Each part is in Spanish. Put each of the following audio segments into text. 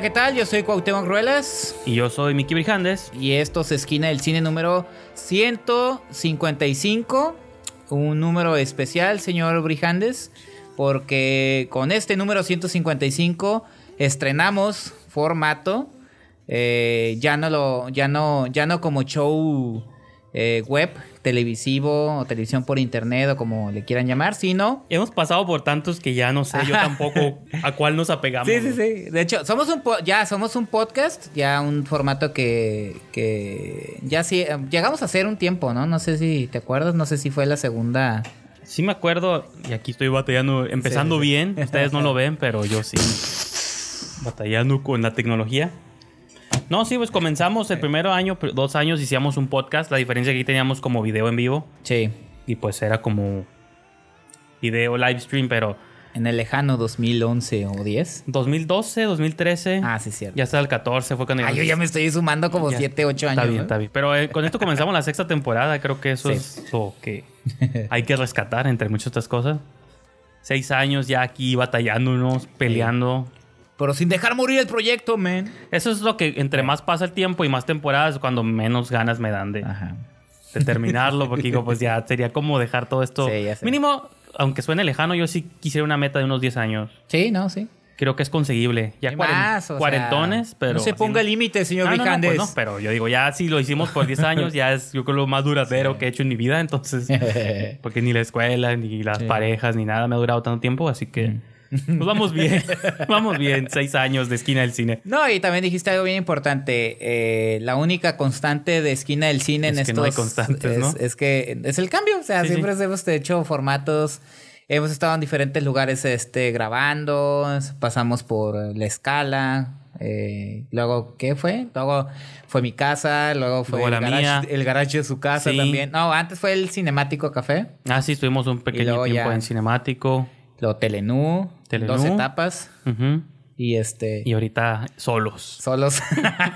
Hola, ¿qué tal? Yo soy Cuauhtémoc Ruelas Y yo soy Miki Brijandes. y esto es Esquina del Cine número 155. Un número especial, señor Brijandes, porque con este número 155 estrenamos formato. eh, ya no lo, ya no, ya no como show eh, web, televisivo o televisión por internet o como le quieran llamar, sino Hemos pasado por tantos que ya no sé yo tampoco a cuál nos apegamos. Sí, sí, sí. De hecho, somos un po- ya somos un podcast, ya un formato que, que ya sí eh, llegamos a hacer un tiempo, ¿no? No sé si te acuerdas, no sé si fue la segunda. Sí me acuerdo, y aquí estoy batallando, empezando Sí, sí. bien. Ustedes no lo ven, pero yo sí. Batallando con la tecnología. No, sí, pues comenzamos el primer año, dos años hicimos un podcast. La diferencia que teníamos como video en vivo. Sí, Y pues era como video live stream, pero en el lejano 2011 o 10. 2012, 2013. Ah, sí, cierto. Ya hasta el 14 fue cuando Ah, yo ya me estoy sumando como Ya. 7, 8 años. Está bien, ¿no? está bien. Pero eh, con esto comenzamos la sexta temporada. Creo que eso Sí. es lo que hay que rescatar entre muchas otras cosas. Seis años ya aquí batallándonos, peleando. Pero sin dejar morir el proyecto, man. Eso es lo que entre más pasa el tiempo y más temporadas, cuando menos ganas me dan de, Ajá. de terminarlo. Porque digo, pues ya sería como dejar todo esto. Sí, ya sé. Mínimo, aunque suene lejano, yo sí quisiera una meta de unos 10 años. Sí, no, sí. Creo que es conseguible. Ya cuaren- más, o sea, cuarentones, pero. No se ponga límite, señor No, no, no, Brijandes. pues no, pero yo digo, ya si lo hicimos por 10 años, ya es yo creo lo más duradero que he hecho en mi vida, entonces, porque ni la escuela, ni las Sí. Mm. parejas, ni nada me ha durado tanto tiempo, así que pues vamos bien, vamos bien, seis años de esquina del cine. No, y también dijiste algo bien importante. eh, la única constante de esquina del cine en Es que estos no hay constantes, es, ¿no? es que es el cambio. O sea, Sí, siempre sí. hemos hecho formatos. Hemos estado en diferentes lugares este, grabando. Pasamos por la escala. eh, luego, ¿qué fue? Luego fue mi casa. Luego fue Luego el, la garage, mía. el garage de su casa Sí. también. No, antes fue el Cinemático Café. Ah, sí, estuvimos un pequeño tiempo ya- en cinemático. Luego Telenú. Telenú. Dos etapas. Y este. Y ahorita solos. solos.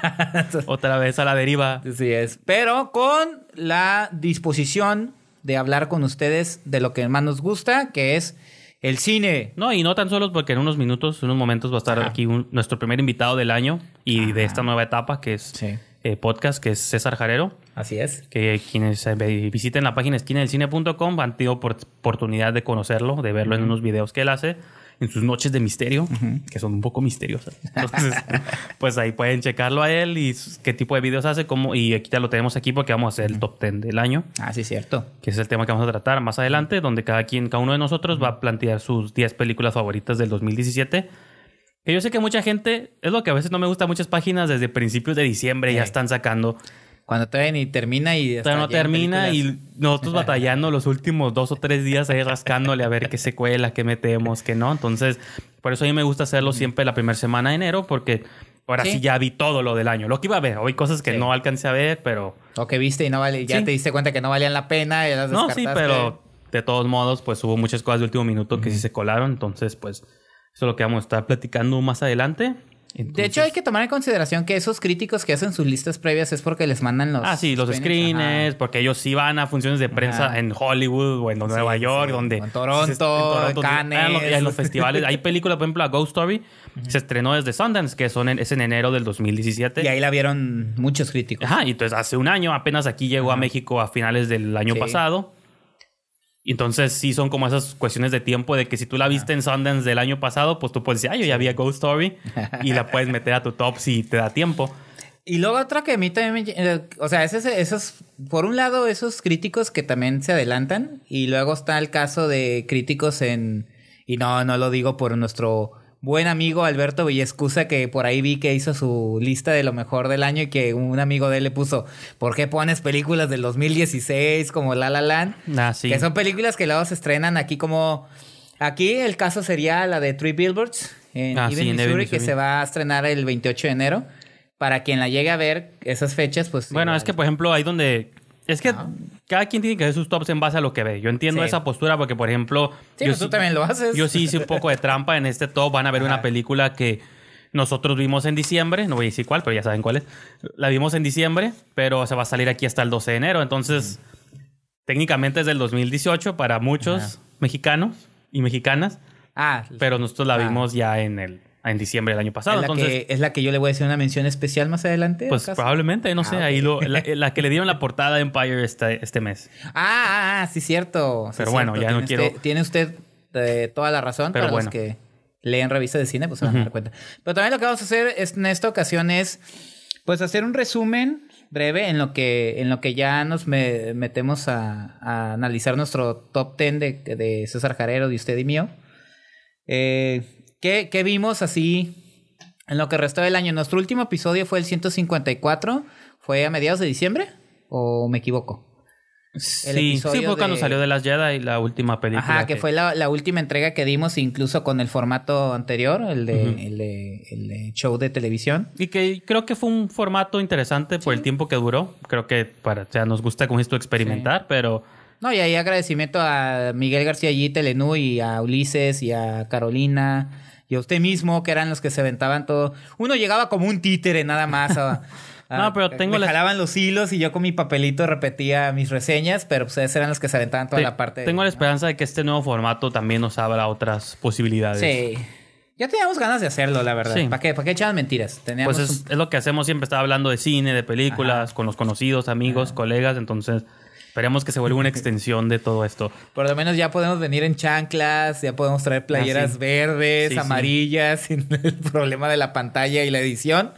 Otra vez a la deriva. Así es. Pero con la disposición de hablar con ustedes de lo que más nos gusta, que es el cine. No, y no tan solos porque en unos minutos, unos momentos va a estar Ajá. aquí un- nuestro primer invitado del año y de esta nueva etapa que es Sí. eh, podcast, que es César Jarero. Así es. Que quienes eh, visiten la página esquinadelcine.com han tenido por- oportunidad de conocerlo, de verlo en unos videos que él hace en sus noches de misterio, que son un poco misteriosas. Entonces, pues ahí pueden checarlo a él y qué tipo de videos hace, cómo, y aquí ya lo tenemos aquí porque vamos a hacer el top 10 del año Ah, sí, cierto. que es el tema que vamos a tratar más adelante, donde cada quien, cada uno de nosotros va a plantear sus 10 películas favoritas del 2017. Que yo sé que mucha gente, es lo que a veces no me gusta, muchas páginas desde principios de diciembre ya están sacando. Cuando todavía ni termina y... Todavía no termina películas. y nosotros batallando los últimos dos o tres días ahí rascándole a ver qué secuela, qué metemos, qué no. Entonces, por eso a mí me gusta hacerlo siempre la primera semana de enero, porque ahora sí, Sí. ya vi todo lo del año. Lo que iba a ver, hoy cosas que Sí. no alcancé a ver, pero... O que viste y no vale... Ya Sí. te diste cuenta que no valían la pena y las No, sí, pero de todos modos, pues hubo muchas cosas de último minuto que sí se colaron. Entonces, pues, eso es lo que vamos a estar platicando más adelante. De hecho, hay que tomar en consideración que esos críticos que hacen sus listas previas es porque les mandan los. Ah, sí, los screeners, screeners, porque ellos sí van a funciones de prensa Ajá. en Hollywood o en Nueva York, sí. donde... En Toronto, en Cannes. Ah, en los festivales. Hay películas, por ejemplo, a Ghost Story, se estrenó desde Sundance, que son en- es en enero del 2017. Y ahí la vieron muchos críticos. Ajá, y entonces hace un año, apenas aquí llegó a México a finales del año Sí. pasado. Y entonces sí son como esas cuestiones de tiempo de que si tú la viste en Sundance del año pasado, pues tú puedes decir, ah, yo ya vi a Ghost Story y la puedes meter a tu top si te da tiempo. Y luego otra que a mí también me... eh, O sea, esos, esos... Por un lado, esos críticos que también se adelantan. Y luego está el caso de críticos en... Y no, no lo digo por nuestro buen amigo Alberto Villescusa, que por ahí vi que hizo su lista de lo mejor del año y que un amigo de él le puso, ¿por qué pones películas del 2016 como La La Land? Ah, sí. Que son películas que luego se estrenan aquí como... Aquí el caso sería la de Three Billboards en Ah, Ebbing, sí, en Missouri, que se va a estrenar el 28 de enero. Para quien la llegue a ver esas fechas, pues... Bueno, igual. es que, por ejemplo, ahí donde... Es que cada quien tiene que hacer sus tops en base a lo que ve. Yo entiendo Sí. esa postura porque, por ejemplo... Sí, yo pues tú también lo haces. Yo sí hice un poco de trampa en este top. Van a ver una película que nosotros vimos en diciembre. No voy a decir cuál, pero ya saben cuál es. La vimos en diciembre, pero se va a salir aquí hasta el 12 de enero. Entonces, técnicamente es del 2018 para muchos Ajá. mexicanos y mexicanas. Ah, Pero nosotros la Ah. vimos ya en el en diciembre del año pasado. es, la Entonces, que, es la que yo le voy a decir una mención especial más adelante. pues ¿acaso? probablemente, no sé, Ah, ahí ok. lo, la, la que le dieron la portada a Empire este, este mes. Ah, ah, ah, sí, cierto. sí, Pero bueno, cierto. ya no quiero- usted- tiene usted eh, toda la razón. Pero para bueno. los que leen revistas de cine, pues se van a dar cuenta. Pero también lo que vamos a hacer es, en esta ocasión es, pues, hacer un resumen breve en lo que, en lo que ya nos me- metemos a, a analizar nuestro top 10 de, de César Jarero, de usted y mío. Eh, ¿qué, qué vimos así en lo que restó del año? Nuestro último episodio fue el 154. ¿Fue a mediados de diciembre? ¿O me equivoco? Sí, sí, fue cuando de- salió de las Jedi la última película. Ajá, que fue la, la última entrega que dimos incluso con el formato anterior, el de, el de, el de show de televisión. Y que creo que fue un formato interesante por el tiempo que duró. Creo que para, o sea, nos gusta con esto experimentar, pero No, y ahí agradecimiento a Miguel García Allí, Telenú, y a Ulises, y a Carolina, y a usted mismo, que eran los que se aventaban todo. Uno llegaba como un títere nada más. a- a- No, pero tengo me la- jalaban los hilos y yo con mi papelito repetía mis reseñas, pero ustedes eran los que se aventaban toda te- la parte. de- tengo la esperanza de que este nuevo formato también nos abra otras posibilidades. Sí. Ya teníamos ganas de hacerlo, la verdad. Sí. ¿Para qué? ¿Para qué echaban mentiras? Teníamos Pues es, un- es lo que hacemos siempre, estaba hablando de cine, de películas, con los conocidos, amigos, colegas, entonces esperemos que se vuelva una extensión de todo esto. Por lo menos ya podemos venir en chanclas, ya podemos traer playeras Ah, sí. verdes, Sí, sí. amarillas, sin el problema de la pantalla y la edición.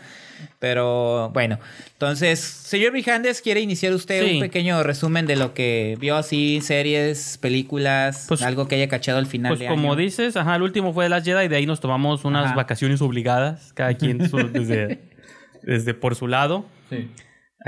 Pero bueno, entonces, señor Brijandes, ¿quiere iniciar usted Sí. un pequeño resumen de lo que vio así, series, películas, Pues- algo que haya cachado al final Pues de como año? dices, ajá, el último fue de las Jedi y de ahí nos tomamos unas Ajá. vacaciones obligadas, cada quien su- desde, desde por su lado. Sí.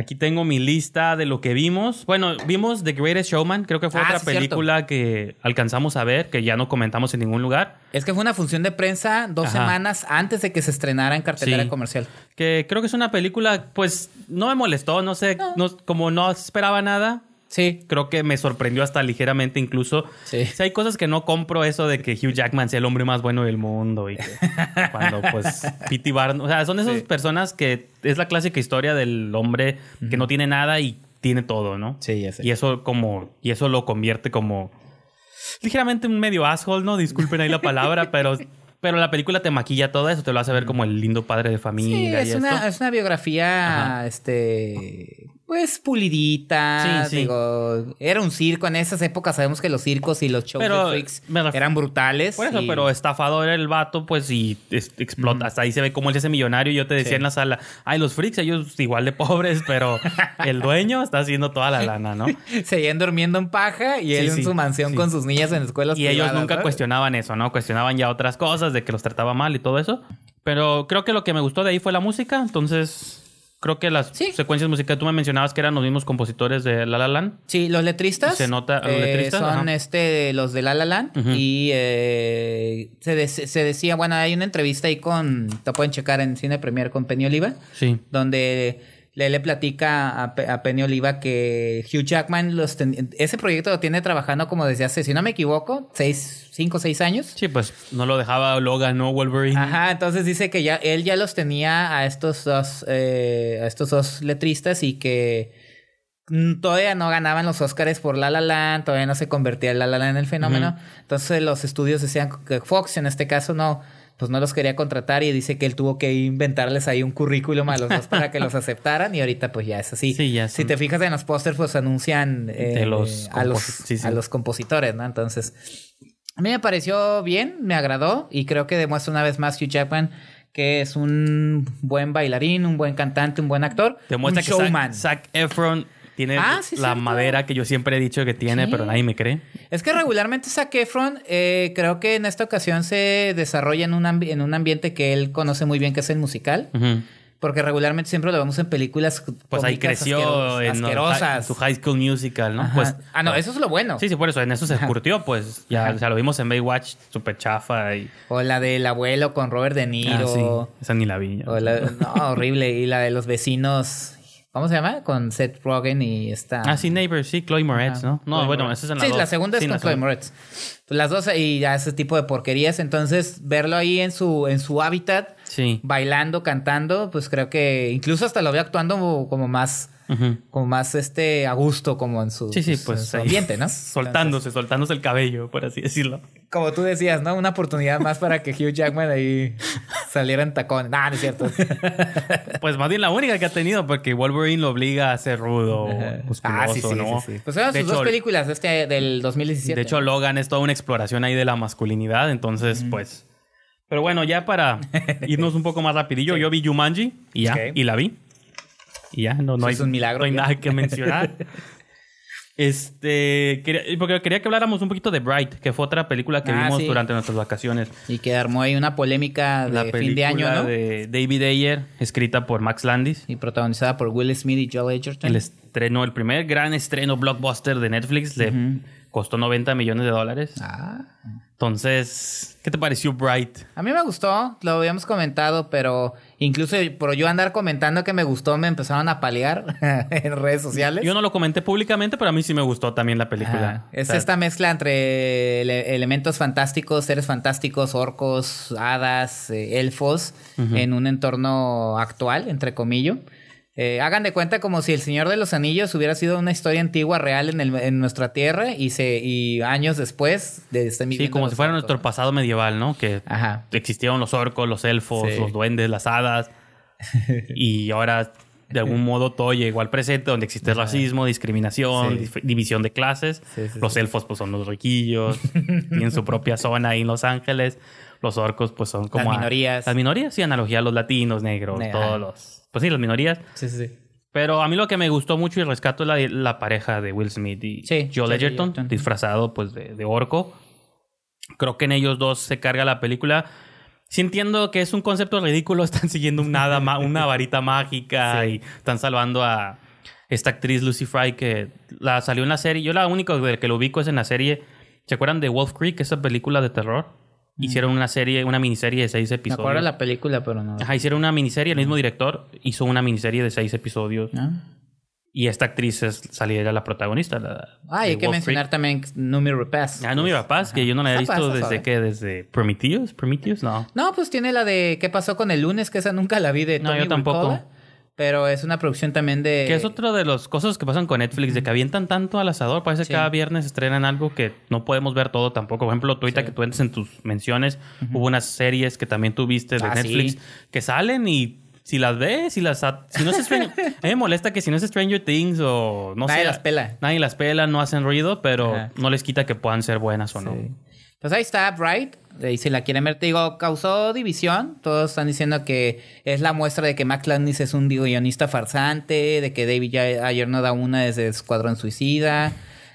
Aquí tengo mi lista de lo que vimos. Bueno, vimos The Greatest Showman, creo que fue Ah, otra sí, cierto. película que alcanzamos a ver, que ya no comentamos en ningún lugar. Es que fue una función de prensa dos Ajá. semanas antes de que se estrenara en cartelera Sí. comercial. Que creo que es una película, pues no me molestó, no sé, no- como no esperaba nada. Sí. Creo que me sorprendió hasta ligeramente incluso. Sí. Si hay cosas que no compro, eso de que Hugh Jackman sea el hombre más bueno del mundo y que cuando pues P.T. Barnum, o sea, son esas Sí. personas que es la clásica historia del hombre que no tiene nada y tiene todo, ¿no? Sí, ya sé. Y eso como y eso lo convierte como ligeramente un medio asshole, ¿no? Disculpen ahí la palabra, pero pero la película te maquilla todo eso, te lo hace ver como el lindo padre de Sí, familia y es una, esto. es una biografía, Ajá. este, pues pulidita. Sí, sí. Digo, era un circo. En esas épocas sabemos que los circos y los shows Pero, de freaks eran brutales. Por eso, y- pero estafador el vato, pues, y es- explota. Hasta ahí se ve cómo él se hace millonario. Yo te decía Sí. en la sala, ay, los freaks, ellos igual de pobres, pero el dueño está haciendo toda la lana, ¿no? Seguían durmiendo en paja y él en su mansión con sus niñas en escuelas Y ellos nunca cuestionaban eso, ¿no? Cuestionaban ya otras cosas, de que los trataba mal y todo eso. Pero creo que lo que me gustó de ahí fue la música, entonces... Creo que las Sí. secuencias musicales, tú me mencionabas que eran los mismos compositores de La La Land. Sí, los letristas. Se nota- los eh, letristas, son ajá. este, los de La La Land. Y eh, se, de- se decía, bueno, hay una entrevista ahí con, te pueden checar en Cine Premier con Penny Oliva. Sí. donde le, le platica a, a Penny Oliva que Hugh Jackman los ten- ese proyecto lo tiene trabajando como desde hace, si no me equivoco, seis, cinco o seis años. Sí, pues no lo dejaba Logan, no Wolverine. Ajá, entonces dice que ya él ya los tenía a estos dos, eh, a estos dos letristas y que todavía no ganaban los Oscars por La La Land, todavía no se convertía La La Land en el fenómeno. Entonces los estudios decían que Fox en este caso no, pues no los quería contratar y dice que él tuvo que inventarles ahí un currículum a los dos para que los aceptaran y ahorita pues ya es así. Sí, ya Si te fijas en los pósters pues anuncian eh, los a, los, composi- sí, sí. a los compositores, ¿no? Entonces... A mí me pareció bien, me agradó y creo que demuestra una vez más Hugh Jackman que es un buen bailarín, un buen cantante, un buen actor, Demuestra un que Zac, showman. Zac Efron tiene Ah, sí, la cierto. madera que yo siempre he dicho que tiene, Sí. pero nadie me cree. Es que regularmente Zac Efron eh, creo que en esta ocasión se desarrolla en un, en un ambiente que él conoce muy bien, que es el musical. Porque regularmente siempre lo vemos en películas Pues ahí creció asqueros- en, asquerosas. su High School Musical, ¿no? Ajá. Pues, ah, no, eso es lo bueno. Sí, sí, por eso. En eso se curtió, pues. Ya, o sea, lo vimos en Baywatch, súper chafa y... O la del abuelo con Robert De Niro. Ah, sí. Esa ni la vi. O la- no, horrible. Y la de los vecinos. ¿Cómo se llama? Con Seth Rogen y esta. Ah, sí, Neighbor, sí, Chloe Moretz, ¿no? No, Chloe bueno, Moretz. esa es en la Sí, dos. la segunda es Sí, con Chloe. Moretz. Las dos y ya ese tipo de porquerías. Entonces, verlo ahí en su, en su hábitat, Sí. bailando, cantando, pues creo que incluso hasta lo veo actuando como, como como más este a gusto, como en su, Sí, sí, en pues. su ahí, ambiente, ¿no? Soltándose, soltándose el cabello, por así decirlo. Como tú decías, ¿no? Una oportunidad más para que Hugh Jackman ahí saliera en tacón. Nah, no es cierto. Pues más bien la única que ha tenido, porque Wolverine lo obliga a ser rudo, musculoso, ah, sí, sí, ¿no? Pues eran De sus dos hecho, películas este del 2017. De hecho, Logan es toda una exploración ahí de la masculinidad, entonces, pues... Pero bueno, ya para irnos un poco más rapidillo, yo vi Jumanji y ya, y la vi. Y ya, no, no hay, es un milagro, no hay nada que mencionar. este, quería, porque quería que habláramos un poquito de Bright, que fue otra película que Ah, vimos sí. durante nuestras vacaciones. Y que armó ahí una polémica de La fin de año, ¿no? de David Ayer, escrita por Max Landis. Y protagonizada por Will Smith y Joel Edgerton. El estreno, el primer gran estreno blockbuster de Netflix, le costó 90 millones de dólares. Ah. Entonces, ¿qué te pareció Bright? A mí me gustó, lo habíamos comentado, pero incluso por yo andar comentando que me gustó, me empezaron a palear en redes sociales. Yo no lo comenté públicamente, pero a mí sí me gustó también la película. Es O sea, esta mezcla entre ele- elementos fantásticos, seres fantásticos, orcos, hadas, eh, elfos, en un entorno actual, entre comillas. Eh, hagan de cuenta como si El Señor de los Anillos hubiera sido una historia antigua real en, el- en nuestra tierra y se y años después de están Sí, como si fuera orcos, nuestro pasado medieval, ¿no? Que Ajá. existieron los orcos, los elfos, Sí. los duendes, las hadas. y ahora, de algún modo, todo llegó al presente, donde existe racismo, discriminación, Sí. división de clases. Sí, los elfos, pues, son los riquillos, tienen su propia zona ahí en Los Ángeles. Los orcos, pues, son como... a- minorías. las minorías, sí, analogía a los latinos, negros, Ne- todos los... Pues sí, las minorías. Sí, sí, sí. Pero a mí lo que me gustó mucho y rescato es la, la pareja de Will Smith y Sí, Joel Joel Edgerton, Edgerton. disfrazado pues de, de orco. Creo que en ellos dos se carga la película. Sí entiendo que es un concepto ridículo, están siguiendo un nada ma- una varita mágica y están salvando a esta actriz Lucy Fry que la salió en la serie. Yo la única que lo ubico es en la serie. ¿Se acuerdan de Wolf Creek, esa película de terror? Hicieron una serie, una miniserie de seis Me episodios. acuerdo de la película, pero no. Ajá, hicieron una miniserie, el mismo director hizo una miniserie de seis episodios. ¿No? Y esta actriz es, saliera la protagonista. La, Ah, hay que Wolf mencionar también Numi Rapaz. Ah, no, mi papá, que yo no la Está visto desde que, desde Prometheus, Prometheus, no. No, pues tiene la de ¿Qué pasó con el lunes? Que esa nunca la vi de No, Tommy yo tampoco. Pero es una producción también de... Que es otra de las cosas que pasan con Netflix, de que avientan tanto al asador. Parece Sí. que cada viernes estrenan algo que no podemos ver todo tampoco. Por ejemplo, tú ahorita que tú entres en tus menciones, hubo unas series que también tú viste de Ah, Netflix sí. que salen y si las ves, si las... Si no es Stranger... a mí me molesta que si no es Stranger Things o no Nadie sé... las pela. Nadie las pela, no hacen ruido, pero Ajá. no les quita que puedan ser buenas o no. Pues ahí está, Bright. Y si la quieren ver, te digo, causó división. Todos están diciendo que es la muestra de que Mac Landis es un guionista farsante, de que David ya- ayer no da una desde Escuadrón Suicida,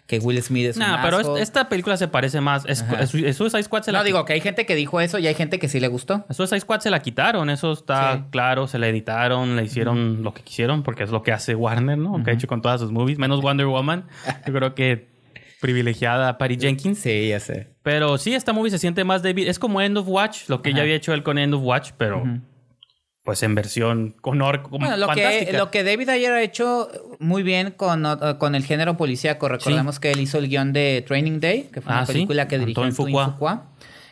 que Will Smith es un Nah, pero es- asshole. esta película se parece más. Es, es- Suicide Squad se la No, digo que hay gente que dijo eso y hay gente que sí le gustó. A Suicide Squad se la quitaron, eso está Sí. claro, se la editaron, le hicieron lo que quisieron, porque es lo que hace Warner, ¿no? Que ha hecho con todas sus movies, menos Wonder Woman. Yo creo que privilegiada Patty Jenkins. Sí, ya sé. Pero sí, esta movie se siente más David. Es como End of Watch, lo que ya había hecho él con End of Watch, pero pues en versión con orco, como Bueno, lo que, fantástica. lo que David Ayer ha hecho muy bien con, uh, con el género policíaco. Recordemos que él hizo el guion de Training Day, que fue Ah, una sí. película que dirigió Antoine Fuqua. Fuqua.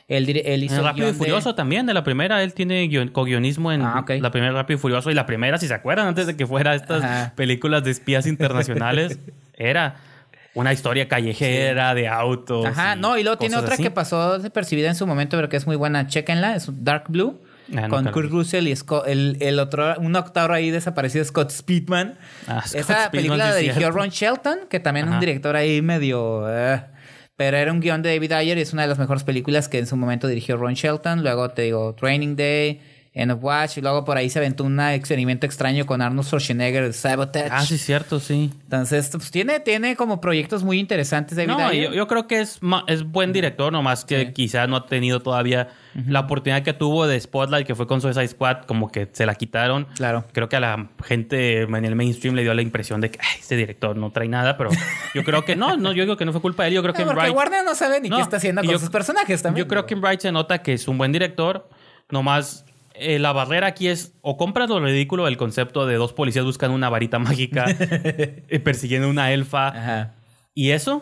Él, hizo En el Rápido y de- Furioso también, de la primera, él tiene guion- co-guionismo en Ah, la primera Rápido y Furioso. Y la primera, si se acuerdan, antes de que fuera estas Ajá. películas de espías internacionales, era una historia callejera de autos. Ajá, no, y luego tiene otra así. que pasó desapercibida en su momento, pero que es muy buena. Chequenla, es Dark Blue. Ah, con Kurt. Russell y Scott- el, el otro, un actor ahí desaparecido, Scott Speedman. Ah, Scott Esa Speedman, película la dirigió cierto. Ron Shelton, que también un director ahí medio. eh, pero era un guion de David Ayer y es una de las mejores películas que en su momento dirigió Ron Shelton. Luego te digo Training Day, Of Watch. Y luego por ahí se aventó un experimento extraño con Arnold Schwarzenegger, Sabotage. Ah, sí, cierto, sí. Entonces, pues tiene, tiene como proyectos muy interesantes David No, yo, yo creo que es, es buen director, nomás que Sí. quizás no ha tenido todavía la oportunidad que tuvo de Spotlight, que fue con Suicide Squad, como que se la quitaron. Claro. Creo que a la gente en el mainstream le dio la impresión de que "Ay, este director no trae nada, pero yo creo que no, no, yo digo que no fue culpa de él. Yo creo que No, en porque Bright- Warner no sabe ni No, qué está haciendo con yo- sus personajes también. Yo creo que en Bright se nota que es un buen director, nomás. Eh, la barrera aquí es o compras lo ridículo del concepto de dos policías buscando una varita mágica eh, persiguiendo una elfa Ajá. y eso,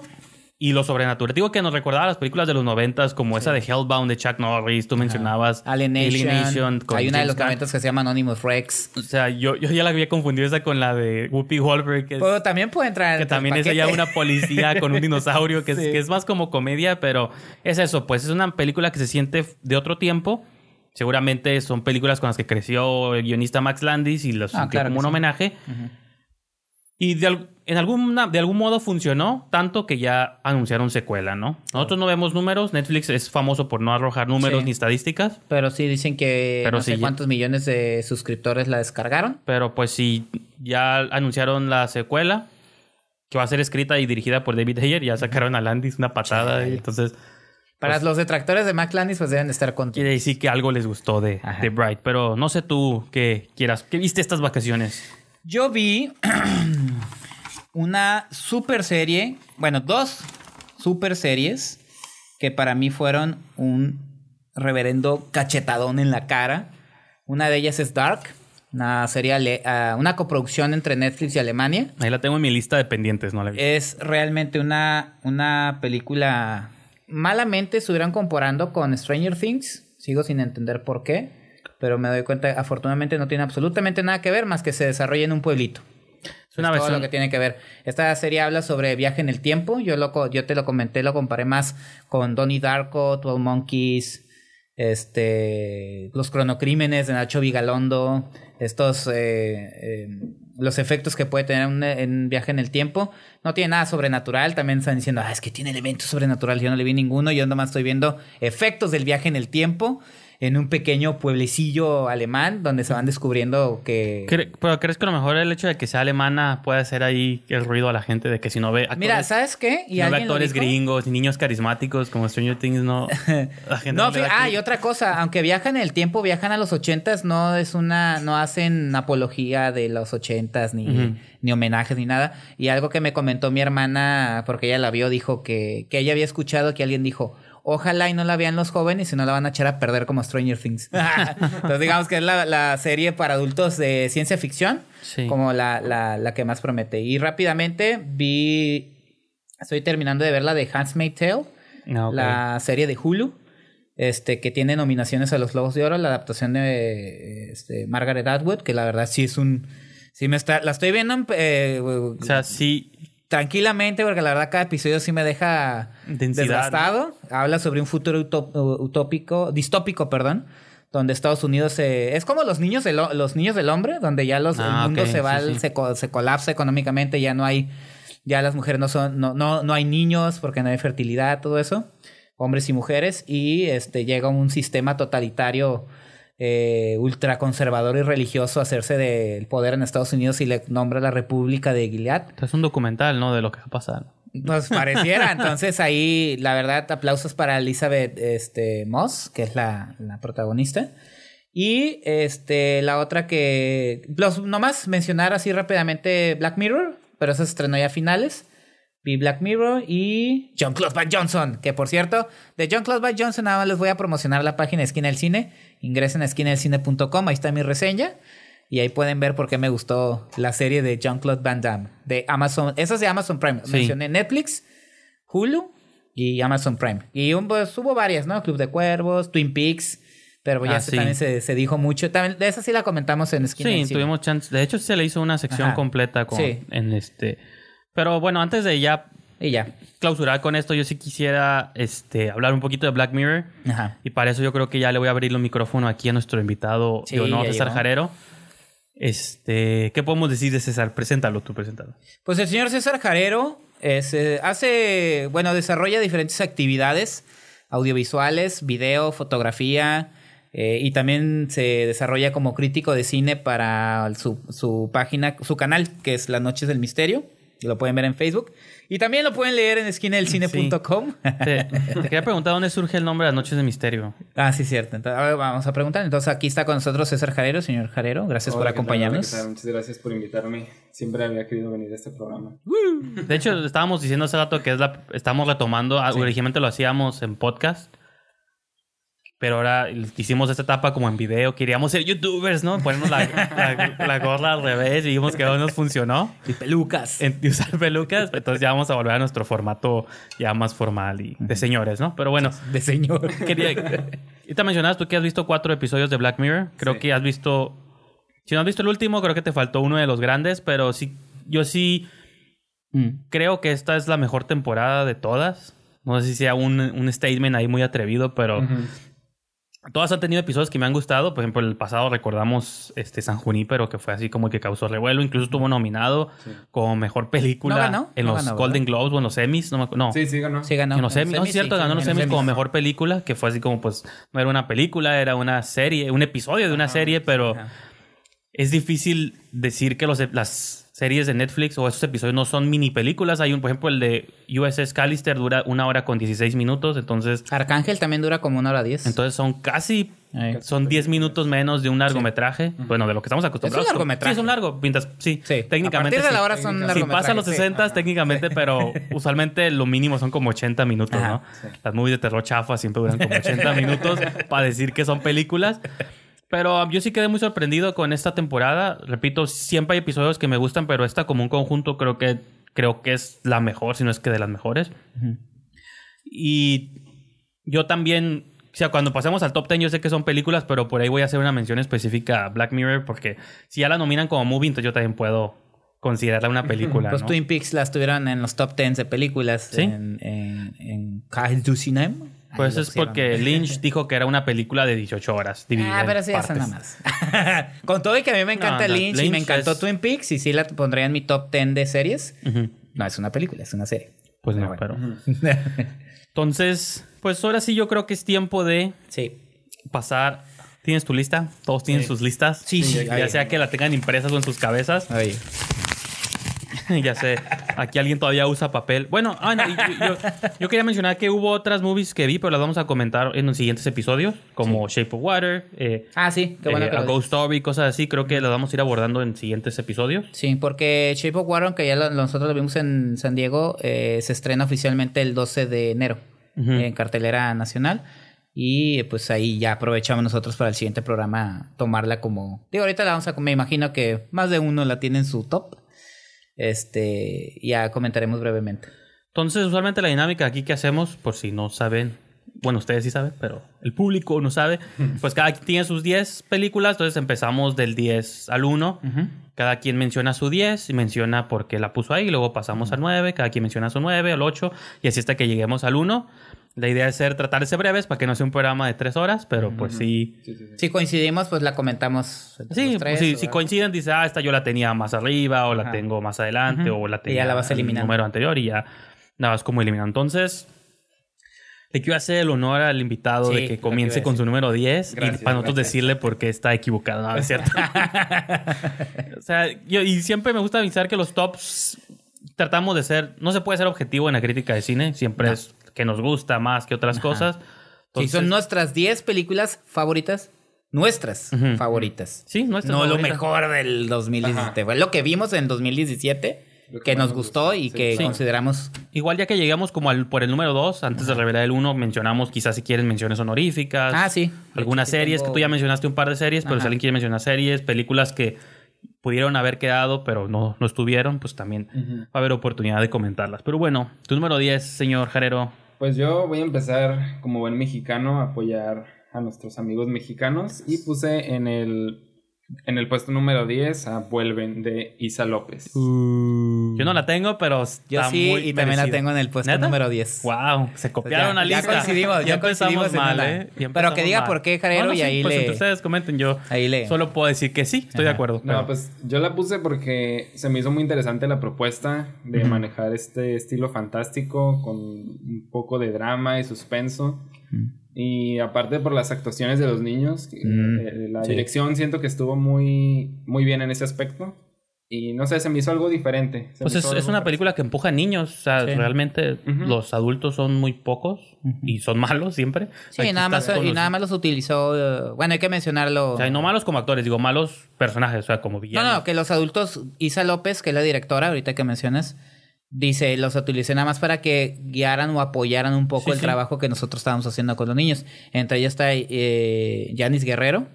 y lo sobrenatural. Digo que nos recordaba las películas de los noventas, como esa de Hellbound de Chuck Norris, tú mencionabas Alienation. con Hay una de James los Caan. momentos que se llama Anonymous Rex. O sea, yo, yo ya la había confundido esa con la de Whoopi Goldberg, que, es- Pero también puede entrar que en también es ya una policía con un dinosaurio, que, es, Sí. que es más como comedia, pero es eso, pues es una película que se siente de otro tiempo. Seguramente son películas con las que creció el guionista Max Landis y los Ah, claro como un sí. homenaje. Y de, en alguna, de algún modo funcionó, tanto que ya anunciaron secuela, ¿no? Nosotros no vemos números, Netflix es famoso por no arrojar números Sí. ni estadísticas, Pero sí dicen que Pero no sé cuántos millones de suscriptores la descargaron. pero pues sí, ya anunciaron la secuela, que va a ser escrita y dirigida por David Ayer, ya sacaron a Landis una patada, y entonces Para Pues- los detractores de Mac Landis, pues deben estar contentos. quiere decir que algo les gustó de, Ajá. de Bright, pero no sé tú qué quieras, ¿qué viste estas vacaciones? Yo vi una super serie, bueno, dos super series que para mí fueron un reverendo cachetadón en la cara. Una de ellas es Dark, una serie, ah, una coproducción entre Netflix y Alemania. Ahí la tengo en mi lista de pendientes, no la vi. Es realmente una, una película. Malamente estuvieran comparando con Stranger Things. Sigo sin entender por qué. Pero me doy cuenta, afortunadamente no tiene absolutamente nada que ver más que se desarrolla en un pueblito. es una Es todo lo que tiene que ver. Esta serie habla sobre viaje en el tiempo. Yo, lo, yo te lo comenté, lo comparé más con Donnie Darko, 12 Monkeys, este, los cronocrímenes de Nacho Vigalondo, estos, eh, eh, los efectos que puede tener un, viaje en el tiempo. No tiene nada sobrenatural. También están diciendo, ah, es que tiene elementos sobrenaturales. Yo no le vi ninguno. Yo nomás estoy viendo efectos del viaje en el tiempo en un pequeño pueblecillo alemán donde se van descubriendo que... Pero crees que a lo mejor el hecho de que sea alemana puede hacer ahí el ruido a la gente de que si no ve actores, Mira, ¿sabes qué? si no ve actores gringos y niños carismáticos como Stranger Things, no. la gente No, le fí- ah, y otra cosa, aunque viajan en el tiempo, viajan a los ochentas, no es una, no hacen apología de los ochentas, ni, ni homenajes, ni nada. Y algo que me comentó mi hermana, porque ella la vio, dijo que, que ella había escuchado que alguien dijo, ojalá y no la vean los jóvenes y no la van a echar a perder como Stranger Things. Entonces digamos que es la, la serie para adultos de ciencia ficción, Sí. como la, la, la que más promete. Y rápidamente vi, estoy terminando de ver la de Handmaid's Tale Ah, la serie de Hulu, este, que tiene nominaciones a los Globos de Oro, la adaptación de este, Margaret Atwood, que la verdad sí es un... Sí me está, la estoy viendo eh, O sea, sí. Tranquilamente, porque la verdad cada episodio sí me deja desgastado. Habla sobre un futuro utópico, distópico, perdón, donde Estados Unidos se- es como los niños del, los niños del hombre, donde ya los, Ah, el mundo ok, se va, sí, sí. Se, co- se colapsa económicamente, ya no hay, ya las mujeres no son, no, no, no hay niños porque no hay fertilidad, todo eso, hombres y mujeres, y este llega un sistema totalitario eh, ultraconservador y religioso hacerse del poder en Estados Unidos y le nombra la República de Gilead. Es un documental, ¿no? De lo que va a pasar. Nos pareciera. Entonces ahí, la verdad, aplausos para Elizabeth este, Moss, que es la, la protagonista. Y este, la otra que. Los, nomás mencionar así rápidamente Black Mirror, pero eso se estrenó ya a finales. Vi Black Mirror y John Claude Van Johnson, que por cierto, de John Claude Van Johnson nada más les voy a promocionar la página Esquina del Cine. Ingresen a esquinadelcine.com, ahí está mi reseña. Y ahí pueden ver por qué me gustó la serie de John Claude Van Damme de Amazon. Esa es de Amazon Prime. Sí. Mencioné Netflix, Hulu y Amazon Prime. Y un- pues, hubo varias, ¿no? Club de Cuervos, Twin Peaks. Pero ya Ah, se- sí. también se, se dijo mucho. También, de esa sí la comentamos en Esquina del Sí, tuvimos chance. De hecho, se le hizo una sección Ajá. completa con, Sí. en este. Pero bueno, antes de ya Y ya. clausurar con esto, yo sí quisiera este, hablar un poquito de Black Mirror. Ajá. Y para eso yo creo que ya le voy a abrir el micrófono aquí a nuestro invitado Sí, de honor, César. Jarero. Este, ¿qué podemos decir de César? Preséntalo, tú preséntalo. Pues el señor César Jarero es, eh, hace, bueno, desarrolla diferentes actividades audiovisuales, video, fotografía, eh, y también se desarrolla como crítico de cine para su, su página, su canal, que es Las Noches del Misterio. Lo pueden ver en Facebook. Y también lo pueden leer en esquinadelcine.com. Te, te quería preguntar dónde surge el nombre de las noches de misterio. ah, sí, cierto. Entonces, a ver, vamos a preguntar. Entonces, aquí está con nosotros César Jarero. Señor Jarero, gracias por acompañarnos. Muchas gracias por invitarme. Siempre había querido venir a este programa. De hecho, estábamos diciendo hace rato que es la, estamos retomando, ah, originalmente lo hacíamos en podcast, pero ahora hicimos esta etapa como en video. Queríamos ser youtubers, ¿no? Ponernos la, la- la gorra al revés y vimos que no nos funcionó. Y pelucas. En, y usar pelucas, entonces ya vamos a volver a nuestro formato ya más formal y de señores, ¿no? Pero bueno, De señor. quería... Y te mencionabas tú que has visto cuatro episodios de Black Mirror. Creo Sí. que has visto... Si no has visto el último, creo que te faltó uno de los grandes, pero sí, yo sí creo que esta es la mejor temporada de todas. No sé si sea un, un statement ahí muy atrevido, pero todas han tenido episodios que me han gustado. Por ejemplo, el pasado recordamos este San Junípero, que fue así como que causó revuelo. Incluso estuvo nominado como mejor película No ganó, en no los ganó, Golden Globes o en los Emmys. No, me no. Sí, sí, ganó. Sí, ganó. En los Emmys, no es cierto, sí, ganó los en Emmys como mejor película, que fue así como pues no era una película, era una serie, un episodio de una serie, pero es difícil decir que los, las series de Netflix o esos episodios no son mini películas. Hay un, por ejemplo, el de USS Callister dura una hora con 16 minutos, entonces, Arcángel también dura como una hora diez. entonces son casi, son 10 minutos menos de un largometraje. Bueno, de lo que estamos acostumbrados. Es un largometraje. Sí, es un largo. Sí, Sí, técnicamente. a partir de la sí. hora son Si pasa los sí. 60 técnicamente, pero usualmente lo mínimo son como 80 minutos, Ajá, ¿no? Las movies de terror chafa siempre duran como 80 minutos para decir que son películas. Pero um, yo sí quedé muy sorprendido con esta temporada. Repito, siempre hay episodios que me gustan, pero esta como un conjunto creo que creo que es la mejor, si no es que de las mejores. Y yo también, o sea, cuando pasemos al top 10 yo sé que son películas, pero por ahí voy a hacer una mención específica a Black Mirror porque si ya la nominan como movie, entonces yo también puedo considerarla una película, Pues ¿no? Twin Peaks las tuvieron en los top 10 de películas ¿Sí? en, en, en du Cinema. Ahí Pues es porque Lynch dijo que era una película de 18 horas. dividida Ah, pero sí, eso nada más. Con todo y que a mí me encanta No, no, Lynch, y me encantó es- Twin Peaks y sí la pondría en mi top 10 de series. No, es una película, es una serie. Pues no, Pero pero... Entonces, pues ahora sí yo creo que es tiempo de Sí. pasar... ¿Tienes tu lista? Todos tienen sus listas. Sí, sí, Ya ahí. sea que la tengan impresas o en sus cabezas. Oye. ya sé, aquí alguien todavía usa papel. Bueno, ah, no, yo, yo- yo quería mencionar que hubo otras movies que vi, pero las vamos a comentar en los siguientes episodios, como Shape of Water, eh, Ah, sí, qué bueno eh, que A Ghost Story, cosas así. Creo que las vamos a ir abordando en siguientes episodios. Sí, porque Shape of Water, que ya lo- nosotros lo vimos en San Diego, eh, se estrena oficialmente el 12 de enero Ujú. en cartelera nacional. Y pues ahí ya aprovechamos nosotros para el siguiente programa tomarla como... Digo, ahorita la vamos a... Me imagino que más de uno la tiene en su top. Este... Ya comentaremos brevemente. Entonces, usualmente la dinámica aquí que hacemos, por si no saben, bueno, ustedes sí saben, pero el público no sabe, pues cada quien tiene sus 10 películas, entonces empezamos del 10 al 1. Cada quien menciona su 10 y menciona por qué la puso ahí, y luego pasamos al 9, cada quien menciona su 9, al 8, y así hasta que lleguemos al 1. La idea es ser, tratar de ser breves para que no sea un programa de 3 horas, pero pues sí. Sí, sí, sí. Si coincidimos, pues la comentamos. Sí, tres, pues, sí, o- si coinciden, dice, ah, esta yo la tenía más arriba, o la Ajá. tengo más adelante, o la Y tenía ya la vas en el número anterior, y ya nada más como eliminar. Entonces, le quiero hacer el honor al invitado Sí, de que comience con su número 10 y para nosotros gracias. decirle por qué está equivocado, ¿no? ¿Es cierto? o sea, yo, y siempre me gusta avisar que los tops tratamos de ser, no se puede ser objetivo en la crítica de cine, siempre es que nos gusta más que otras cosas. Sí, Entonces, son nuestras 10 películas favoritas. Nuestras favoritas. Sí, nuestras No lo favoritas. mejor del 2017. Fue lo que vimos en 2017. Lo que nos gustó y Sí. que Sí. consideramos Igual ya que llegamos como al, por el número 2, antes de revelar el 1, mencionamos quizás si quieren menciones honoríficas. Ah, sí. Algunas sí series, tengo- que tú ya mencionaste un par de series, pero Ajá. si alguien quiere mencionar series, películas que pudieron haber quedado, pero no, no estuvieron, pues también va a haber oportunidad de comentarlas. Pero bueno, tu número 10, señor Jarero. Pues yo voy a empezar como buen mexicano a apoyar a nuestros amigos mexicanos y puse en el en el puesto número 10 a Vuelven de Isa López. Yo no la tengo, pero Yo está sí, muy y también la tengo en el puesto ¿Neta? número 10. Wow, se copiaron Ya- la ya lista. coincidimos, ya coincidimos mal. ¿eh? Ya Pero que diga mal. por qué, Jarero, No, no, y sí, ahí pues le- entre ustedes comenten, yo Ahí le- solo puedo decir que sí, estoy de acuerdo. No, pues yo la puse porque se me hizo muy interesante la propuesta de manejar este estilo fantástico con un poco de drama y suspenso. Y aparte por las actuaciones de los niños, Mm, eh, la sí. dirección siento que estuvo muy, muy bien en ese aspecto. Y no sé, se me hizo algo diferente. Se Pues es, es una película que empuja a niños. O sea, Sí. realmente Ujú. los adultos son muy pocos y son malos siempre. Sí, Aquí nada más, y los- nada más los utilizó. eh, bueno, hay que mencionarlo. O sea, y no malos como actores, digo malos personajes, o sea, como No, villanos. no, que los adultos, Isa López, que es la directora, ahorita que mencionas, dice, los utilicé nada más para que guiaran o apoyaran un poco Sí, el sí. trabajo que nosotros estábamos haciendo con los niños. Entre ellos está eh, Yanis Guerrero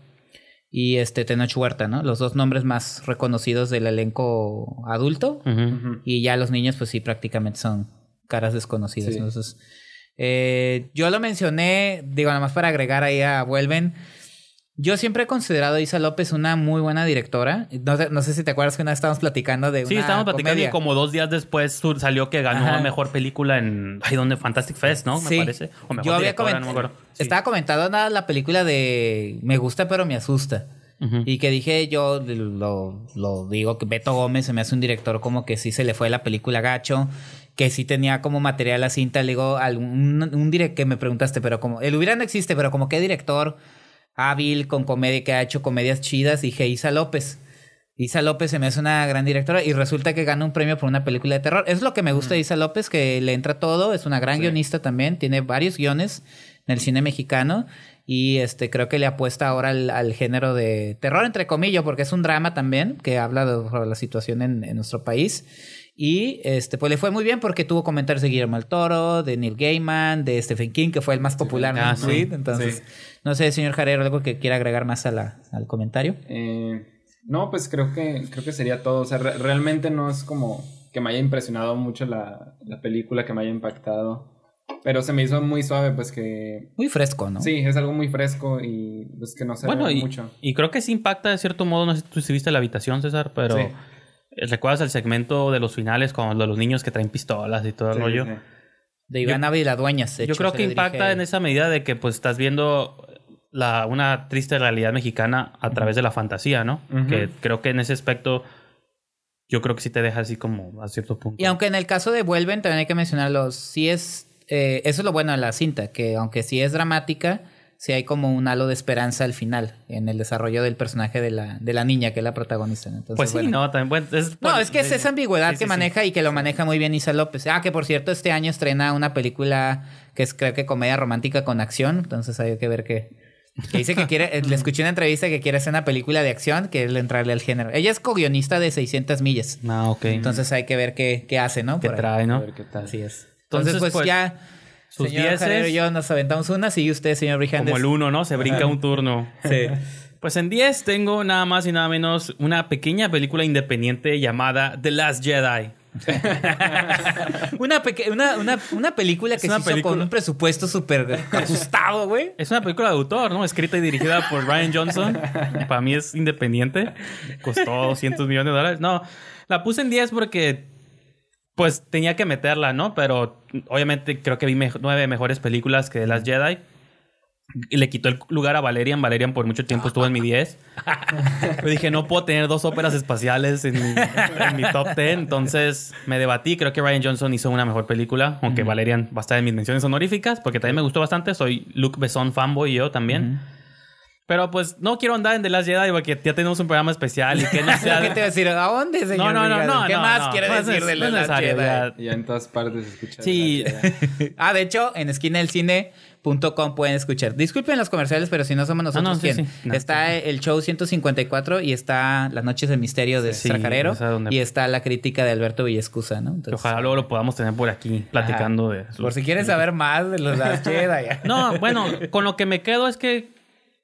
y este Tenoch Huerta, ¿no? Los dos nombres más reconocidos del elenco adulto. Y ya los niños, pues sí, prácticamente son caras desconocidas. Sí. Entonces, eh, yo lo mencioné, digo, nada más para agregar ahí a Vuelven. Yo siempre he considerado a Isa López una muy buena directora. No sé, no sé si te acuerdas que una vez estábamos platicando de Sí, una estábamos platicando comedia. y como dos días después salió que ganó Ajá. mejor película en. Ay, ¿dónde? Fantastic Fest, ¿no? Me Sí. parece. O mejor Yo había directora, no me comentado, acuerdo. Sí. estaba comentando nada la película de Me gusta pero me asusta. Y que dije, yo lo, lo digo, que Beto Gómez se me hace un director como que sí se le fue la película gacho, que sí tenía como material la cinta. Le digo, algún, un direct que me preguntaste, pero como, el hubiera no existe, pero como qué director hábil con comedia que ha hecho comedias chidas, dije Isa López. Isa López se me hace una gran directora y resulta que gana un premio por una película de terror. Es lo que me gusta de Isa López, que le entra todo, es una gran Sí. guionista también, tiene varios guiones en el cine mexicano y este creo que le apuesta ahora al, al género de terror, entre comillas, porque es un drama también que habla de, sobre la situación en, en nuestro país. Y este, pues le fue muy bien porque tuvo comentarios de Guillermo del Toro, de Neil Gaiman, de Stephen King, que fue el más popular Ah, en sí. tweet. Entonces, Sí. no sé, señor Jarero, algo que quiera agregar más a la, al comentario. Eh, no, pues creo que, creo que sería todo. O sea, re- realmente no es como que me haya impresionado mucho la, la película, que me haya impactado. Pero se me hizo muy suave, pues que... Muy fresco, ¿no? Sí, es algo muy fresco y pues que no se Bueno, ve y, mucho. y creo que sí impacta de cierto modo. No sé si tú viste la habitación, César, pero. Sí. Eh, ¿Recuerdas el segmento de los finales con los niños que traen pistolas y todo el Sí, rollo? sí. De Iván Ávila Dueñas. Yo creo que impacta dirige- en esa medida de que pues estás viendo la, una triste realidad mexicana a través de la fantasía, ¿no? Que creo que en ese aspecto yo creo que sí te deja así como a cierto punto. Y aunque en el caso de Vuelven, también hay que mencionarlo, sí es... eh, eso es lo bueno de la cinta, que aunque sí es dramática, sí hay como un halo de esperanza al final en el desarrollo del personaje de la, de la niña, que es la protagonista. Entonces, pues sí, bueno. no, también bueno, es, No, es que es esa ambigüedad sí, que sí. maneja y que lo maneja muy bien Isa López. Ah, que por cierto, este año estrena una película que es creo que comedia romántica con acción. Entonces hay que ver qué. Que dice que quiere, eh, le escuché una entrevista que quiere hacer una película de acción, que es entrarle al género. Ella es co-guionista de 600 millas. Ah, ok. Entonces hay que ver qué, qué hace, ¿no? ¿Qué Por ahí. trae, A no? ver qué tal. Así es. Entonces, Entonces, pues, pues, ya. Sus señor dieces- Jarero y yo nos aventamos una. Sigue usted, señor Brijandes. Como el uno, ¿no? Se brinca un turno. Sí. Pues en 10 tengo nada más y nada menos una pequeña película independiente llamada The Last Jedi. Una, una, una, una película que Es una se hizo con película- un presupuesto súper ajustado, güey. Es una película de autor, ¿no? Escrita y dirigida por Ryan Johnson. Para mí es independiente. Costó 200 millones de dólares. No, la puse en 10 porque, pues, tenía que meterla, ¿no? Pero obviamente creo que vi me- nueve mejores películas que Last Jedi. Y le quitó el lugar a Valerian. Valerian por mucho tiempo estuvo en mi 10. Yo dije, no puedo tener dos óperas espaciales en mi, en mi top 10. Entonces me debatí. Creo que Ryan Johnson hizo una mejor película. Aunque Valerian va a estar en mis menciones honoríficas. Porque también me gustó bastante. Soy Luke Besson fanboy y yo también. Pero pues no quiero andar en The Last Jedi porque ya tenemos un programa especial y que no sea... ¿Qué te iba a decir? ¿A dónde, señor? No, no, no, no. ¿Qué no, más no. quiere No es- decir de no es la necesario, ya. Ya en todas partes se escucha. Sí. Ah, de hecho, en esquinaelcine.com pueden escuchar. Disculpen los comerciales, pero si no somos nosotros no, sí, quien. sí. No, está el show 154 y está Las Noches del Misterio de Sí, Stracarero o sea, donde- y está la crítica de Alberto Villescusa, ¿no? Entonces, ojalá luego lo podamos tener por aquí platicando de... por si quieren saber más de los Last Jedi. No, bueno, con lo que me quedo es que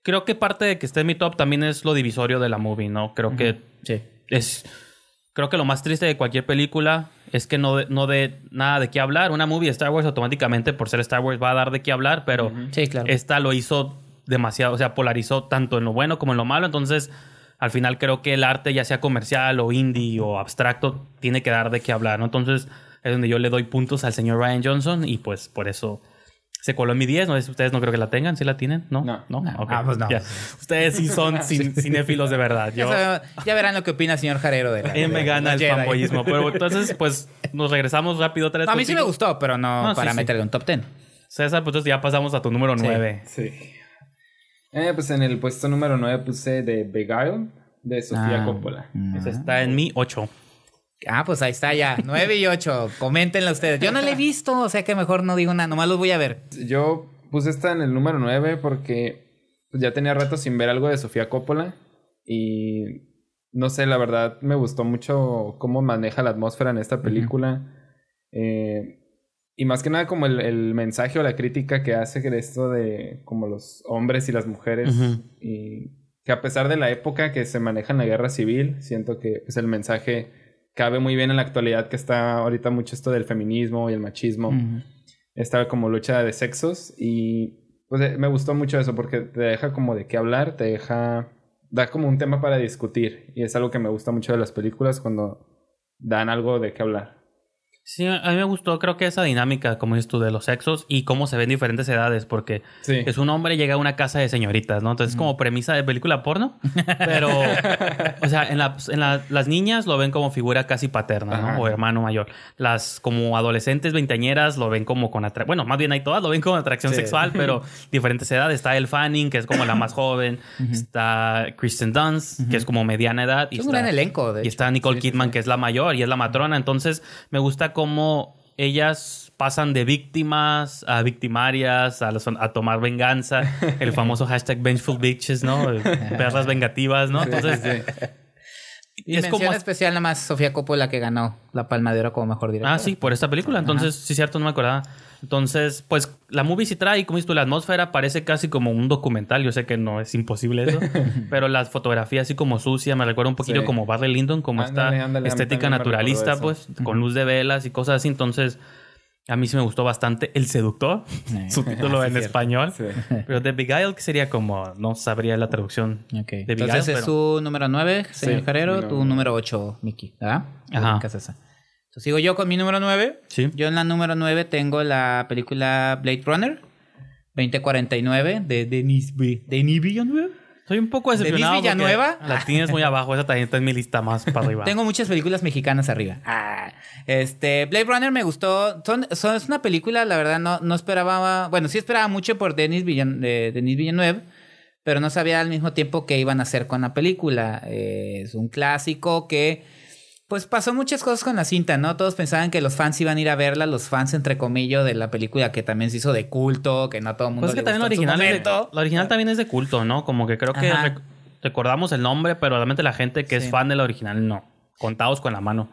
creo que parte de que esté en mi top también es lo divisorio de la movie, ¿no? Creo que Sí. es creo que lo más triste de cualquier película es que no de, no de nada de qué hablar. Una movie de Star Wars automáticamente por ser Star Wars va a dar de qué hablar, pero Sí, claro. esta lo hizo demasiado, o sea, polarizó tanto en lo bueno como en lo malo, entonces al final creo que el arte ya sea comercial o indie o abstracto tiene que dar de qué hablar, ¿no? Entonces es donde yo le doy puntos al señor Ryan Johnson y pues por eso se coló en mi 10, no sé si ustedes no creo que la tengan, ¿sí la tienen? ¿No? No. ¿No? Ah, pues no. ya. Ustedes sí son cin- cinéfilos de verdad. Ya, Yo, sabe- ya verán lo que opina el señor Jarero de la, eh, me gana el fanboyismo. Pero entonces, pues, nos regresamos rápido otra vez. No, a mí sí me gustó, pero no, para sí. meterle un top 10. César, pues entonces ya pasamos a tu número Sí. 9. Sí. Eh, pues en el puesto número 9 puse de Beguile de Sofía Ah. Coppola. Ese está en mi 8. Ah, pues ahí está ya. 9 y 8. Coméntenlo ustedes. Yo no la he visto, o sea que mejor no digo nada. Nomás los voy a ver. Yo puse esta en el número 9 porque ya tenía rato sin ver algo de Sofía Coppola y no sé, la verdad me gustó mucho cómo maneja la atmósfera en esta película. Eh, y más que nada como el, el mensaje o la crítica que hace esto de como los hombres y las mujeres y que a pesar de la época que se maneja en la guerra civil, siento que pues, el mensaje cabe muy bien en la actualidad que está ahorita mucho esto del feminismo y el machismo esta como lucha de sexos y pues eh, me gustó mucho eso porque te deja como de qué hablar, te deja da como un tema para discutir y es algo que me gusta mucho de las películas cuando dan algo de qué hablar. Sí, a mí me gustó, creo que esa dinámica, como dices tú, de los sexos y cómo se ven diferentes edades, porque Sí. es un hombre llega a una casa de señoritas, ¿no? Entonces es como premisa de película porno, pero, o sea, en, la- en la- las niñas lo ven como figura casi paterna, ¿no? Ajá. O hermano mayor. Las como adolescentes veinteañeras lo ven como con atracción, bueno, más bien hay todas lo ven como atracción Sí. sexual, pero diferentes edades. Está El Fanning, que es como la más joven, está Kristen Dunst, que es como mediana edad. y Es un está- gran elenco, de y hecho. está Nicole Sí, sí, Kidman, sí. que es la mayor y es la matrona. Entonces, me gusta cómo ellas pasan de víctimas a victimarias, a, los- a tomar venganza. El famoso hashtag Vengeful Bitches, ¿no? Perras vengativas, ¿no? Entonces, Y es como... especial nada más Sofía Coppola que ganó la Palma de Oro como mejor directora. Ah, sí, por esta película. Entonces, sí, cierto, no me acordaba. Entonces, pues la movie sí trae, como dices tú, la atmósfera parece casi como un documental. Yo sé que no es imposible eso, pero la fotografía así como sucia me recuerda un poquillo Sí. como Barry Lyndon, como Ándale, esta ándale, estética naturalista, pues, con luz de velas y cosas así. Entonces, a mí sí me gustó bastante El Seductor, su título sí, en cierto. español. Sí. Pero The Beguiled, que sería como, no sabría la traducción. Ok. de Entonces es pero- su número 9, señor Sí, mi tu número número 8, Miki. ¿Verdad? Ajá. Ubicas esa. Entonces sigo yo con mi número 9. Sí. Yo en la número 9 tengo la película Blade Runner 2049 de Denis, B- Denis Villeneuve. Estoy un poco ¿Denis decepcionado. porque Villanueva? La tienes muy abajo, esa también está en mi lista más para arriba. Tengo muchas películas mexicanas arriba. Ah, este, Blade Runner me gustó. Son, son- es una película, la verdad, no, no esperaba. Bueno, sí esperaba mucho por Denis, Villan, de Denis Villeneuve, pero no sabía al mismo tiempo qué iban a hacer con la película. Eh, es un clásico que. Pues pasó muchas cosas con la cinta, ¿no? Todos pensaban que los fans iban a ir a verla, los fans entre comillas de la película que también se hizo de culto, que no a todo el mundo Pues es que también la original, es de, momento. la original también es de culto, ¿no? Como que creo que rec- recordamos el nombre, pero realmente la gente que Sí. es fan de la original no. Contados con la mano.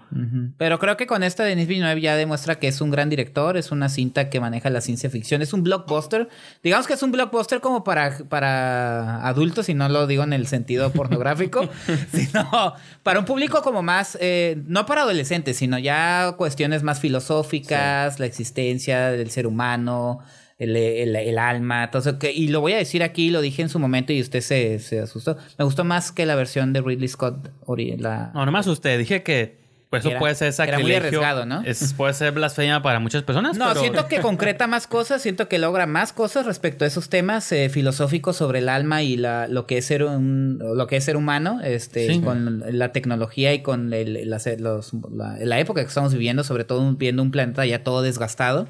Pero creo que con esta Denis Villeneuve ya demuestra que es un gran director, es una cinta que maneja la ciencia ficción, es un blockbuster. Digamos que es un blockbuster como para, para adultos, y no lo digo en el sentido pornográfico, sino para un público como más, eh, no para adolescentes, sino ya cuestiones más filosóficas, la existencia del ser humano. El, el- el alma, entonces, que, y lo voy a decir aquí, lo dije en su momento y usted se, se asustó. Me gustó más que la versión de Ridley Scott, la, No, no me asusté. Dije que pues, eso Era- puede ser era muy sacrilegio. arriesgado, ¿no? Es, puede ser blasfemia para muchas personas. No, pero- siento que concreta más cosas, siento que logra más cosas respecto a esos temas eh, filosóficos sobre el alma y la, lo que es ser un, lo que es ser humano, este, Sí. con la tecnología y con el- los- la, la época que estamos viviendo, sobre todo viendo un planeta ya todo desgastado.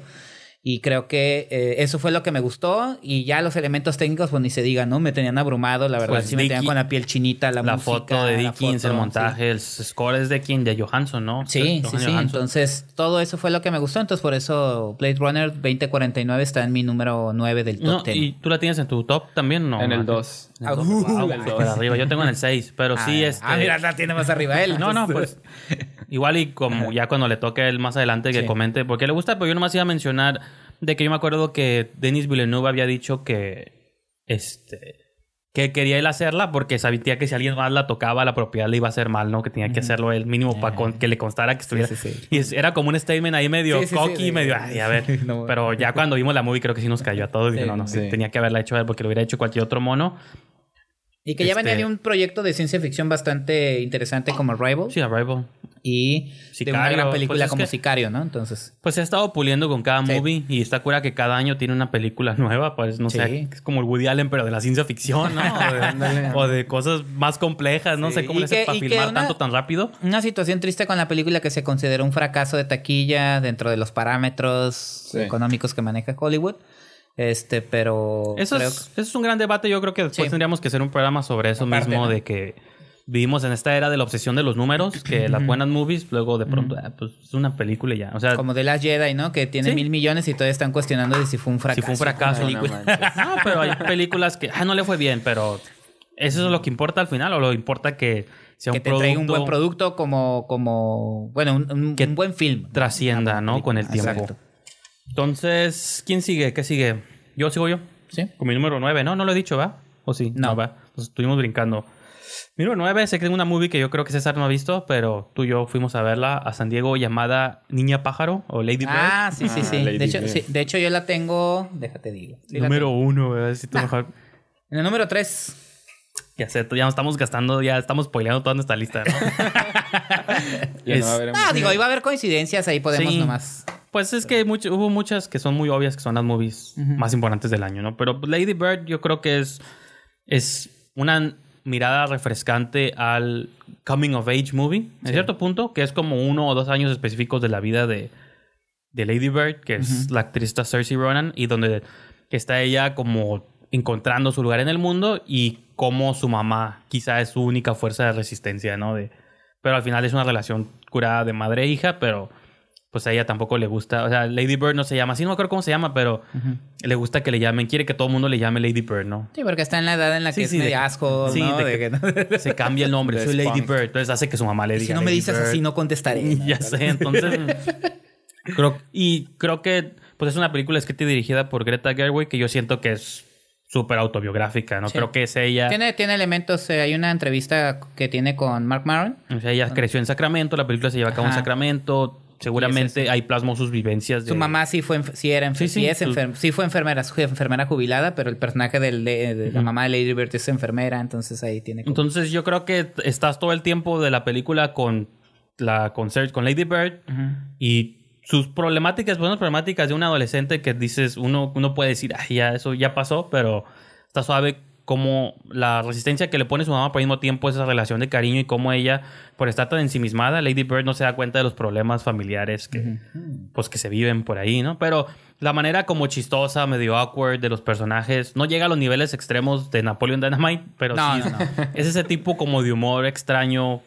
Y creo que eh, eso fue lo que me gustó. Y ya los elementos técnicos, pues ni se digan, ¿no? Me tenían abrumado, la verdad. Pues sí, me tenían con la piel chinita, la, la foto de Dickens, el montaje, sí. el score es de quien, de Johansson, ¿no? Sí, sí, sí. Entonces, todo eso fue lo que me gustó. Entonces, por eso Blade Runner 2049 está en mi número 9 del top ¿Y tú la tienes en tu top también, no? En el 2. Uh, yo tengo en el 6, pero ah, sí ah, este... Ah, mira, la tiene más arriba él. no, no, pues... Igual y como ya cuando le toque él más adelante que comente, porque le gusta, pero yo nomás iba a mencionar de que yo me acuerdo que Denis Villeneuve había dicho que... Este... Que quería él hacerla porque sabía que si alguien más la tocaba, la propiedad le iba a hacer mal, ¿no? Que tenía que hacerlo él mínimo para que le constara que estuviera. Y era como un statement ahí medio cocky, medio, a ver. Pero ya cuando vimos la movie, creo que sí nos cayó a todos. No, no, tenía que haberla hecho a él porque lo hubiera hecho cualquier otro mono. Y que ya venía Este- de un proyecto de ciencia ficción bastante interesante como Rival. Sí, Arrival. Y de una Sicario, gran película pues es como que- Sicario, ¿no? Entonces. Pues se ha estado puliendo con cada Sí. movie y está cura que cada año tiene una película nueva, pues no Sí. sé, es como el Woody Allen pero de la ciencia ficción, ¿no? O de, o de cosas más complejas, no Sí. sé cómo Y le hace para filmar una- tanto tan rápido. Una situación triste con la película que se consideró un fracaso de taquilla dentro de los parámetros Sí. económicos que maneja Hollywood. Este, pero. Eso creo- es, eso es un gran debate, yo creo que después Sí. tendríamos que hacer un programa sobre eso Aparte, mismo ¿no? de que vivimos en esta era de la obsesión de los números, que las buenas movies luego de pronto, ah, pues es una película ya, o sea, Como de Last Jedi, ¿no? Que tiene Sí. mil millones y todavía están cuestionando de si fue un fracaso. si fue un fracaso. No, pero hay películas que ah, no le fue bien, pero eso es lo que importa al final o lo importa que sea que un te producto traiga un buen producto como, como bueno, un, un- Que un buen film. trascienda, ¿no? Con el tiempo. Exacto. Entonces, ¿quién sigue? ¿Qué sigue? Yo sigo yo. Sí. Con mi número 9, ¿no? No lo he dicho, ¿va? ¿O sí? No. va. Nos estuvimos brincando. Mi número 9, sé que es una movie que yo creo que César no ha visto, pero tú y yo fuimos a verla a San Diego llamada Niña Pájaro o Lady Bird. Ah, sí, sí, Ah, sí. Lady De hecho, sí. de hecho, yo la tengo. Déjate digo. Sí número 1, ¿verdad? Si tú Nah. mejor- tengo. En el número 3. Ya sé, ya nos estamos gastando, ya estamos spoileando toda nuestra lista, ¿no? Es- no. No, digo, iba a haber coincidencias, ahí podemos Sí. nomás. Pues es que mucho- hubo muchas que son muy obvias, que son las movies más importantes del año, ¿no? Pero Lady Bird yo creo que es, es una mirada refrescante al coming of age movie, en cierto punto, que es como uno o dos años específicos de la vida de, de Lady Bird, que es la actriz Cersei Ronan, y donde está ella como encontrando su lugar en el mundo y cómo su mamá quizá es su única fuerza de resistencia, ¿no? De, pero al final es una relación curada de madre e hija, pero pues a ella tampoco le gusta, o sea, Lady Bird no se llama así, no me acuerdo cómo se llama, pero le gusta que le llamen, quiere que todo el mundo le llame Lady Bird, ¿no? Sí, porque está en la edad en la que Sí, es sí, de asco, sí, ¿no? de De que- Se cambia el nombre, soy Lady. Bird, entonces hace que su mamá le diga. si no me dices Bird. así, no contestaré. Ya sé, entonces. creo, y creo que pues es una película escrita y dirigida por Greta Gerwig que yo siento que es súper autobiográfica, ¿no? Sí. Creo que es ella. Tiene, tiene elementos, eh, hay una entrevista que tiene con Mark Maron. O sea, ella creció en Sacramento, la película se lleva a cabo en. Sacramento. Seguramente ahí plasmó sus vivencias. De... Su mamá sí fue, sí era enfer- Sí, es enfer- sí fue enfermera, fue enfermera jubilada, pero el personaje del- de, de la mamá de Lady Bird es enfermera, entonces ahí tiene como- Entonces yo creo que estás todo el tiempo de la película con la con, Ser- con Lady Bird y sus problemáticas, buenas problemáticas de un adolescente que dices, uno, uno puede decir, ay, ya eso ya pasó, pero está suave como la resistencia que le pone su mamá, por el mismo tiempo esa relación de cariño y cómo ella, por estar tan ensimismada, Lady Bird no se da cuenta de los problemas familiares que, pues, que se viven por ahí, ¿no? Pero la manera como chistosa, medio awkward de los personajes, no llega a los niveles extremos de Napoleon Dynamite, pero No, sí no, no. es ese tipo como de humor extraño,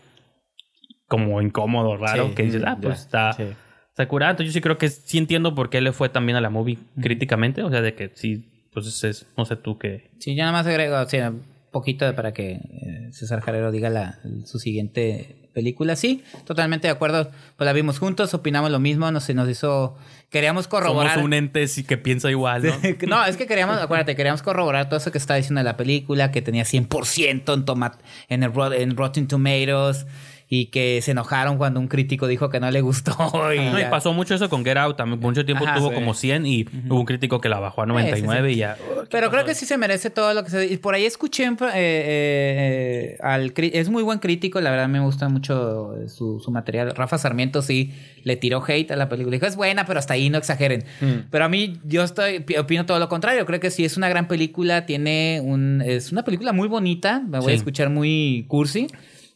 como incómodo, raro, Sí, que dices, ah, ya, pues está, sí. está curada. Entonces yo sí creo que sí entiendo por qué le fue también a la movie críticamente, o sea, de que sí, pues es, no sé tú qué. Sí, yo nada más agrego, o sea, un poquito para que eh, César Jarero diga la, su siguiente película. Sí, totalmente de acuerdo. Pues la vimos juntos, opinamos lo mismo, nos, se nos hizo... Queríamos corroborar... Somos un ente sí que piensa igual, ¿no? No, es que queríamos, acuérdate, queríamos corroborar todo eso que estaba diciendo la película, que tenía 100% en, tomat en, el, en Rotten Tomatoes y que se enojaron cuando un crítico dijo que no le gustó. Y, No, y pasó mucho eso con Get Out. También mucho tiempo Ajá, tuvo sí. como 100 y hubo un crítico que la bajó a 99 y ya. Pero creo que sí se merece todo lo que se... Y por ahí escuché eh, eh, al... Es muy buen crítico, la verdad me gusta mucho su, su material. Rafa Sarmiento sí le tiró hate a la película. Dijo, es buena, pero hasta ahí no exageren. Pero a mí, yo estoy... pi- Opino todo lo contrario. Creo que sí es una gran película. Tiene un... Es una película muy bonita. Me voy a Sí. escuchar muy cursi.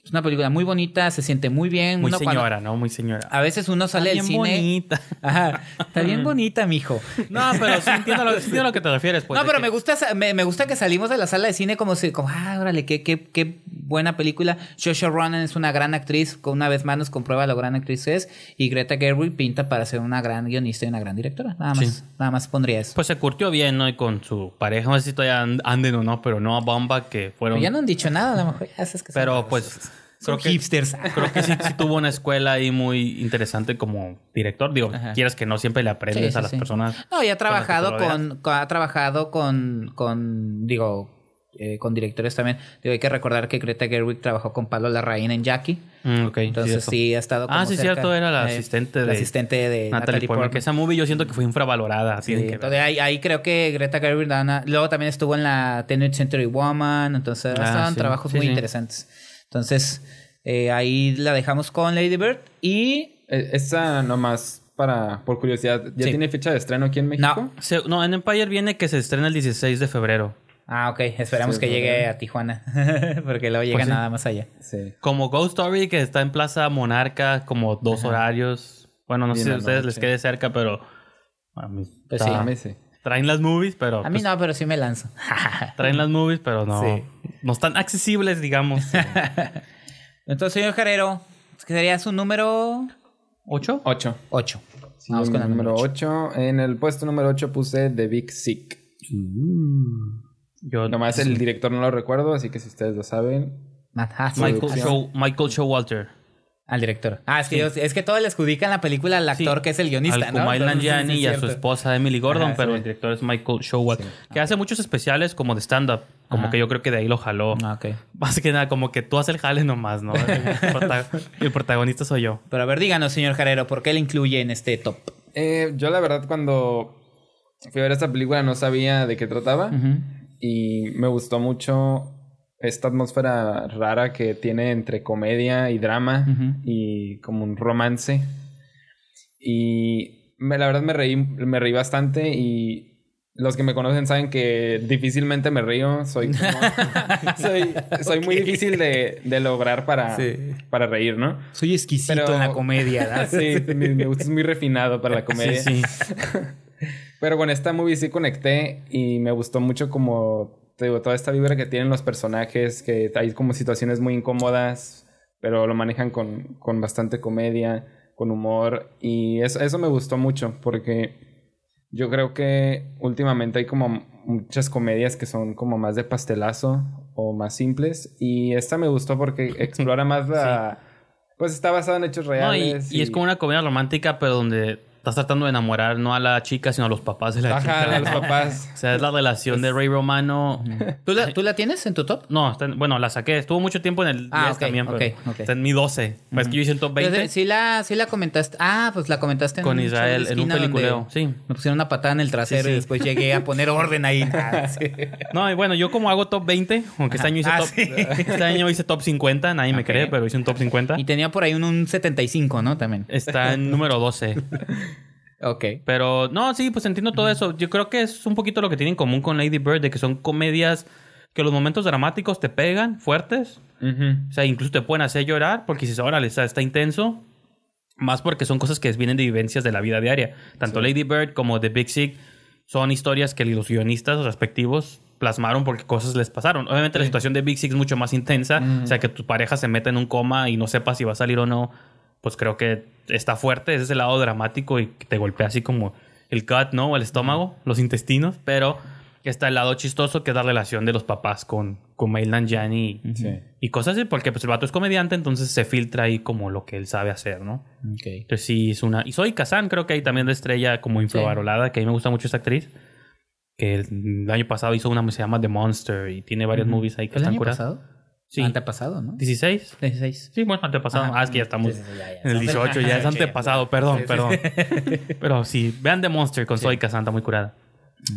Es una película muy bonita, se siente muy bien. Muy Uno cuando- señora, ¿no? Muy señora. a veces uno sale del bien cine. bonita. Ajá, está bien bonita, mijo. No, pero sí entiendo, lo, sí entiendo a lo que te refieres. Pues, no, pero que- me gusta, me, me gusta que salimos de la sala de cine como si, como, ah, órale, qué, qué, qué buena película. Saoirse Ronan es una gran actriz, con una vez más nos comprueba lo gran actriz que es, y Greta Gerwig pinta para ser una gran guionista y una gran directora. Nada más, Sí. nada más pondría eso. Pues se curtió bien, ¿no? Y con su pareja, no sé si todavía and- anden o no, pero no a bomba que fueron. Pero ya no han dicho nada, a lo mejor ya sabes que son Pero pues Son creo que, hipsters. creo que sí, sí tuvo una escuela ahí muy interesante como director. Digo, Ajá. quieras que no siempre le aprendes Sí, a las personas. No, y ha que trabajado con, con- ha trabajado con, con digo, eh, con directores también. Digo, hay que recordar que Greta Gerwig trabajó con Pablo Larraín en Jackie. Mm, Entonces cierto. sí, ha estado como Ah, sí, cerca, cierto, era la eh, asistente la de asistente de Natalie, Portman. Que esa movie yo siento que fue infravalorada. Sí, que entonces ahí, ahí creo que Greta Gerwig luego también estuvo en la 10th Century Woman, entonces Ah, sí. trabajos Sí, muy interesantes. Entonces eh, ahí la dejamos con Lady Bird y Eh, Esta nomás para, por curiosidad, ¿ya Sí. tiene fecha de estreno aquí en México? no. Se- no, en Empire viene que se estrena el 16 de febrero. Ah, ok, esperamos Sí, que llegue a Tijuana, porque luego llega Pues sí. nada más allá. Sí. Como Ghost Story, que está en Plaza Monarca, como dos horarios. Bueno, no sé si a ustedes les quede cerca, pero. A mí Pues está- sí. A mí sí. Traen las movies, pero. A mí pues, no, pero sí me lanzo. Traen las movies, pero no. Sí. No están accesibles, digamos. Entonces, señor Jarero, ¿qué sería su número ¿Ocho? 8. 8. Sí, Vamos con el número número 8. 8. En el puesto número 8 puse The Big Sick. Yo. Nomás el director no lo recuerdo, así que si ustedes lo saben. Michael, producción. Show, Michael Showalter. Al director. Ah, es que, yo- es que todo le adjudican la película al actor Sí. que es el guionista, Al ¿no? Kumail sí, Nanjiani sí, y a su esposa Emily Gordon, Ajá, pero sí. el director es Michael Showalter. Que hace muchos especiales como de stand-up. Como Ajá. que yo creo que de ahí lo jaló. Ah, ok. Más que nada, como que tú haces el jale nomás, ¿no? El, prota- el protagonista soy yo. Pero a ver, díganos, señor Jarero, ¿por qué le incluye en este top? Eh, yo la verdad cuando fui a ver esta película no sabía de qué trataba. Y me gustó mucho esta atmósfera rara que tiene entre comedia y drama Ujú. y como un romance. Y me, la verdad me reí, me reí bastante y los que me conocen saben que difícilmente me río. Soy como- soy, soy muy difícil de, de lograr para, Sí. para reír, ¿no? Soy exquisito Pero- en la comedia. Sí, mi, mi gusto es muy refinado para la comedia. Sí, sí. Pero con esta movie sí conecté y me gustó mucho como te digo, toda esta vibra que tienen los personajes, que hay como situaciones muy incómodas, pero lo manejan con, con bastante comedia, con humor y eso, eso me gustó mucho porque yo creo que últimamente hay como muchas comedias que son como más de pastelazo o más simples y esta me gustó porque explora más la... Pues está basada en hechos No, y, reales. y es como una comedia romántica, pero donde estás tratando de enamorar no a la chica, sino a los papás de la Ajá, chica. a los papás. O sea, es la relación de Ray Romano. ¿Tú, la, ¿Tú la tienes en tu top? No, está en- bueno, la saqué. Estuvo mucho tiempo en el Ah, 10 ok, también, pero ok, ok. está en mi 12. Es que yo hice en top 20 Entonces, sí, la, sí la comentaste. Ah, pues la comentaste en con Israel en un peliculeo. Sí. Me pusieron una patada en el trasero Sí, y después llegué a poner orden ahí. Ah, sí. No, y bueno, yo como hago top 20, aunque este año hice Ah, top, este año hice top 50, nadie me cree, pero hice un top 50. Y tenía por ahí un, un 75, ¿no? También. Está en número 12. Ok. Pero no, sí, pues entiendo todo eso. Yo creo que es un poquito lo que tiene en común con Lady Bird, de que son comedias que los momentos dramáticos te pegan fuertes. O sea, incluso te pueden hacer llorar porque dices, órale, está, está intenso. Más porque son cosas que vienen de vivencias de la vida diaria. Tanto Lady Bird como The Big Sick son historias que los guionistas respectivos plasmaron porque cosas les pasaron. Obviamente la situación de Big Sick es mucho más intensa. O sea, que tu pareja se meta en un coma y no sepa si va a salir o no. Pues creo que está fuerte. Ese es el lado dramático y que te golpea así como el gut, ¿no? O el estómago, los intestinos. Pero está el lado chistoso que es la relación de los papás con, con Mail Nanjiani y, Sí. y cosas así, porque pues el vato es comediante, entonces se filtra ahí como lo que él sabe hacer, ¿no? Entonces sí, es una... Y soy Kazan, creo que ahí también de estrella como infravalorada, que a mí me gusta mucho esa actriz, que el, año pasado hizo una que se llama The Monster y tiene varias movies ahí que ¿Fue el están año curadas. pasado? Sí. Antepasado, ¿no? 16. 16. Sí, bueno, antepasado. Ah, es que ya estamos Sí, sí, sí, ya, ya. en el 18, ya es antepasado, perdón, perdón. Pero sí, vean The Monster con Kazan, está muy curada.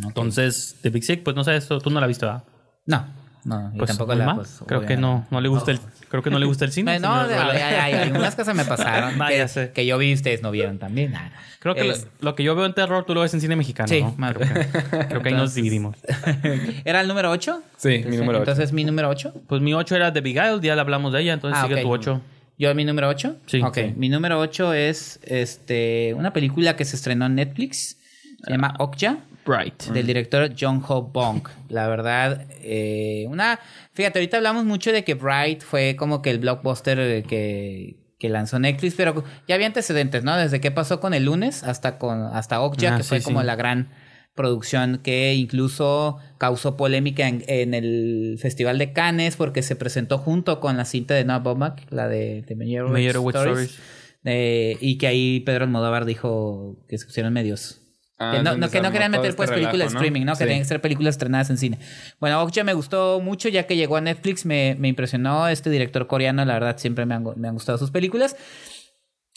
Entonces, The Big Sick, pues no sé, eso tú no la has visto, ¿verdad? No, No, y Pues, tampoco la pues, creo que no, no le gusta el, creo que no le gusta el cine. No, no, Vela. ay, ay, ay, algunas cosas me pasaron Ah, que, sé. que yo vi y ustedes no vieron también. Ah, Creo que lo- es- lo, que yo veo en terror tú lo ves en cine mexicano, Sí, ¿no? más- Creo que, creo que ahí nos Entonces- dividimos. ¿Era el número 8? Sí, mi número ocho. Entonces, ¿mi número 8? Pues mi 8 era The Beguiled, ya le hablamos de ella, entonces Ah, sigue ok. tu 8. ¿Yo mi número 8? Sí. Ok, Sí. mi número 8 es este, una película que se estrenó en Netflix. Se llama Okja. Bright. del director John Ho Bong. La verdad, eh, una... Fíjate, ahorita hablamos mucho de que Bright fue como que el blockbuster eh, que, que lanzó Netflix, pero ya había antecedentes, ¿no? Desde qué pasó con el lunes hasta con hasta Okja, Ah, que fue como sí. la gran producción que incluso causó polémica en, en el Festival de Cannes porque se presentó junto con la cinta de Noah Baumbach, la de, de Stories, Stories. eh, y que ahí Pedro Almodóvar dijo que se pusieron medios Ah, que no, donde no- se que no querían meter este pues películas ¿no? streaming, ¿no? Que tenían que ser películas estrenadas en cine. Bueno, Okja me gustó mucho ya que llegó a Netflix, me, me impresionó este director coreano, la verdad siempre me han, me han gustado sus películas.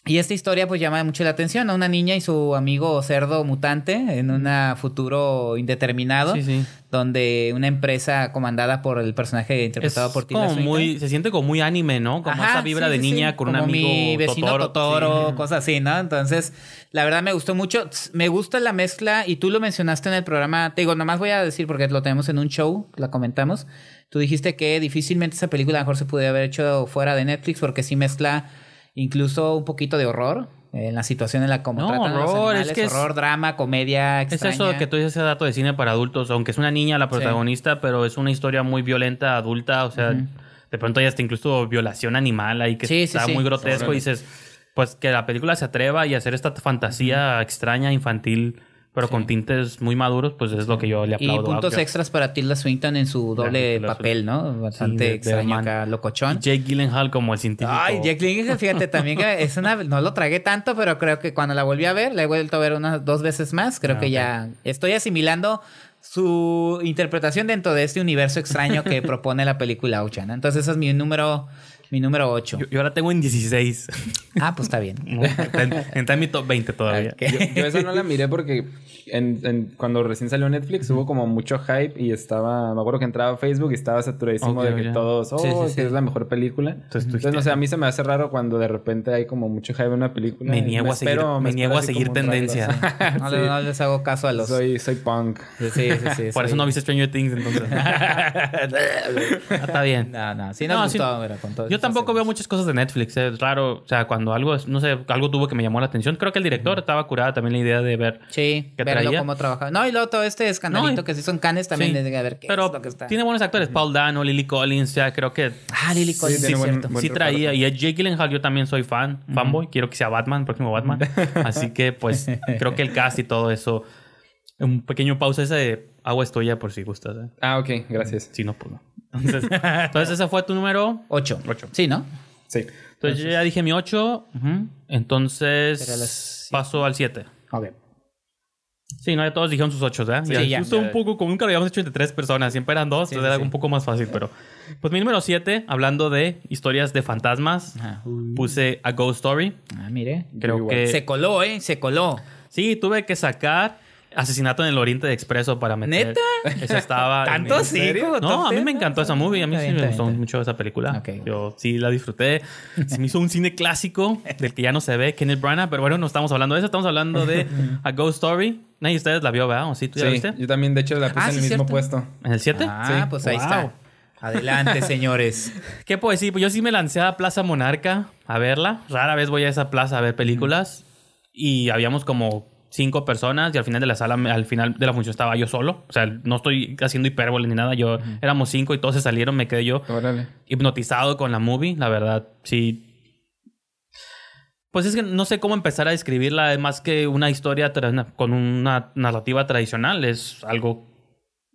Y esta historia pues llama mucho la atención a una niña y su amigo cerdo mutante en un futuro indeterminado, Sí, sí. donde una empresa comandada por el personaje interpretado Es por Tilda como muy, se siente como muy anime, ¿no? Como Ajá, esa vibra sí, de niña con un amigo mi vecino Totoro. Cosas así, ¿no? Entonces, la verdad me gustó mucho. Me gusta la mezcla y tú lo mencionaste en el programa. Te digo, nomás voy a decir porque lo tenemos en un show, la comentamos. Tú dijiste que difícilmente esa película a lo mejor se pudiera haber hecho fuera de Netflix porque sí mezcla incluso un poquito de horror en la situación en la como No, tratan a los horror, es que es- horror, drama, comedia, Es extraña. eso de que tú dices ese dato de cine para adultos, aunque es una niña la protagonista, pero es una historia muy violenta, adulta, o sea, de pronto hay hasta incluso violación animal ahí que Sí, está sí. muy grotesco y dices, pues que la película se atreva y hacer esta fantasía extraña, infantil, pero con tintes muy maduros, pues es lo que yo le Y aplaudo. puntos a- extras para Tilda Swinton en su doble papel, ¿no? Bastante de extraño acá, locochón. Y Jake Gyllenhaal como el científico. Ay, Jack Gyllenhaal, fíjate, también que es una, no lo tragué tanto, pero creo que cuando la volví a ver, la he vuelto a ver unas dos veces más, creo Ah, que ya estoy asimilando su interpretación dentro de este universo extraño que propone la película Ochan. Entonces ese es mi número, mi número 8. Yo, yo ahora tengo en 16. Ah, pues está bien. está, en, está en mi top 20 todavía. Yo, yo esa no la miré porque en, en- cuando recién salió Netflix hubo como mucho hype y estaba, me acuerdo que entraba a Facebook y estaba saturadísimo Ok, de que ya. todos, oh, Sí, sí, sí. que es la mejor película. Entonces, no sé, a mí se me hace raro cuando de repente hay como mucho hype en una película. Me niego a seguir- me espero niego a seguir tendencia. No, le- no les hago caso a los... Soy, soy punk. Sí, sí, sí. Por eso no viste Stranger Things entonces. Ah, está bien. No, no, sí nos No, gustó, sí. pero con todo Yo eso tampoco hacemos. veo muchas cosas de Netflix. Es raro. O sea, cuando algo, no sé, algo tuvo que me llamó la atención. Creo que el director estaba curada también la idea de ver. Sí, que verlo traía. cómo trabaja. No, y luego todo este escandalito No, que sí son canes también Sí. de a ver qué Pero es lo que está. tiene buenos actores. Paul Dano, Lily Collins. Ya creo que Ah, Lily Collins, sí, buen- cierto. buen sí traía. Y a Jake Gyllenhaal yo también soy fan, fanboy. Quiero que sea Batman, próximo Batman. Así que, pues, creo que el cast y todo eso. Un pequeño pausa ese de agua es tuya por si gustas. ¿eh? Ah, ok, gracias. Si no, pues no. Entonces, entonces ese fue tu número. Ocho. Ocho. Sí, ¿no? Sí. Entonces, yo ya dije mi 8. Entonces Será las paso al 7. Ok. Sí, no, ya todos dijeron sus 8, ¿verdad? Sí, ya. ya. Justo un poco, como nunca lo habíamos hecho entre tres personas, siempre eran dos, Sí, entonces sí, era un poco más fácil, pero... Pues mi número 7, hablando de historias de fantasmas, Ajá. puse A Ghost Story. Ah, mire. Creo que... Se coló, ¿eh? Se coló. Sí, tuve que sacar Asesinato en el Oriente de Expreso para meter... ¿Neta? Esa estaba... en ¿Tanto mi- sí? serio? como No, a mí me encantó esa movie. A mí sí me gustó mucho esa película. Ok. Yo sí la disfruté. Se me hizo un cine clásico del que ya no se ve, Kenneth Branagh. Pero bueno, no estamos hablando de eso. Estamos hablando de A Ghost Story. Nadie de ustedes la vio, ¿verdad? ¿O sí? ¿Tú ya la Sí, viste? yo también, de hecho, la puse Ah, en sí, el mismo cierto. puesto. ¿En el 7? Ah, Sí. pues ahí Wow. está. Adelante, señores. ¿Qué puedo decir? Pues yo sí me lancé a Plaza Monarca a verla. Rara vez voy a esa plaza a ver películas. Y habíamos como cinco personas y al final de la sala, al final de la función estaba yo solo. O sea, no estoy haciendo hipérbole ni nada. Yo éramos cinco y todos se salieron. Me quedé yo Órale. hipnotizado con la movie. La verdad, sí. Pues es que no sé cómo empezar a describirla. Es más que una historia con una narrativa tradicional. Es algo.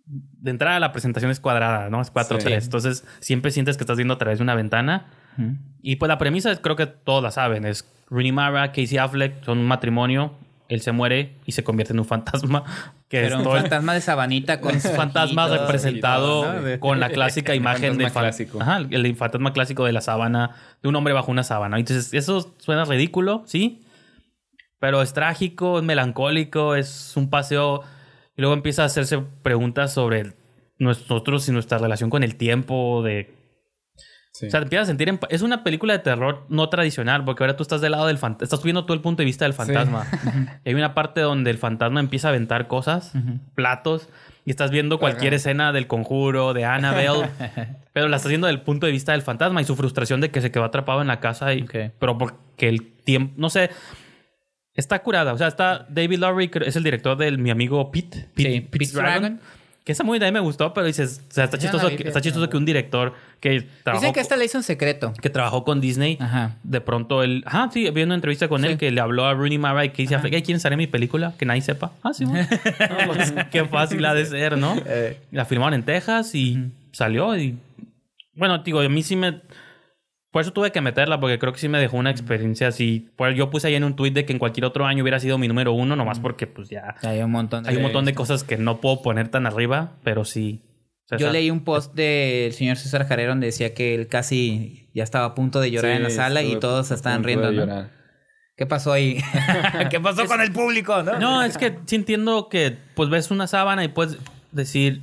De entrada, la presentación es cuadrada, ¿no? Es 4-3. Sí. Entonces, siempre sientes que estás viendo a través de una ventana. Y pues la premisa creo que todos la saben. Es Rooney Mara, Casey Affleck, son un matrimonio. Él se muere y se convierte en un fantasma. Que Pero es un fantasma de sabanita con un fantasma representado ¿no? De- con la clásica imagen fantasma de fan- clásico. Ajá, el fantasma clásico de la sábana, de un hombre bajo una sábana. Entonces, eso suena ridículo, sí, pero es trágico, es melancólico, es un paseo y luego empieza a hacerse preguntas sobre nosotros y nuestra relación con el tiempo, de Sí. O sea, te empiezas a sentir... en Es una película de terror no tradicional, porque ahora tú estás del lado del fantasma. Estás viendo todo el punto de vista del fantasma. y hay una parte donde el fantasma empieza a aventar cosas, platos, y estás viendo cualquier escena del conjuro, de Annabelle, pero la estás viendo del punto de vista del fantasma y su frustración de que se quedó atrapado en la casa. Y, Ok. Pero porque el tiempo... No sé... Está curada. O sea, está David Lowry, es el director del mi amigo Pete. Pete, Sí, Pete's Dragon. Que esa muy también me gustó, pero dices, o sea, está Ya chistoso, vi, que, fíjate, está chistoso no. que un director que trabajó, Dicen que esta la hizo en secreto. que trabajó con Disney, Ajá. de pronto él, ah, sí, había una entrevista con Sí. él que le habló a Rooney Mara y que dice, "Hey, ¿quién sale en mi película? Que nadie sepa. Ah, sí, bueno. No, pues, qué fácil ha de ser, ¿no? Eh. La filmaron en Texas y salió y... Bueno, digo, a mí sí me... Por eso tuve que meterla, porque creo que sí me dejó una experiencia así. Pues yo puse ahí en un tweet de que en cualquier otro año hubiera sido mi número uno, nomás porque pues ya... Hay un montón de... Hay un montón de cosas que no puedo poner tan arriba, pero sí. Yo leí un post del señor César Jarero donde decía que él casi ya estaba a punto de llorar Sí, en la sala y todos estaban riendo. ¿Qué pasó ahí? ¿Qué pasó con el público, no? No, es que sí entiendo que pues ves una sábana y puedes decir,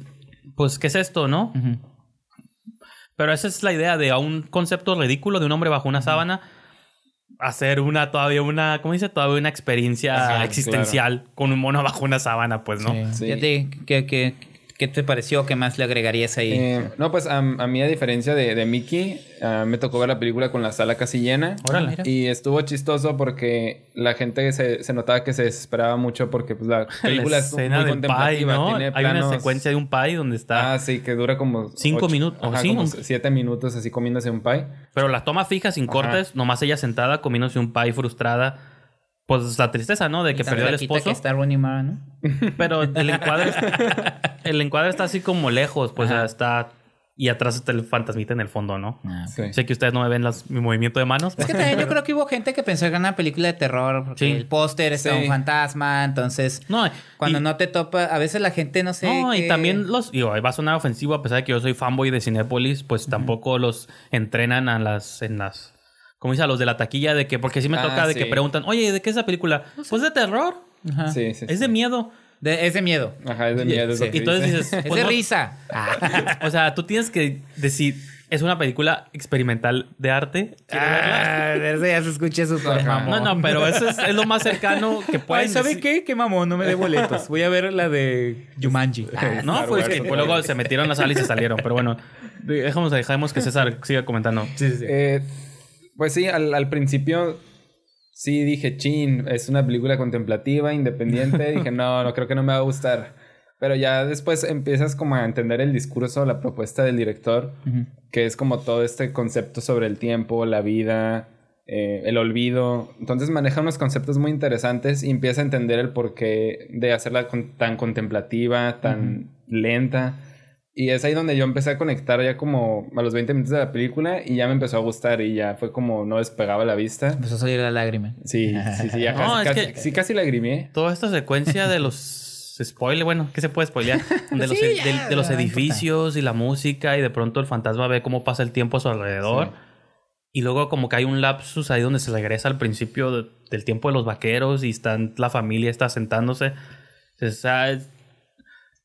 pues, ¿qué es esto, no? Pero esa es la idea de a un concepto ridículo de un hombre bajo una sábana hacer una todavía una, ¿cómo dice? Todavía una experiencia Ajá, existencial con un mono bajo una sábana, pues, ¿no? Sí. Sí. Fíjate, ¿qué, qué, qué te pareció? ¿Qué más le agregarías ahí? Eh, no, pues a, a mí, a diferencia de, de Mickey, ah, me tocó ver la película con la sala casi llena. Órale. Y estuvo chistoso porque la gente se, se notaba que se desesperaba mucho porque pues, la película la es escena muy del pie, contemplativa. ¿no? Tiene Hay una planos- secuencia de un pie donde está... Ah, sí, que dura como... Cinco minutos, o Ajá, sí, como un- siete minutos así comiéndose un pie. Pero la toma fija, sin cortes, nomás ella sentada comiéndose un pie frustrada. Pues la tristeza, ¿no? De que perdió al flaquita esposo. que está Mara, ¿no? Pero el encuadre, el encuadre está así como lejos, pues Ajá. está... Y atrás está el fantasmita en el fondo, ¿no? Sí. Sé que ustedes no me ven las- mi movimiento de manos. Es que también yo creo que hubo gente que pensó que era una película de terror porque Sí. el póster está Sí. un fantasma, entonces No, cuando y, no te topa, a veces la gente no sé no, y también los... Digo, va a sonar ofensivo a pesar de que yo soy fanboy de Cinépolis, pues tampoco los entrenan a las... En las como dice, a los de la taquilla de que... Porque sí me Ah, toca de que preguntan, oye, ¿de qué es esa película? Pues de terror. Ajá. Sí, sí, Es de miedo. De- es de miedo. Ajá, es de miedo. es Y entonces dice. dices... Es pues de risa. O sea, tú tienes que decir, es una película experimental de arte. ¿Quieres verla? Ah, eso ya se escucha mamón. No, no, pero eso es, es lo más cercano que pueden Ay, ¿sabe decir. qué? Qué mamón, no me dé boletos. Voy a ver la de Jumanji. Ah, No, Star pues que pues luego se metieron a la sala y se salieron. Pero bueno, dejamos, dejamos que César siga comentando. sí, sí, sí. Eh, pues sí, al, al principio sí dije, chin, es una película contemplativa, independiente. dije, no, no creo que no me va a gustar. Pero ya después empiezas como a entender el discurso, la propuesta del director, que es como todo este concepto sobre el tiempo, la vida, eh, el olvido. Entonces maneja unos conceptos muy interesantes y empieza a entender el porqué de hacerla con- tan contemplativa, tan lenta. Y es ahí donde yo empecé a conectar ya como a los 20 minutos de la película y ya me empezó a gustar y ya fue como no despegaba la vista. Empezó a salir la lágrima. Sí, sí, sí, ya No, casi, es casi, que- sí, casi lagrimé. Toda esta secuencia de los spoilers, bueno, ¿qué se puede spoilear? De los, Sí, ed- ya, de, los edificios y la música y de pronto el fantasma ve cómo pasa el tiempo a su alrededor. Sí. Y luego como que hay un lapsus ahí donde se regresa al principio de- del tiempo de los vaqueros y están, la familia está sentándose. O sea, es-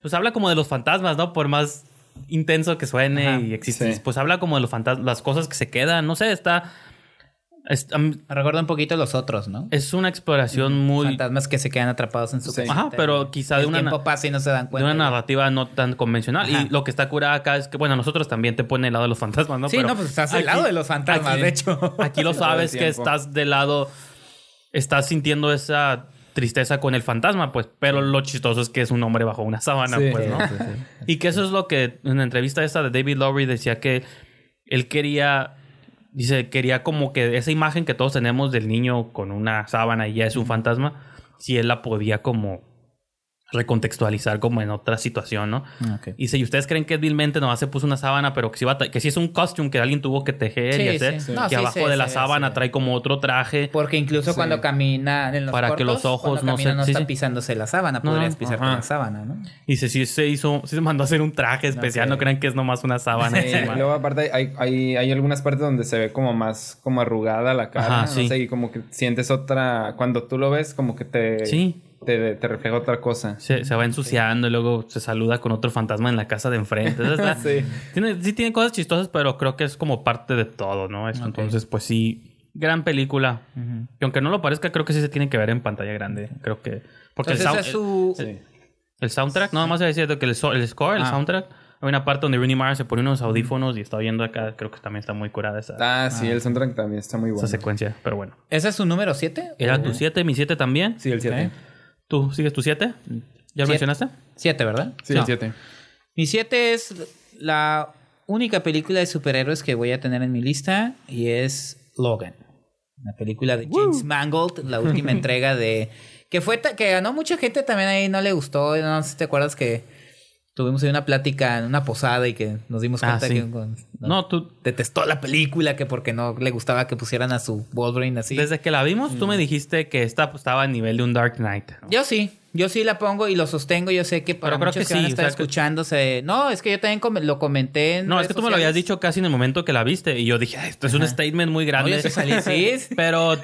pues habla como de los fantasmas, ¿no? Por más intenso que suene Ajá, y existe. sí. Pues habla como de los fantasmas, las cosas que se quedan. No sé, está... Es, recuerda un poquito a los otros, ¿no? es una exploración muy... Fantasmas que se quedan atrapados en su Sí. Ajá, pero quizá de el una tiempo pasa y no se dan de cuenta. una narrativa no tan convencional. Ajá. Y lo que está curada acá es que, bueno, nosotros también te pone el lado de los fantasmas, ¿no? sí, Pero no, pues estás al aquí- lado de los fantasmas, aquí- de hecho. Aquí lo sabes que estás del lado, estás sintiendo esa tristeza con el fantasma, pues, pero lo chistoso es que es un hombre bajo una sábana, Sí. pues, ¿no? Y que eso es lo que en la entrevista esta de David Lowry decía que él quería, dice, quería como que esa imagen que todos tenemos del niño con una sábana y ya es un fantasma, si él la podía como recontextualizar como en otra situación, ¿no? Ok. Y si ustedes creen que vilmente nomás se puso una sábana, pero que sí, va a tra- que sí es un costume que alguien tuvo que tejer Sí, y hacer, sí. que No, sí, abajo sí, de la sí, sábana sí. trae como otro traje. Porque incluso Sí. cuando camina en los Para que los ojos no camina se- no sí, está sí. pisándose la sábana, No, podrías no, pisar ajá. con la sábana, ¿no? Y dice, sí se hizo, sí se mandó a hacer un traje especial, no crean que es nomás una sábana Sí, encima. luego aparte hay, hay, hay algunas partes donde se ve como más como arrugada la cara. Ajá, no sí. sé, y como que sientes otra... Cuando tú lo ves como que te... Sí. Te, te refleja otra cosa. Se, se va ensuciando y luego se saluda con otro fantasma en la casa de enfrente. Está- Sí. tiene, sí tiene cosas chistosas, pero creo que es como parte de todo, ¿no? Esto, Entonces, pues sí, gran película. Y aunque no lo parezca, creo que sí se tiene que ver en pantalla grande. Creo que... Porque Entonces, el, esa sound- es su... Sí. el soundtrack, no, más decir que el, score, el Ah. soundtrack, hay una parte donde Rooney Mara se pone unos audífonos y está oyendo acá. Creo que también está muy curada esa, Ah, sí, el soundtrack también está muy esa bueno. secuencia. Pero bueno. ¿Ese es su número 7? Era tu 7, mi 7 también. Sí, el 7. ¿Tú sigues tu 7? ¿Ya lo Siete. mencionaste? 7, ¿verdad? Sí, No. el 7. Mi 7 es la única película de superhéroes que voy a tener en mi lista y es Logan. Una película de James Mangold, la última entrega de... Que fue que ganó mucha gente también ahí, no le gustó. No sé si te acuerdas que tuvimos ahí una plática en una posada y que nos dimos Ah, cuenta sí. que con- no, No, tú... detestó la película que porque no le gustaba que pusieran a su Wolverine así. Desde que la vimos, tú me dijiste que esta pues, estaba a nivel de un Dark Knight. ¿no? Yo sí, yo sí la pongo y lo sostengo. Yo sé que para Pero creo muchos que que, van a sí, o estar sea, que- escuchándose. No, es que yo también com- lo comenté en No, es que tú me lo habías dicho casi en el momento que la viste y yo dije, "Ay, esto es un statement muy grande. Salí, sí. Pero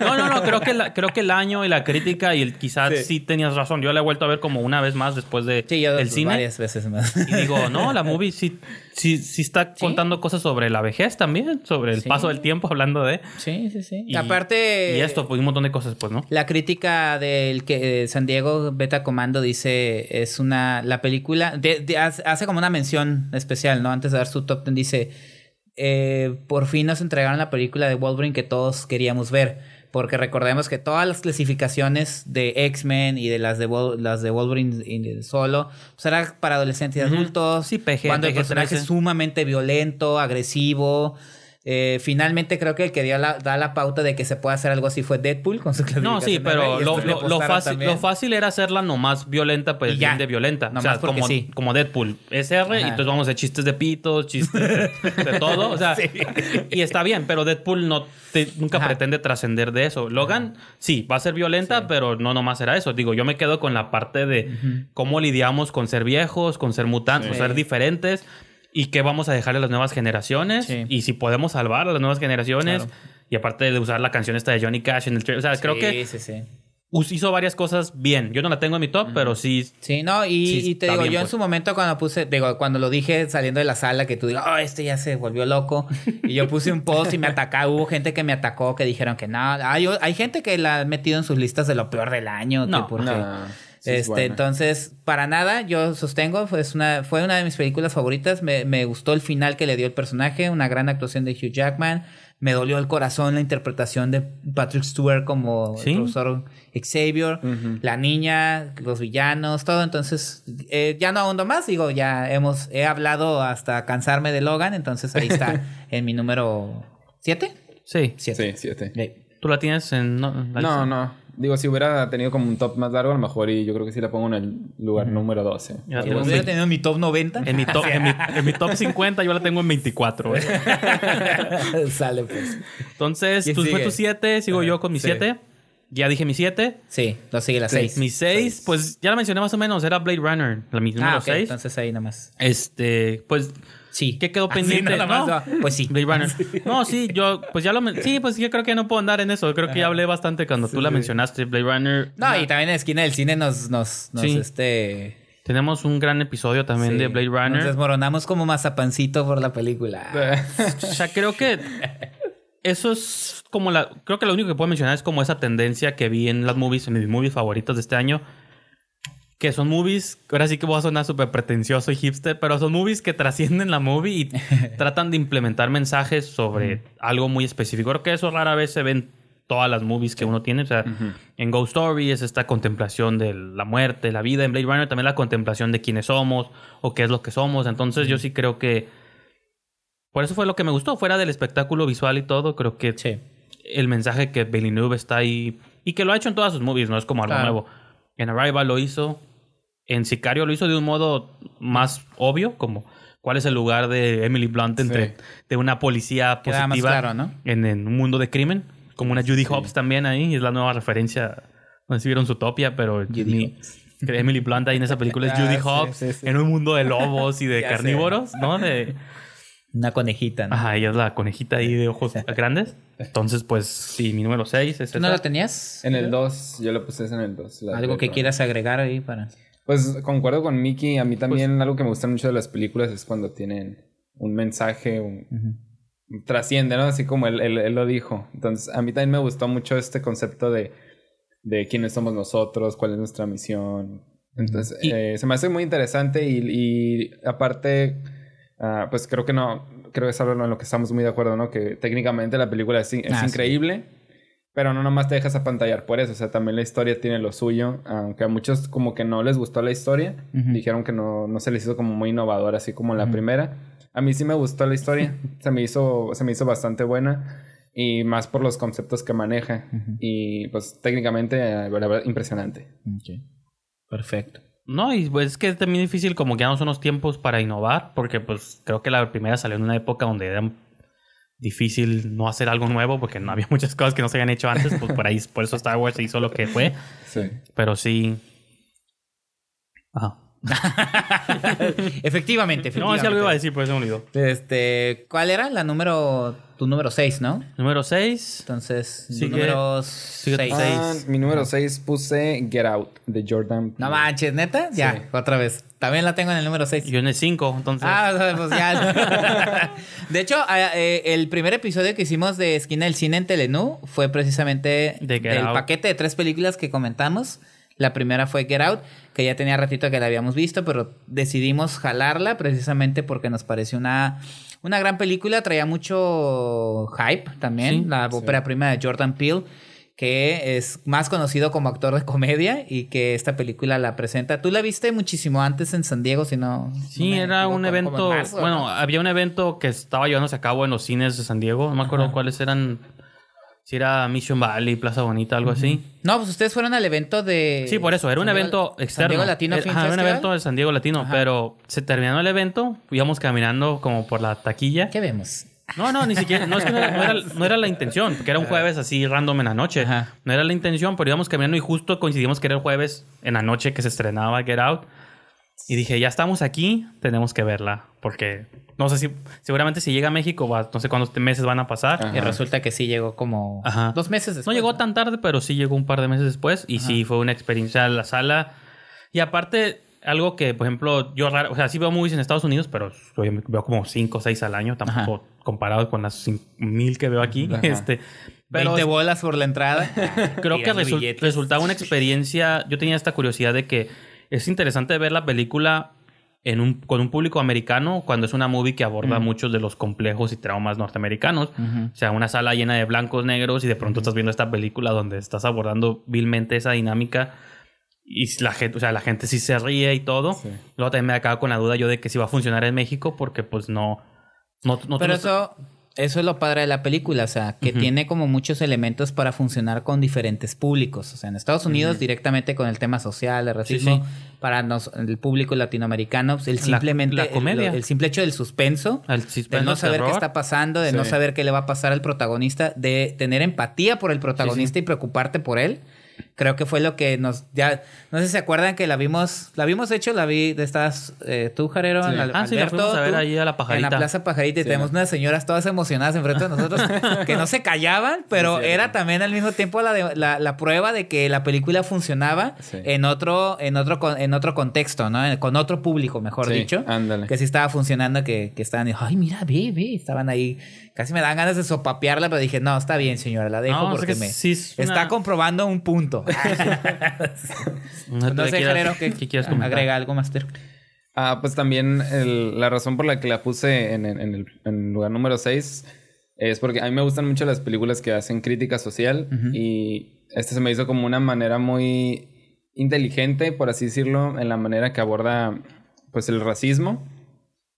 no, no, no, creo que la- creo que el año y la crítica y el, quizás sí. tenías razón. Yo la he vuelto a ver como una vez más después de Sí, yo el cine varias veces más. y digo, no, la movie sí sí sí está contando cosas sobre la vejez también, sobre el Sí. paso del tiempo hablando de Sí, sí, sí. y, aparte. y esto, pues un montón de cosas, pues, ¿no? La crítica del que eh, San Diego Beta Comando dice es una la película de- hace como una mención especial, ¿no? Antes de dar su top ten dice eh, por fin nos entregaron la película de Wolverine que todos queríamos ver. Porque recordemos que todas las clasificaciones de X-Men y de las de, las de Wolverine de solo, pues era para adolescentes y adultos. Sí, PG, Cuando el personaje PG-13. es sumamente violento, agresivo. Eh, finalmente creo que el que dio la, da la pauta de que se puede hacer algo así fue Deadpool con su. No, sí, pero lo, fácil, lo fácil era hacerla nomás violenta, pues ya. bien de violenta. o sea, como, sí. como Deadpool. Es R y Ajá. entonces vamos a hacer chistes de pitos, chistes de, de todo. O sea, y está bien, pero Deadpool no te- nunca Ajá. pretende trascender de eso. Logan, sí, va a ser violenta, pero no nomás era eso. Digo, yo me quedo con la parte de cómo lidiamos con ser viejos, con ser mutantes, con ser diferentes. Y qué vamos a dejarle a las nuevas generaciones. Sí. Y si podemos salvar a las nuevas generaciones. Claro. Y aparte de usar la canción esta de Johnny Cash en el trailer. O sea, creo que Sí, sí. us- hizo varias cosas bien. Yo no la tengo en mi top, pero sí. Sí, no, y, te digo, yo en pues. su momento cuando puse, digo, cuando lo dije saliendo de la sala, que tú digas, oh, este ya se volvió loco, y yo puse un post y me atacaba, hubo gente que me atacó, que dijeron que no, hay, hay gente que la ha metido en sus listas de lo peor del año, que No, porque... No, sí este, entonces, para nada, yo sostengo, fue una, fue una de mis películas favoritas. Me, me gustó el final que le dio el personaje, una gran actuación de Hugh Jackman. Me dolió el corazón la interpretación de Patrick Stewart como Sí. el profesor Xavier, la niña, los villanos, todo. Entonces, eh, ya no ahondo más, digo, ya hemos, he hablado hasta cansarme de Logan, entonces ahí está en mi número 7. Sí. Sí, 7. ¿Tú la tienes en.? No, la No, no. Digo, si hubiera tenido como un top más largo, a lo mejor, y yo creo que sí la pongo en el lugar número 12. Ya Algo tenemos así. Hubiera tenido mi top 90. En mi, top, en, mi, en mi top 50 yo la tengo en 24. ¿eh? Sale pues. Entonces, ¿Quién tú fue sigue? tu 7, sigo yo con mi Sí. 7. Ya dije mi 7. Sí, lo sigue la 6. Mi 6, pues ya la mencioné más o menos, era Blade Runner, la mi número Ah, ok, 6. entonces ahí nada más. Este, pues Sí. ¿Qué quedó pendiente? nada más, No. Pues sí. Blade Runner. No, sí, yo, pues ya lo. Sí, pues yo creo que no puedo andar en eso. Creo que ya hablé bastante cuando tú la mencionaste, Blade Runner. No, y también en la esquina del cine nos, nos, nos este. Tenemos un gran episodio también de Blade Nos Runner. desmoronamos como mazapancito por la película. O sea, creo que eso es como la. Creo que lo único que puedo mencionar es como esa tendencia que vi en las movies, en mis movies favoritos de este año. Que son movies, ahora sí que voy a sonar súper pretencioso y hipster, pero son movies que trascienden la movie y tratan de implementar mensajes sobre algo muy específico. Creo que eso rara vez se ve en todas las movies que uno tiene. O sea, en Ghost Story es esta contemplación de la muerte, la vida. En Blade Runner también la contemplación de quiénes somos o qué es lo que somos. Entonces yo sí creo que... Por eso fue lo que me gustó, fuera del espectáculo visual y todo, creo que Sí. el mensaje que Villeneuve está ahí y que lo ha hecho en todas sus movies, no es como algo Claro. nuevo. En Arrival lo hizo, en Sicario lo hizo de un modo más obvio, como cuál es el lugar de Emily Blunt entre Sí. de una policía más positiva claro, ¿no? en, en un mundo de crimen, como una Judy Hopps también ahí, es la nueva referencia, no sé si vieron Zootopia, pero Judy Emily Blunt ahí en esa película es Ah, Judy sí, Hopps sí, sí. en un mundo de lobos y de sé. carnívoros, ¿no? De, Una conejita, ¿no? Ajá, ella es la conejita ahí de ojos grandes. Entonces, pues sí, mi número 6 es ¿Tú no la tenías? En el 2, yo lo puse en el 2. la Algo que quieras agregar ahí para... Pues concuerdo con Mickey. A mí también Pues algo que me gusta mucho de las películas es cuando tienen un mensaje, un, trasciende, ¿no? Así como él, él- él lo dijo. Entonces, a mí también me gustó mucho este concepto de, de quiénes somos nosotros, cuál es nuestra misión. Entonces, Y- eh, se me hace muy interesante y, y aparte, ah, pues creo que no, creo que es algo en lo que estamos muy de acuerdo, ¿no? Que técnicamente la película es, es Ah, sí. Pero no nomás te dejas apantallar por eso, o sea, también la historia tiene lo suyo, aunque a muchos como que no les gustó la historia, dijeron que no, no se les hizo como muy innovador, así como la primera. A mí sí me gustó la historia, se me hizo, se me hizo bastante buena y más por los conceptos que maneja y pues técnicamente, eh, la verdad, impresionante. Perfecto. No, y pues es que es también difícil como que ya no son los tiempos para innovar, porque pues creo que la primera salió en una época donde difícil no hacer algo nuevo, porque no había muchas cosas que no se habían hecho antes, pues por ahí, por eso Star Wars hizo lo que fue, Sí. pero sí... Ajá. Efectivamente, efectivamente. No, si algo iba a decir, pues se me olvidó. Este, ¿cuál era la número, tu número 6, no? Número 6. Entonces, Sigue- número sigue tu 6. seis. Ah, mi número 6 puse Get Out de Jordan. No manches, ¿neta? Ya, Sí. otra vez. También la tengo en el número 6. Yo en el 5, entonces... Ah, pues ya. de hecho, eh, el primer episodio que hicimos de Esquina del Cine en Telenú fue precisamente Out. paquete de tres películas que comentamos. La primera fue Get Out, que ya tenía ratito que la habíamos visto, pero decidimos jalarla precisamente porque nos pareció una, una gran película. Traía mucho hype también, Sí, la ópera prima de Jordan Peele que es más conocido como actor de comedia y que esta película la presenta. Tú la viste muchísimo antes en San Diego, si no. Sí, no era equivoco, un evento. marzo, bueno, ¿no? había un evento que estaba llevándose a cabo en los cines de San Diego. No me acuerdo Ajá. cuáles eran. Si era Mission Valley, Plaza Bonita, algo así. No, pues ustedes fueron al evento de. Sí, por eso, era un San Diego- evento San externo. Diego Latino ajá, era un evento de San Diego Latino, Ajá. pero se terminó el evento, íbamos caminando como por la taquilla. ¿Qué vemos? No, no, ni siquiera, no es que no era, no era- no era la intención, porque era un jueves así random en la noche. Ajá. No era la intención, pero íbamos caminando y justo coincidimos que era el jueves en la noche que se estrenaba Get Out. Y dije, ya estamos aquí, tenemos que verla, porque no sé si, seguramente si llega a México, va- no sé cuántos meses van a pasar. Ajá. Y resulta que sí llegó como Ajá. dos meses No después. llegó tan tarde, pero sí llegó un par de meses después. Y sí, fue una experiencia en la sala. Y aparte, algo que, por ejemplo, yo raro, o sea, sí veo movies en Estados Unidos, pero veo como 5 o 6 al año, tampoco comparado con las mil que veo aquí. Ajá. Este, pero 20 bolas por la entrada. creo que resul- billetes. resultaba una experiencia. Yo tenía esta curiosidad de que es interesante ver la película en un, con un público americano cuando es una movie que aborda muchos de los complejos y traumas norteamericanos. Ujú. O sea, una sala llena de blancos, negros y de pronto estás viendo esta película donde estás abordando vilmente esa dinámica y la gente, o sea, la gente sí se ríe y todo. Sí. Luego también me acaba con la duda yo de que si va a funcionar en México porque pues no... no, no Pero no- eso, es lo padre de la película, o sea, que tiene como muchos elementos para funcionar con diferentes públicos. O sea, en Estados Unidos directamente con el tema social, el racismo, sí. para nos- el público latinoamericano, pues, el simplemente la el- comedia. El, simple hecho del suspenso, El de no saber qué está pasando, de no saber qué le va a pasar al protagonista, de tener empatía por el protagonista y preocuparte por él. Creo que fue lo que nos ya no sé si se acuerdan que la vimos, la vimos hecho, la vi de estas eh, tú Jarero, Sí. la- Ah, sí, la fuimos a ver tú, ahí a la Pajarita. En la Plaza Pajarita y Sí, tenemos unas señoras todas emocionadas enfrente de nosotros que no se callaban, pero era también al mismo tiempo la, de- la, la prueba de que la película funcionaba en otro en otro en otro contexto, ¿no? En- con otro público, mejor dicho. ándale. Que sí estaba funcionando, que, que estaban, ay, mira, ve, ve, estaban ahí. Casi me dan ganas de sopapearla, pero dije, no, está bien, señora, la dejo No, porque que me sí es una- está comprobando un punto. No, no sé, quieras- ¿qué, ¿qué quieres comentar? agrega algo, Master? Ah, pues también el- la razón por la que la puse en, en- en el, en lugar número 6 es porque a mí me gustan mucho las películas que hacen crítica social y este se me hizo como una manera muy inteligente, por así decirlo, en la manera que aborda pues el racismo.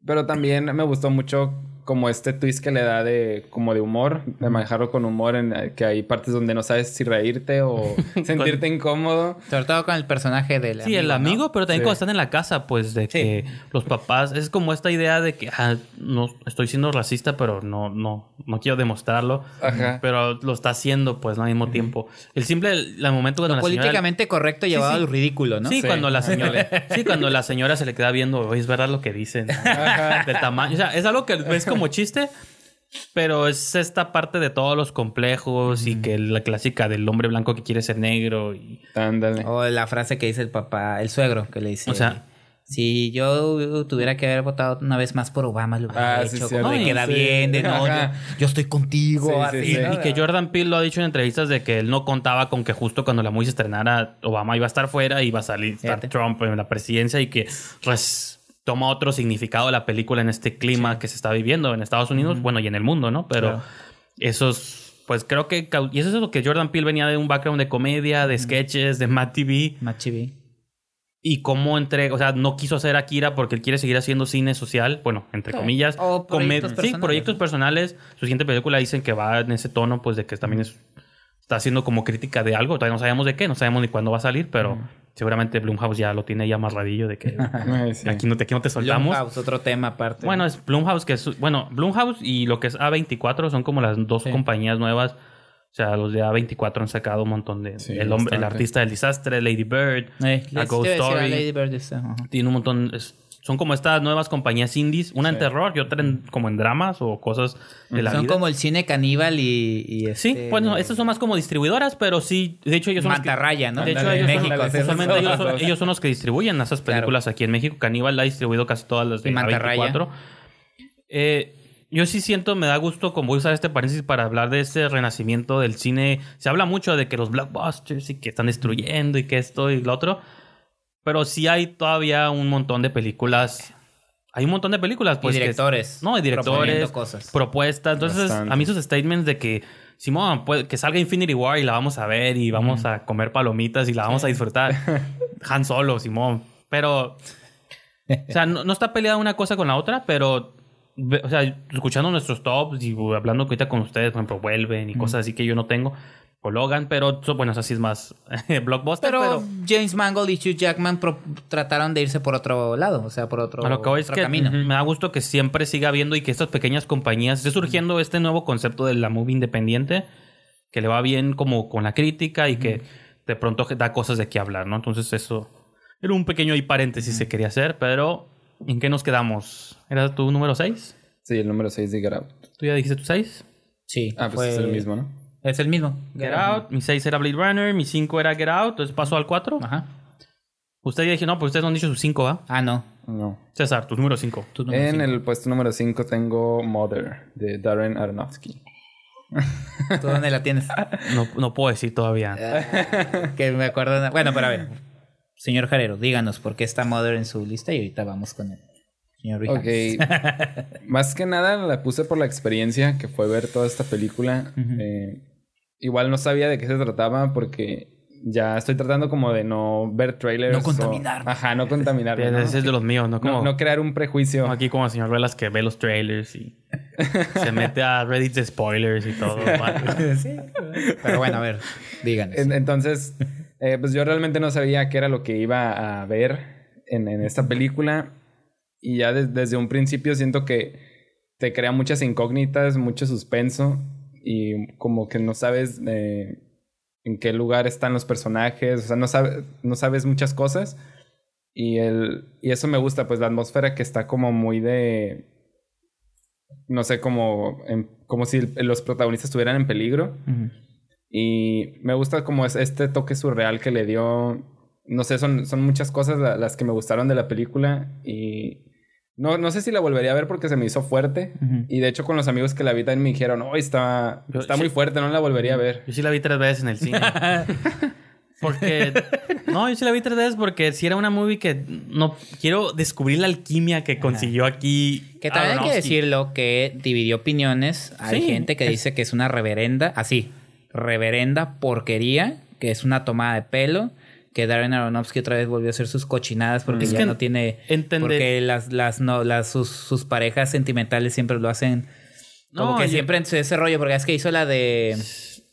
Pero también me gustó mucho como este twist que le da de como de humor, de manejarlo con humor, en eh, que hay partes donde no sabes si reírte o sentirte incómodo. Sobre todo con el personaje del Sí, el ¿no? amigo, pero también Sí. cuando están en la casa, pues de Sí. que los papás, es como esta idea de que ah, no estoy siendo racista, pero no, no, no quiero demostrarlo. Ajá. Pero lo está haciendo, pues, ¿no? al mismo tiempo. El simple, el, el momento cuando la señora. Políticamente correcto llevado sí. al ridículo, ¿no? Sí, Sí. cuando la señora, sí, cuando la señora se le queda viendo, oye, es verdad lo que dicen. Ajá. Del tamaño. O sea, es algo que ves como chiste, pero es esta parte de todos los complejos y que la clásica del hombre blanco que quiere ser negro y Ándale. O la frase que dice el papá, el suegro, que le dice... O sea- Si yo tuviera que haber votado una vez más por Obama, lo hubiera Ah, hecho. sí, como de sí. queda bien, de no, yo, estoy contigo. Sí, sí, así, sí. ¿no? Y que Jordan Peele lo ha dicho en entrevistas de que él no contaba con que justo cuando la movie se estrenara Obama iba a estar fuera y iba a salir estar. Trump en la presidencia y que res- toma otro significado la película en este clima que se está viviendo en Estados Unidos, bueno, y en el mundo, ¿no? Pero Claro. esos, pues creo que... Y eso es lo que Jordan Peele venía de un background de comedia, de sketches, de Mad TV Más chibi. y cómo entrega, o sea, no quiso hacer Akira porque él quiere seguir haciendo cine social, bueno, entre Sí. comillas. O proyectos sí, proyectos personales. Su siguiente película dicen que va en ese tono, pues de que también es, está haciendo como crítica de algo. Todavía no sabemos de qué, no sabemos ni cuándo va a salir, pero seguramente Blumhouse ya lo tiene ya amarradillo de que sí. aquí, no te, aquí no te soltamos. Blumhouse, otro tema aparte. Bueno, es Blumhouse, que es, bueno, Blumhouse y lo que es A24 son como las dos Sí. compañías nuevas. O sea, los de A24 han sacado un montón de... Sí, el, hombre, el artista del desastre, Lady Bird, Eh, A Ghost iba a Story. Lady Bird ajá. Tiene un montón. es- son como estas nuevas compañías indies, una en terror y otra en- como en dramas o cosas de la Son vida. como el cine caníbal y, y Sí, este, bueno, estas son más como distribuidoras, pero sí, de hecho ellos son los que- Mantarraya, ¿no? De hecho, ellos, México, son, usualmente ellos, son- son, ellos son los que distribuyen esas Claro. películas aquí en México. Caníbal ha distribuido casi todas las de Y Mantarraya. A24. Eh, yo sí siento, me da gusto, como voy a usar este paréntesis para hablar de este renacimiento del cine. Se habla mucho de que los blockbusters y que están destruyendo y que esto y lo otro. Pero sí hay todavía un montón de películas. Hay un montón de películas, pues. y que- directores. no, hay directores, cosas. propuestas. Entonces, Bastante. a mí sus statements de que, Simón, pues, que salga Infinity War y la vamos a ver y vamos a comer palomitas y la vamos a disfrutar. Han Solo, Simón. Pero, o sea, no, no está peleada una cosa con la otra, pero, o sea, escuchando nuestros tops y hablando ahorita con ustedes, por ejemplo, vuelven y cosas así que yo no tengo, o Logan, pero, bueno, eso sí es más blockbuster, Pero, pero, James Mangold y Hugh Jackman pro- trataron de irse por otro lado, o sea, por otro, A lo que voy es otro que camino. me da gusto que siempre siga habiendo y que estas pequeñas compañías esté surgiendo este nuevo concepto de la movie independiente que le va bien como con la crítica y que de pronto da cosas de qué hablar, ¿no? Entonces eso era un pequeño ahí paréntesis que quería hacer, pero ¿en qué nos quedamos? ¿Era tu número 6? Sí, el número 6 de Get Out. ¿Tú ya dijiste tu 6? Sí, Ah, pues fue- es el mismo, ¿no? Es el mismo. Get Out. Mi 6 era Blade Runner, mi 5 era Get Out, entonces pasó al 4. Ajá. Usted ya dije, no, pues ustedes no han dicho su 5, ¿ah? Ah, no. No. César, tu número 5. Tu número En cinco. el puesto número 5 tengo Mother de Darren Aronofsky. ¿Tú dónde la tienes? No, no puedo decir todavía. que me acuerdo. de- Bueno, pero a ver. Señor Jarero, díganos por qué está Mother en su lista y ahorita vamos con el señor Rihanna. Ok. Más que nada la puse por la experiencia que fue ver toda esta película. Eh, igual no sabía de qué se trataba porque ya estoy tratando como de no ver trailers. No o- contaminarme. Ajá, no contaminarme. ¿no? Ese es de los míos, ¿no? Como, No, no crear un prejuicio. como aquí como el señor Velas que ve los trailers y se mete a Reddit de spoilers y todo. Sí, pero bueno, a ver, díganos. En- Entonces, eh, pues yo realmente no sabía qué era lo que iba a ver en, en esta película. Y ya des- desde un principio siento que te crea muchas incógnitas, mucho suspenso. Y como que no sabes eh, en qué lugar están los personajes. O sea, no, sabe- no sabes muchas cosas. Y, el, y eso me gusta, pues la atmósfera que está como muy de... No sé, como, en- como si los protagonistas estuvieran en peligro. Ujú. Y me gusta como es este toque surreal que le dio. No sé, son, son muchas cosas la- las que me gustaron de la película. Y no, no sé si la volvería a ver porque se me hizo fuerte. Y de hecho, con los amigos que la vi también me dijeron, oh, está, Yo- está sí. muy fuerte, no la volvería a ver. Yo sí la vi tres veces en el cine. Porque. No, yo sí la vi tres veces porque si era una movie que no. Quiero descubrir la alquimia que consiguió aquí. Que también hay que decirlo que dividió opiniones. Hay Sí. gente que dice que es una reverenda, así, reverenda porquería, que es una tomada de pelo, que Darren Aronofsky otra vez volvió a hacer sus cochinadas porque Es ya que no tiene... entender- Porque las, las, no, las, sus, sus parejas sentimentales siempre lo hacen... Como No, que siempre en ese rollo, porque es que hizo la de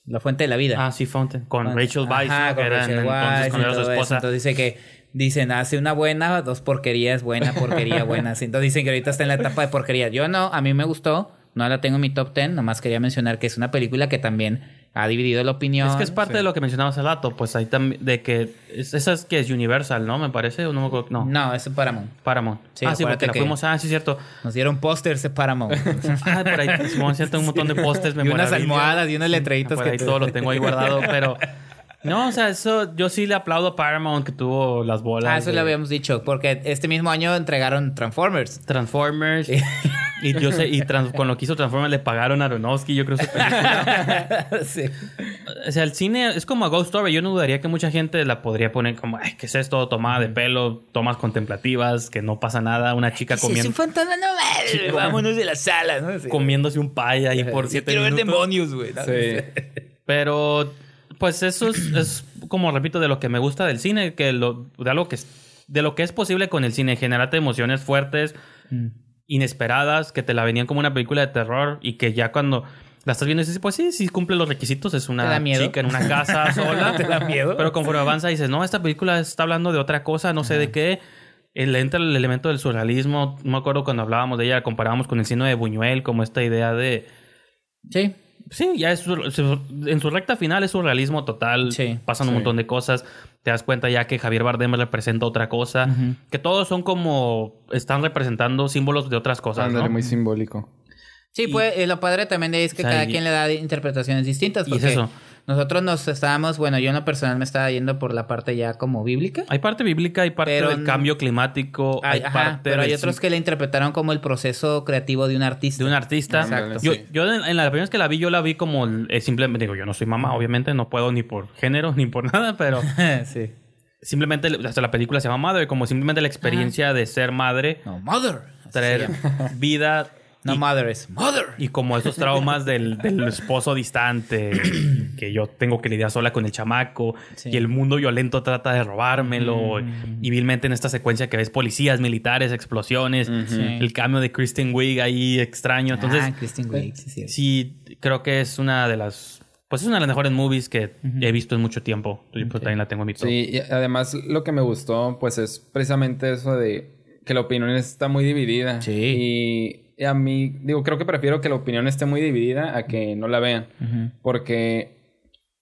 La Fuente de la Vida. Ah, sí, Fountain. Con Con- Rachel Weisz, con Rachel entonces y era su eso. esposa. Entonces dice que dicen, hace una buena, dos porquerías, buena, porquería, buena. Entonces dicen que ahorita está en la etapa de porquería. Yo no, a mí me gustó, no la tengo en mi top 10, nomás quería mencionar que es una película que también ha dividido la opinión. Es que es parte de lo que mencionaba hace rato, pues ahí también, de que es- esa es que es Universal, ¿no? Me parece, o no me acuerdo, no, No, es Paramount. Paramount. Sí, ah, sí, porque la fuimos, ah, sí, cierto. Nos dieron pósters de Paramount. Ah, por ahí, cierto, un montón de postes y unas almohadas y unos letreritos Por que ahí todo lo tengo ahí guardado, pero... No, o sea, eso yo sí le aplaudo a Paramount que tuvo las bolas. Ah, eso de lo habíamos dicho, porque este mismo año entregaron Transformers. Transformers. y yo sé, y trans- con lo que hizo Transformers le pagaron a Aronofsky, yo creo su película. sí. O sea, el cine es como a Ghost Story. Yo no dudaría que mucha gente la podría poner como, ay, ¿qué es esto? Tomada de pelo, tomas contemplativas, que no pasa nada. Una chica Si es comiendo, un fantasma, no vale, vámonos de la sala, ¿no? Sí. comiéndose un paya ahí por siete quiero ver minutos. demonios, güey. ¿no? Sí. Pero, pues eso es, es como repito, de lo que me gusta del cine, que lo, de algo que es, de lo que es posible con el cine, generarte emociones fuertes, Mm. inesperadas, que te la venían como una película de terror y que ya cuando la estás viendo dices, pues sí, sí cumple los requisitos, es ¿Te una chica en una casa sola. ¿Te da miedo? Pero conforme avanza dices, no, esta película está hablando de otra cosa, no sé de qué. El, entra el elemento del surrealismo. No me acuerdo cuando hablábamos de ella, la comparábamos con el cine de Buñuel, como esta idea de... Sí. Sí, ya es su- en su recta final es surrealismo total. Sí, Pasan un montón de cosas. Te das cuenta ya que Javier Bardem representa otra cosa. Que todos son como... Están representando símbolos de otras cosas, Ándale, ¿no? muy simbólico. Sí, pues eh, lo padre también es que O sea, cada y- quien le da interpretaciones distintas. Y es eso. Nosotros nos estábamos, bueno, yo en lo personal me estaba yendo por la parte ya como bíblica. Hay parte bíblica, hay parte Pero del cambio climático, hay Ay, ajá, parte pero hay otros que la interpretaron como el proceso creativo de un artista. de un artista. Exacto. Yo, yo en, en la primera vez que la vi, yo la vi como eh, simplemente, digo, yo no soy mamá, obviamente, no puedo ni por género ni por nada, pero sí. simplemente, hasta la película se llama Mother, como simplemente la experiencia de ser madre, No, mother. Traer vida No, y, mother es mother. y como esos traumas del, del esposo distante, que yo tengo que lidiar sola con el chamaco, Sí. y el mundo violento trata de robármelo, y vilmente en esta secuencia que ves policías, militares, explosiones, el cambio de Kristen Wiig ahí extraño, entonces... ah, Kristen Wiig, sí, sí. Sí, creo que es una de las. Pues es una de las mejores movies que he visto en mucho tiempo. Yo pues, también la tengo en mi top. Sí, y además lo que me gustó, pues es precisamente eso de que la opinión está muy dividida. Sí. Y a mí, digo, creo que prefiero que la opinión esté muy dividida a que no la vean. Porque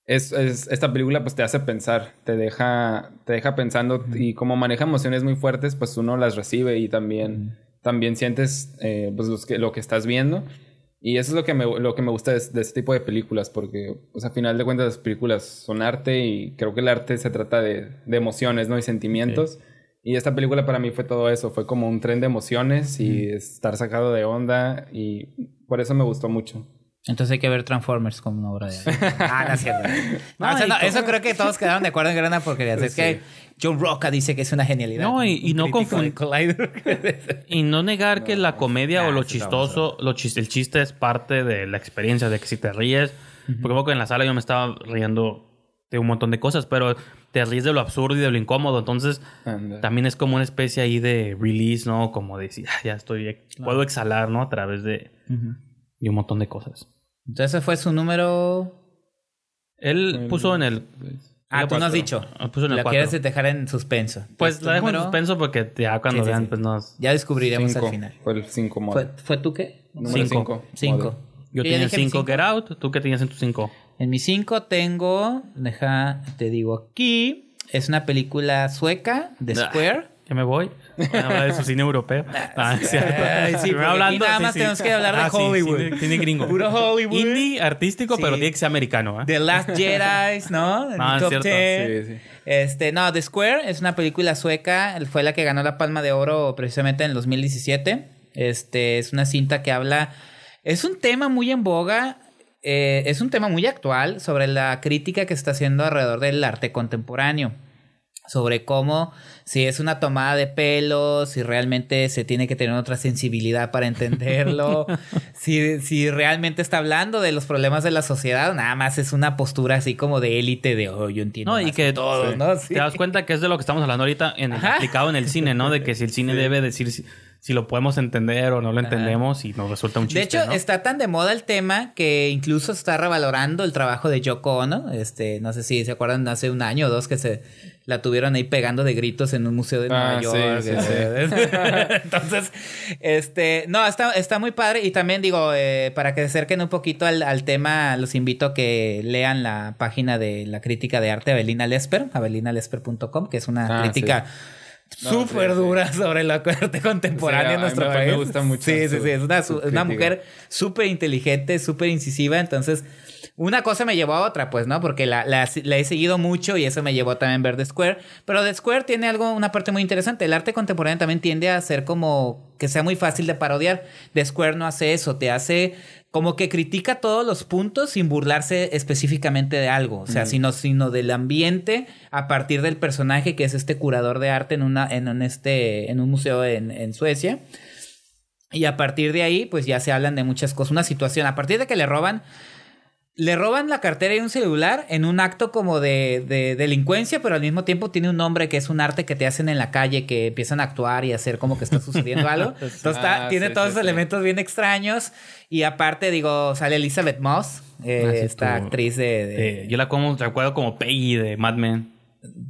es, es- esta película pues te hace pensar, te deja, te deja pensando y como maneja emociones muy fuertes, pues uno las recibe y también, también sientes eh, pues los que, lo que estás viendo. Y eso es lo que me, lo que me gusta de, de este tipo de películas, porque pues a final de cuentas las películas son arte y creo que el arte se trata de, de emociones, ¿no? Y sentimientos. Y esta película para mí fue todo eso, fue como un tren de emociones y estar sacado de onda y por eso me gustó mucho. Entonces hay que ver Transformers como una obra de arte. ah, no es cierto. No, No, no, eso creo que todos quedaron de acuerdo en que era una porquería. Es que John Rocca dice que es una genialidad. No, y- y no crítico de confund- Collider. Y no negar que la comedia o lo chistoso, lo chis- el chiste es parte de la experiencia, de que si te ríes. Porque poco en la sala yo me estaba riendo de un montón de cosas, pero te ríes de lo absurdo y de lo incómodo. Entonces también es como una especie ahí de release, ¿no? Como decir, "Ah, ya estoy, puedo exhalar, ¿no? A través de, de un montón de cosas. Entonces ese fue su número. Él puso en el. Ah, tú no has cuatro. dicho. Ah, Puso en el Lo 4. quieres dejar en suspenso. Pues la dejo en suspenso porque ya cuando Sí, sí, vean, sí. pues nos. Ya descubriremos Cinco. al final. Fue el 5 ¿Fue, ¿Fue tú qué? Número Cinco. 5. Cinco. Yo ya tenía dije mi 5 cinco. Get Out. ¿Tú qué tenías en tu 5? En mi 5 tengo, deja, te digo aquí, es una película sueca de Ah. Square. Ya me voy. Voy a hablar de su cine europeo. Ah, sí, porque aquí nada más tenemos que hablar de Ah, sí, Hollywood. cine, cine gringo. Puro Hollywood. Indie, artístico, Sí. pero tiene que ser americano. ¿eh? The Last Jedi, ¿no? Ah, mi es top cierto. 10. Sí, sí. Este, no, The Square es una película sueca, fue la que ganó la Palma de Oro precisamente en el 2017. Este, es una cinta que habla, es un tema muy en boga, eh, es un tema muy actual sobre la crítica que se está haciendo alrededor del arte contemporáneo. Sobre cómo, si es una tomada de pelo, si realmente se tiene que tener otra sensibilidad para entenderlo, si, si realmente está hablando de los problemas de la sociedad, nada más es una postura así como de élite de, oh, yo entiendo. No, y más que todos, sí. ¿no? Sí. te das cuenta que es de lo que estamos hablando ahorita en, Ajá. aplicado en el cine, ¿no? De que si el cine debe decir, si lo podemos entender o no lo entendemos y nos resulta un chiste. De hecho, ¿no? está tan de moda el tema que incluso está revalorando el trabajo de Yoko Ono. Este, no sé si se acuerdan hace un año o dos que se la tuvieron ahí pegando de gritos en un museo de Ah, Nueva sí, York. sí, este. Entonces, este, no, está, está muy padre. Y también digo, eh, para que se acerquen un poquito al, al tema, los invito a que lean la página de la crítica de arte Avelina Lesper, abelinalesper.com, que es una Ah, crítica No, súper sí, sí. dura sobre la arte contemporánea en nuestro mí me- país. gusta mucho Sí, sí, sí. Es una, una mujer súper inteligente, súper incisiva. Entonces, una cosa me llevó a otra, pues, ¿no? Porque la, la- la he seguido mucho y eso me llevó también a ver The Square. Pero The Square tiene algo, una parte muy interesante. El arte contemporáneo también tiende a ser como que sea muy fácil de parodiar. The Square no hace eso, te hace como que critica todos los puntos sin burlarse específicamente de algo, o sea, sino, sino del ambiente a partir del personaje que es este curador de arte en, una, en, un, este, en un museo en, en Suecia. Y a partir de ahí, pues ya se hablan de muchas cosas. Una situación, a partir de que le roban, le roban la cartera y un celular en un acto como de, de delincuencia, pero al mismo tiempo tiene un nombre que es un arte que te hacen en la calle, que empiezan a actuar y hacer como que está sucediendo algo. Entonces está- Ah, tiene sí, todos sí, esos sí. elementos bien extraños. Y aparte, digo, sale Elizabeth Moss, eh, Ah, esta tú- actriz de, de Eh, yo la como, recuerdo como Peggy de Mad Men.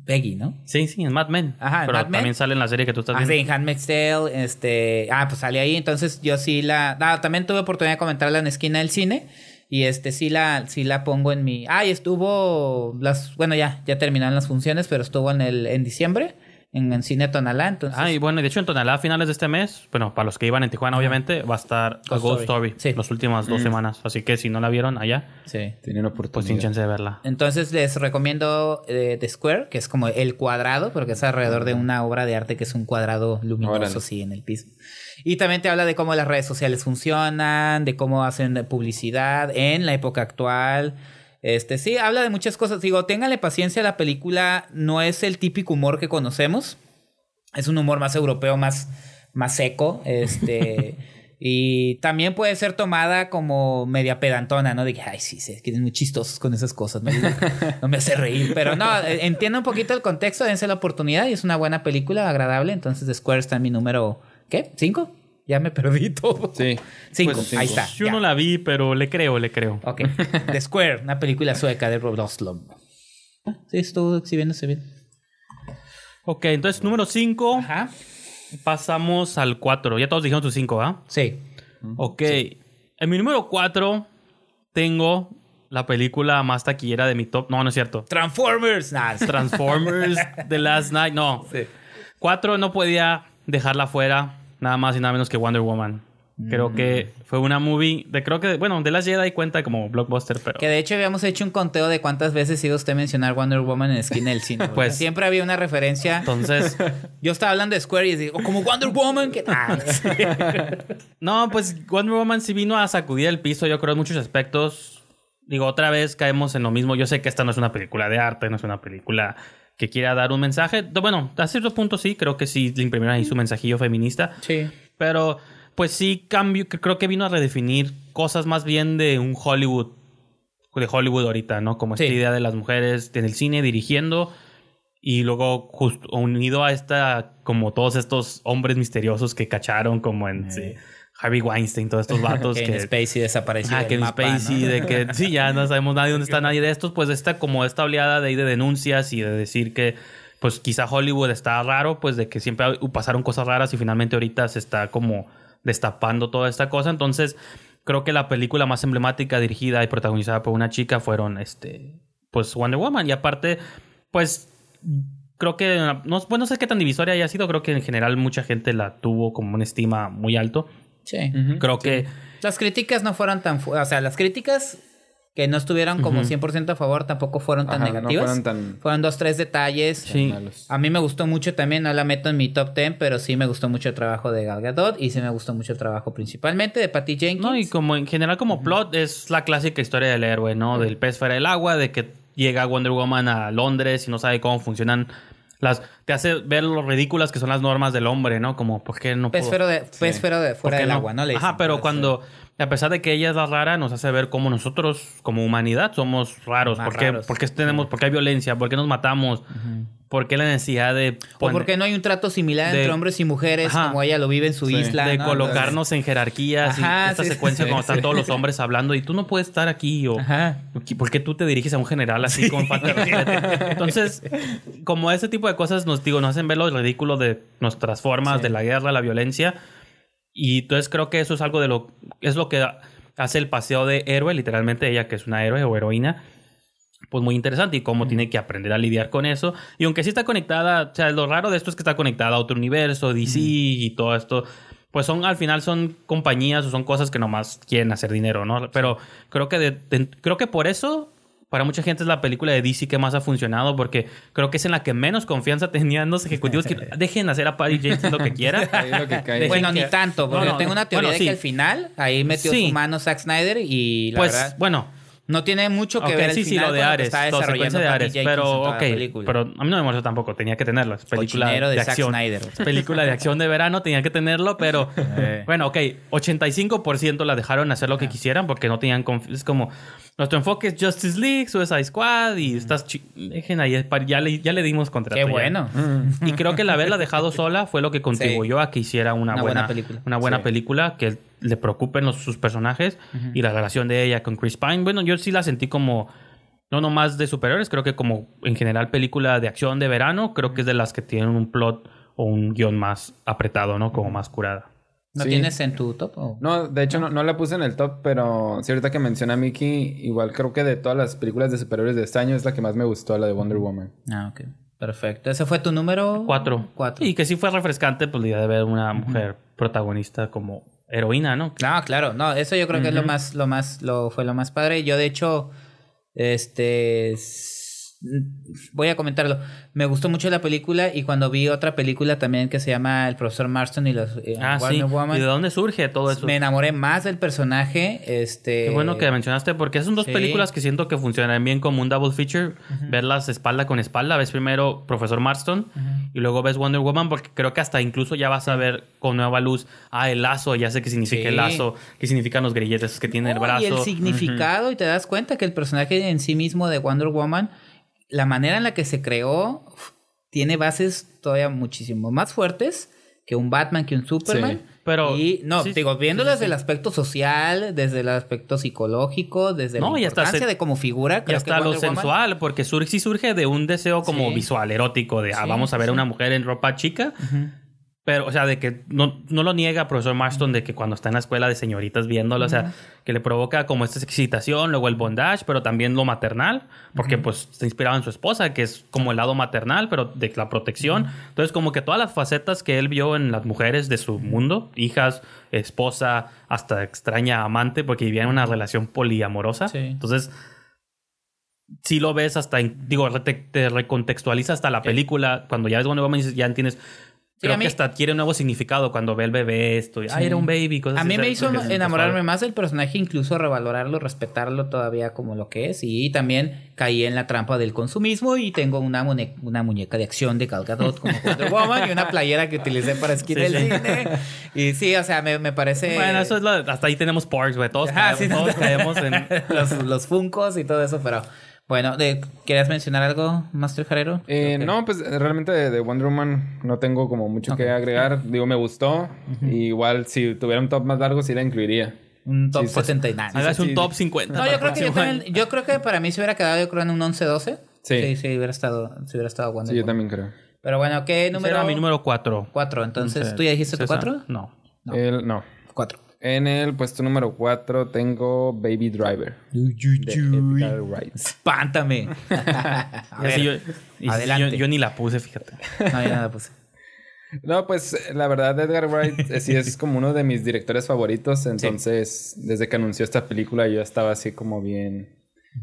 Peggy, ¿no? Sí, sí, en Mad Men. Ajá, Pero Mad Men. también sale en la serie que tú estás Ah, viendo. sí, en Handmaid's Tale, este, ah, pues sale ahí, entonces yo sí la, ah, también tuve oportunidad de comentarla en esquina del cine y este sí la, sí la pongo en mi, ah, y estuvo las, bueno ya, ya terminaron las funciones, pero estuvo en el, en diciembre en, en cine Tonalá, entonces. Ah, y bueno, de hecho en Tonalá a finales de este mes, bueno, para los que iban en Tijuana, obviamente, va a estar Ghost Ghost Story. Story, Sí. las últimas dos semanas. Así que si no la vieron allá, Sí. Tienen pues oportunidad. sin chance de verla. Entonces les recomiendo eh, The Square, que es como el cuadrado, porque es alrededor de una obra de arte que es un cuadrado luminoso, Órale. sí, en el piso. Y también te habla de cómo las redes sociales funcionan, de cómo hacen publicidad en la época actual. Este, sí, habla de muchas cosas. Digo, ténganle paciencia, la película no es el típico humor que conocemos. Es un humor más europeo, más, más seco. Este. Y también puede ser tomada como media pedantona, ¿no? De que, ay, sí, se quieren muy chistosos con esas cosas, ¿no? No me hace reír. Pero no, eh, entiendo un poquito el contexto, dense la oportunidad y es una buena película, agradable. Entonces, The Square está en mi número, ¿qué? ¿Cinco? Ya me perdí todo. Sí. Cinco, Pues, ahí cinco. está. Yo ya. no la vi, pero le creo, le creo. Ok. The Square, una película sueca de Rob Oslom. Ah, Sí, estuvo exhibiéndose bien. Ok, entonces número 5, Ajá. pasamos al 4. Ya todos dijeron sus 5, ¿ah? Sí. Ok. En mi número 4 tengo la película más taquillera de mi top. No, no es cierto. Transformers. Nah, Transformers The Last Night. No. Sí. 4 no podía dejarla fuera. Nada más y nada menos que Wonder Woman. Creo que Mm. fue una movie de creo que bueno de las Jedi cuenta como blockbuster pero Que de hecho habíamos hecho un conteo de cuántas veces iba usted a mencionar Wonder Woman en esquina del cine. Pues- siempre había una referencia. entonces Yo estaba hablando de Square y decía, "Oh, como Wonder Woman. Que... Ah, sí. No, pues Wonder Woman sí vino a sacudir el piso, yo creo, en muchos aspectos. Digo, otra vez caemos en lo mismo. Yo sé que esta no es una película de arte, no es una película que quiera dar un mensaje. Bueno, a cierto punto sí, creo que sí le imprimieron ahí su mensajillo feminista. Sí. Pero, pues sí, cambio, creo que vino a redefinir cosas más bien de un Hollywood, de Hollywood ahorita, ¿no? Como esta idea de las mujeres en el cine dirigiendo y luego justo unido a esta, como todos estos hombres misteriosos que cacharon, como en sí, Harvey Weinstein, todos estos vatos Que que... Spacey desapareció. Ah, del Kevin mapa, Spacey, ¿no? de que sí, ya no sabemos nadie dónde está nadie de estos, pues esta como esta oleada de ahí de denuncias y de decir que pues quizá Hollywood está raro, pues de que siempre pasaron cosas raras y finalmente ahorita se está como destapando toda esta cosa, entonces creo que la película más emblemática dirigida y protagonizada por una chica fueron este pues Wonder Woman y aparte pues creo que no, bueno, no sé qué tan divisoria haya sido, creo que en general mucha gente la tuvo como una estima muy alto. Sí. Creo que Las críticas no fueron tan... fu- O sea, las críticas que no estuvieron como 100% a favor tampoco fueron tan Ajá, no negativas. fueron tan- Fueron dos, tres detalles. Sí. A mí me gustó mucho también, no la meto en mi top 10, pero sí me gustó mucho el trabajo de Gal Gadot y sí me gustó mucho el trabajo principalmente de Patty Jenkins. No, y como en general como plot es la clásica historia del héroe, ¿no? Del pez fuera del agua, de que llega Wonder Woman a Londres y no sabe cómo funcionan las... Te hace ver lo ridículas que son las normas del hombre, ¿no? Como, ¿por qué no pez puedo- fuera de, pez fuera de fuera del no? agua, ¿no? Le Ajá, pero pues, cuando... A pesar de que ella es la rara, nos hace ver cómo nosotros, como humanidad, somos raros. Más ¿Por qué, raros. por qué tenemos, por qué hay violencia? ¿Por qué nos matamos? ¿Por qué la necesidad de ¿O poner- por qué no hay un trato similar de- entre hombres y mujeres Ajá. como ella lo vive en su Sí. isla? de ¿no? colocarnos en jerarquías Ajá, y esta sí, secuencia sí, cuando sí. están todos los hombres hablando y tú no puedes estar aquí o Ajá. ¿por qué tú te diriges a un general así con falta de respeto? Entonces, como ese tipo de cosas nos digo, nos hacen ver lo ridículo de nuestras formas Sí. de la guerra, la violencia y entonces creo que eso es algo de lo es lo que hace el paseo de héroe, literalmente ella que es una héroe o heroína pues muy interesante y cómo tiene que aprender a lidiar con eso. Y aunque sí está conectada, o sea, lo raro de esto es que está conectada a otro universo, DC y todo esto, pues son al final son compañías o son cosas que nomás quieren hacer dinero, ¿no? Pero creo que de- de- creo que por eso para mucha gente es la película de DC que más ha funcionado porque creo que es en la que menos confianza tenían los ejecutivos que dejen hacer a Patty Jenkins lo que quiera. Lo que Bueno, que- ni tanto, porque No, no, tengo una teoría bueno, de sí. que al final ahí metió Sí. su mano Zack Snyder y la pues verdad bueno, no tiene mucho que Ok, ver el sí, sí, final lo de Ares, está la desarrollando de Ares, pero ok, pero a mí no me molesta tampoco, tenía que tenerlo, es película de, de acción, Snyder. película de acción de verano, tenía que tenerlo, pero Eh. bueno, ok, 85% la dejaron hacer lo que quisieran porque no tenían es como nuestro enfoque es Justice League, Suicide Squad y estás chi- dejen ahí, ya le, ya le dimos contrato. Qué ya. bueno. Y creo que el haberla dejado sola fue lo que contribuyó a que hiciera una, Una buena, buena película. Una buena Sí. película que le preocupen los, sus personajes y la relación de ella con Chris Pine. Bueno, yo sí la sentí como, no nomás de superhéroes, creo que como en general película de acción de verano, creo que es de las que tienen un plot o un guion más apretado, ¿no? Como más curada. ¿No Sí. tienes en tu top? o? No, de hecho no, no la puse en el top, pero sí ahorita que menciona a Mickey, igual creo que de todas las películas de superhéroes de este año es la que más me gustó, la de Wonder Woman. Ah, ok. Perfecto. ¿Ese fue tu número? Cuatro. Cuatro. Y que sí fue refrescante, pues, la idea de ver una mujer protagonista como heroína, ¿no? No, claro, no, eso yo creo que es lo más, lo más, lo fue lo más padre. Yo de hecho, este, voy a comentarlo. Me gustó mucho la película y cuando vi otra película también que se llama El profesor Marston y los eh, Ah, sí. Wonder Woman, ¿Y de dónde surge todo eso? me enamoré más del personaje. Este, Qué bueno que mencionaste, porque son dos sí. películas que siento que funcionan bien como un double feature. Verlas espalda con espalda. Ves primero Profesor Marston y luego ves Wonder Woman, porque creo que hasta incluso ya vas a ver con nueva luz. Ah, el lazo, ya sé qué significa Sí. el lazo, qué significan los grilletes que tiene el brazo. Y el significado, y te das cuenta que el personaje en sí mismo de Wonder Woman, la manera en la que se creó, tiene bases todavía muchísimo más fuertes que un Batman, que un Superman. Sí, pero- Y no, sí, digo, viéndolo sí, desde el aspecto social, desde el aspecto psicológico, desde No, la y hasta importancia se- de como figura. Y creo hasta que lo Woman- sensual, porque sur sí surge de un deseo como visual, erótico, de ah, vamos a ver a una mujer en ropa chica. Pero, o sea, de que no, no lo niega profesor Marston de que cuando está en la escuela de señoritas viéndolo, o sea, que le provoca como esta excitación, luego el bondage, pero también lo maternal, porque pues está inspirado en su esposa, que es como el lado maternal, pero de la protección. Entonces, como que todas las facetas que él vio en las mujeres de su mundo, hijas, esposa, hasta extraña amante, porque vivían una relación poliamorosa. Sí. Entonces, si lo ves hasta, en- digo, te, te recontextualiza hasta la película, cuando ya ves Wonder Woman, ya entiendes. Creo a mí- que hasta adquiere un nuevo significado cuando ve el bebé esto. y, Ay, era un baby. Cosas A mí así, me hizo enamorarme más del personaje, incluso revalorarlo, respetarlo todavía como lo que es. Y también caí en la trampa del consumismo y tengo una, mune- una muñeca de acción de Gal Gadot como Wonder Woman y una playera que utilicé para esquí Sí, del sí. cine. Y sí, o sea, me, me parece... Bueno, eso es lo, hasta ahí tenemos parks, güey. Todos, Ajá, caemos, sí, todos caemos en... los, los Funcos y todo eso, pero... Bueno, de, ¿querías mencionar algo, Master Jarero? Eh, que- No, pues realmente de, de Wonder Woman no tengo como mucho que agregar. Digo, me gustó. Y igual si tuviera un top más largo sí la incluiría. Un top Sí, pues, 79. Hagas sí, un sí. top 50. No, yo creo que yo, también- yo creo que para mí se hubiera quedado yo creo en un 11-12. Sí. sí, sí, hubiera estado, si hubiera estado Wonder Sí, yo Woman. también creo. Pero bueno, ¿qué Ese número? era mi número 4. 4. Entonces, ¿tú ya dijiste tu 4? No. No. El, no. 4. En el puesto número 4 tengo Baby Driver. De Edgar Wright. Espántame. A Y así ver, yo, y sí, adelante. yo, yo ni la puse, fíjate. No, ya nada puse. No, pues la verdad Edgar Wright eh, sí es como uno de mis directores favoritos. Entonces, desde que anunció esta película yo ya estaba así como bien...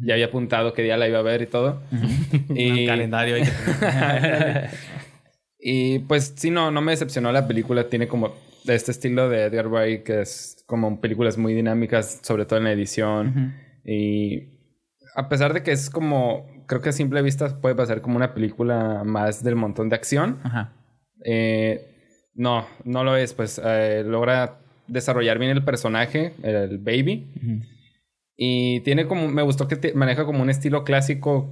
Ya había apuntado qué día la iba a ver y todo. Un calendario ahí Y pues sí, no, no me decepcionó la película. Tiene como este estilo de Edgar Wright que es como películas muy dinámicas, sobre todo en la edición. Y a pesar de que es como, creo que a simple vista puede pasar como una película más del montón de acción. Ajá. eh, no, no lo es. Pues eh, logra desarrollar bien el personaje, el baby. Y tiene como, me gustó que te- maneja como un estilo clásico,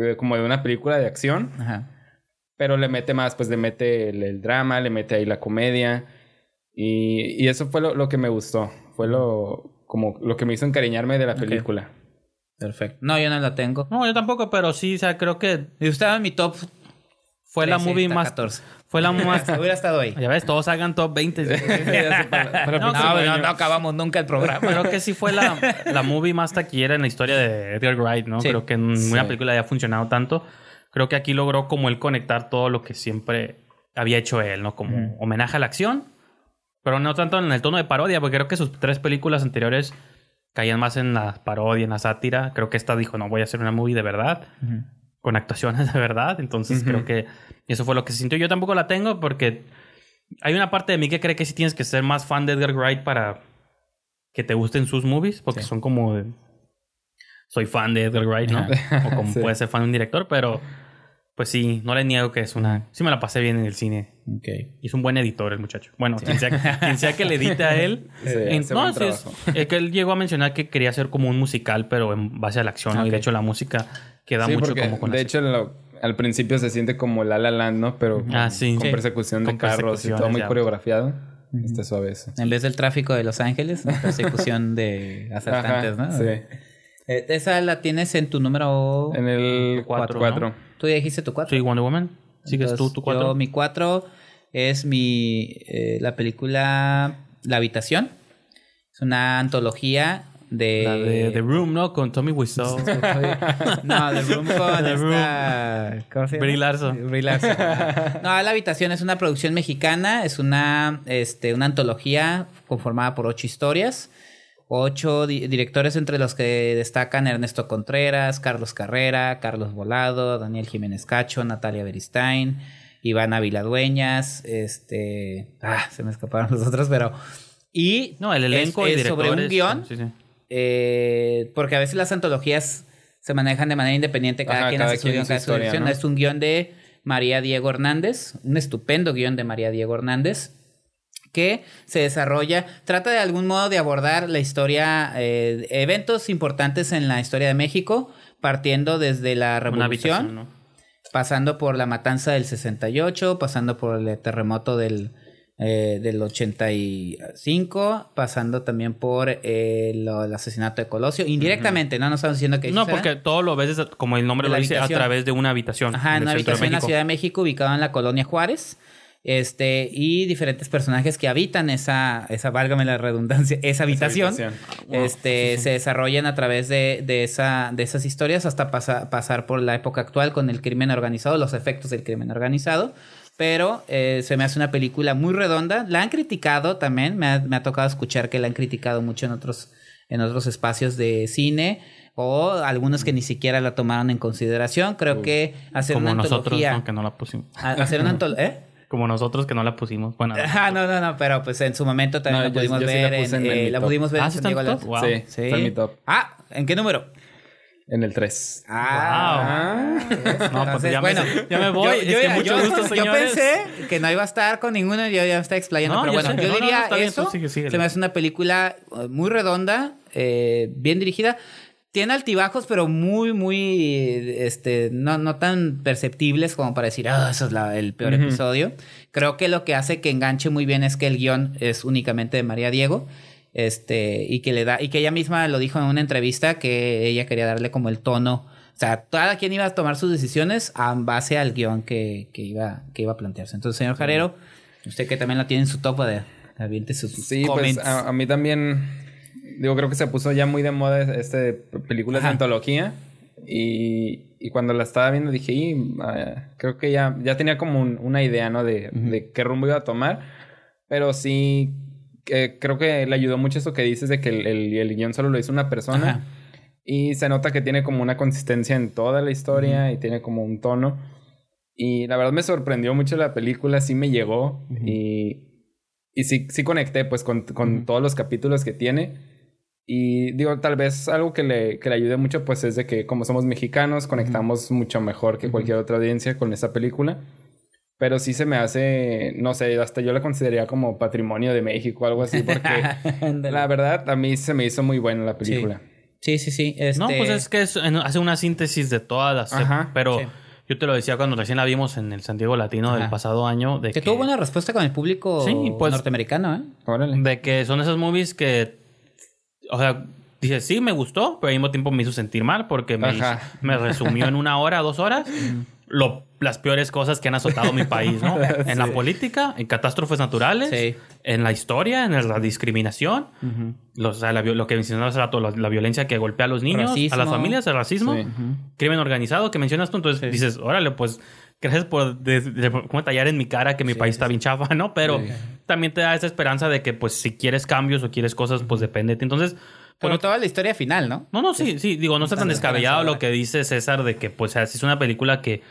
eh, como de una película de acción Ajá. Pero le mete más, pues le mete el, el drama, le mete ahí la comedia. Y, y eso fue lo, lo que me gustó. Fue lo, como lo que me hizo encariñarme de la película. Perfecto. No, yo no la tengo. No, yo tampoco, pero sí, o sea, creo que Y estaba en mi top. fue la 13, movie está más. 14. Fue la más. Hubiera estado ahí. ya ves, todos hagan top 20. Para- No, No, acabamos nunca el programa. Creo que sí fue la, la movie más taquillera en la historia de Edgar Wright, ¿no? Sí. Creo que en una película haya funcionado tanto. Creo que aquí logró como él conectar todo lo que siempre había hecho él, ¿no? Como homenaje a la acción, pero no tanto en el tono de parodia, porque creo que sus tres películas anteriores caían más en la parodia, en la sátira. Creo que esta dijo, no, voy a hacer una movie de verdad, con actuaciones de verdad. Entonces creo que eso fue lo que se sintió. Yo tampoco la tengo porque hay una parte de mí que cree que sí tienes que ser más fan de Edgar Wright para que te gusten sus movies, porque Sí. son como de- soy fan de Edgar Wright, ¿no? O como Sí. puede ser fan de un director, pero pues sí, no le niego que es una... Sí me la pasé bien en el cine. Ok. Y es un buen editor el muchacho. Bueno, quien, sea, quien sea que le edite a él. Sí, en- hace no, buen sí, es, es que él llegó a mencionar que quería hacer como un musical, pero en base a la acción. ¿no? Y de hecho la música queda Sí, mucho porque como con la de hecho lo- al principio se siente como La La Land, ¿no? Pero con, Ah, sí. con Sí. persecución de Con carros y todo muy ya. coreografiado. Está suave eso. En vez del tráfico de Los Ángeles, persecución de asaltantes, Ajá, ¿no? Sí. Eh, esa la tienes en tu número. En el Cuatro, 4. ¿no? Tú ya dijiste tu 4. Sí, Wonder Woman. ¿Sigues tú, tu cuatro? Yo, mi 4 es mi. eh, la película La Habitación. Es una antología de. La de The Room, ¿no? Con Tommy Wiseau. No, The Room con The esta... ¿Cómo se llama? Brie Larson. Brie Larson. No, La Habitación es una producción mexicana, es una, este, una antología conformada por ocho historias. Ocho di- directores entre los que destacan Ernesto Contreras, Carlos Carrera, Carlos Volado, Daniel Jiménez Cacho, Natalia Beristain, Iván Ávila Dueñas, este... Ah, se me escaparon los otros, pero... Y No, el elenco es, y es sobre un guion Sí, sí. eh, porque a veces las antologías se manejan de manera independiente, cada Ajá, quien cada hace su guion, cada su historia. ¿no? Es un guion de María Diego Hernández, un estupendo guion de María Diego Hernández, que se desarrolla, trata de algún modo de abordar la historia, eh, eventos importantes en la historia de México, partiendo desde la revolución pasando por la matanza del 68, pasando por el terremoto del, eh, del 85, pasando también por eh, lo- el asesinato de Colosio. Indirectamente, ¿no? No estamos diciendo que... No, porque todo lo ves, como el nombre De lo dice, a través de una habitación. Ajá, en una habitación en la. Ciudad de México, ubicado en la colonia Juárez. Este, y diferentes personajes que habitan esa, esa, válgame la redundancia, esa habitación. habitación. Este, se desarrollan a través de, de, esa, de esas historias hasta pasa- pasar por la época actual con el crimen organizado, los efectos del crimen organizado. Pero eh, se me hace una película muy redonda. La han criticado también. Me ha, me ha tocado escuchar que la han criticado mucho en otros, en otros espacios de cine. O algunos que ni siquiera la tomaron en consideración. Creo que hacer Como una nosotros, antología. ¿no? que no la pusimos. hacer una antología. ¿Eh? Como nosotros que no la pusimos. Bueno, Ah, no, no, no, pero pues en su momento también No, la yo- pudimos yo sí la ver. en, en eh, la pudimos ver Ah, en ¿sí en. Wow. Sí, está en mi top. Ah, ¿en qué número? En el 3. Ah, no, pues entonces, ya, bueno, me, ya me voy. Yo, yo- mucho yo- gusto, yo señores. pensé que no iba a estar con ninguno, yo ya me estaba explayando, No, pero bueno, yo No, no, no, diría bien, eso. sigue, síguele. se me hace una película eh, muy redonda, eh, bien dirigida. Tiene altibajos, pero muy, muy, este, no, no tan perceptibles como para decir, ah, eso es la- el peor episodio. Creo que lo que hace que enganche muy bien es que el guion es únicamente de María Diego. Este, y que le da, y que ella misma lo dijo en una entrevista que ella quería darle como el tono. O sea, cada quien iba a tomar sus decisiones a base al guion que, que iba, que iba a plantearse. Entonces, señor Jarero, usted que también la tiene en su topo de aviente sus Sí, pues a mí también. Digo, creo que se puso ya muy de moda este películas Ajá. de antología. Y, y cuando la estaba viendo dije, "Y, ah, creo que ya, ya tenía como un- una idea, ¿no? De, de qué rumbo iba a tomar. Pero sí, que creo que le ayudó mucho eso que dices de que el, el, el guion solo lo hizo una persona. Ajá. Y se nota que tiene como una consistencia en toda la historia y tiene como un tono. Y la verdad me sorprendió mucho la película, sí me llegó. Y, y sí, sí conecté pues con, con todos los capítulos que tiene. Y digo, tal vez algo que le, que le ayude mucho pues es de que como somos mexicanos conectamos mucho mejor que cualquier otra audiencia con esa película. Pero sí se me hace, no sé, hasta yo la consideraría como patrimonio de México o algo así porque la verdad a mí se me hizo muy buena la película. Sí, sí, sí. No, este- pues es que es- en- hace una síntesis de todas las. Ajá, pero sí. Yo te lo decía cuando recién la vimos en el San Diego Latino del Ajá. pasado año. De Que tuvo buena respuesta con el público Sí, pues- norteamericano, ¿eh? Órale. De que son esas movies que. O sea, dices, sí, me gustó, pero al mismo tiempo me hizo sentir mal porque me, hizo- me resumió en una hora, dos horas, lo, las peores cosas que han azotado mi país, ¿no? En la política, en catástrofes naturales, Sí. en la historia, en la discriminación, los- o sea, la lo que mencionaba hace rato, la, la violencia que golpea a los niños, a Racismo. las familias, el racismo, Sí. crimen organizado que mencionas tú. Entonces dices, órale, pues. Gracias por de- de- ¿cómo tallar en mi cara que mi país está bien chafa, ¿no? Pero Sí. También te da esa esperanza de que, pues, si quieres cambios o quieres cosas, pues depende. Entonces, Pero bueno, toda la historia final, ¿no? no, no, sí, sí, digo, no está tan descabellado lo que dice César de que, pues, si es una película que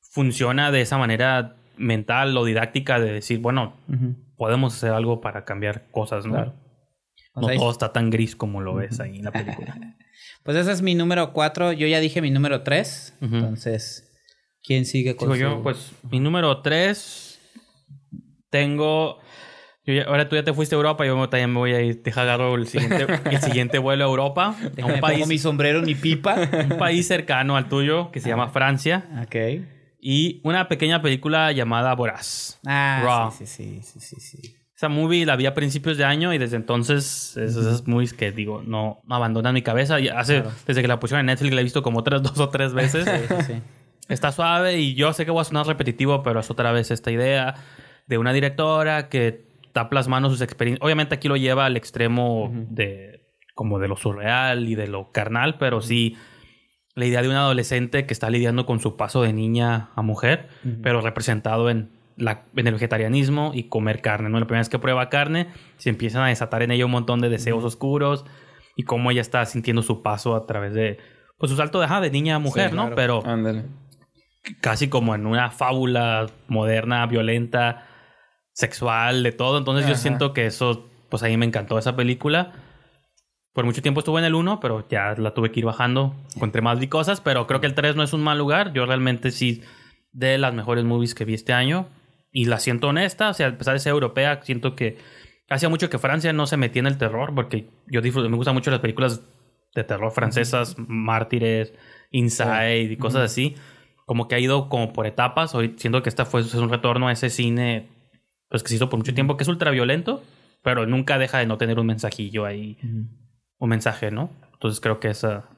funciona de esa manera mental o didáctica de decir, bueno, podemos hacer algo para cambiar cosas, ¿no? Claro. No sea, todo está tan gris como lo ves ahí en la película. Pues ese es mi número 4. Yo ya dije mi número 3. Ujú. Entonces, ¿quién sigue con Digo su- yo, pues, mi número 3, tengo... yo ya- ahora tú ya te fuiste a Europa, yo también me voy a ir, deja agarro el siguiente, el siguiente vuelo a Europa, a un pongo país, mi sombrero, mi pipa. un país cercano al tuyo que se llama Francia. ok. Y una pequeña película llamada Voraz. Ah, Raw. sí, sí, sí, sí, sí. Esa movie la vi a principios de año y desde entonces es esas movies que digo, no abandonan mi cabeza. Y hace, Claro. desde que la pusieron en Netflix la he visto como otras dos o tres veces. Sí, sí, sí. Está suave y yo sé que voy a sonar repetitivo, pero es otra vez esta idea de una directora que está plasmando sus experiencias. Obviamente aquí lo lleva al extremo de como de lo surreal y de lo carnal, pero sí la idea de un adolescente que está lidiando con su paso de niña a mujer, pero representado en, la, en el vegetarianismo y comer carne. ¿no? La primera vez que prueba carne, se empiezan a desatar en ella un montón de deseos oscuros y cómo ella está sintiendo su paso a través de pues su salto de, ajá, de niña a mujer, Sí, ¿no? claro. Pero Ándale. casi como en una fábula moderna, violenta, sexual, de todo. Entonces yo siento que eso, pues a mí me encantó esa película. Por mucho tiempo estuve en el 1, pero ya la tuve que ir bajando. Encontré más cosas, pero creo que el 3 no es un mal lugar. Yo realmente sí, de las mejores movies que vi este año. Y la siento honesta, o sea, a pesar de ser europea, siento que hacía mucho que Francia no se metía en el terror, porque yo disfruto, me gustan mucho las películas de terror francesas, Mártires, Inside y cosas así. Como que ha ido como por etapas. Hoy siento que esta fue es un retorno a ese cine pues que se hizo por mucho tiempo, que es ultra violento, pero nunca deja de no tener un mensajillo ahí, un mensaje, ¿no? Entonces creo que esa,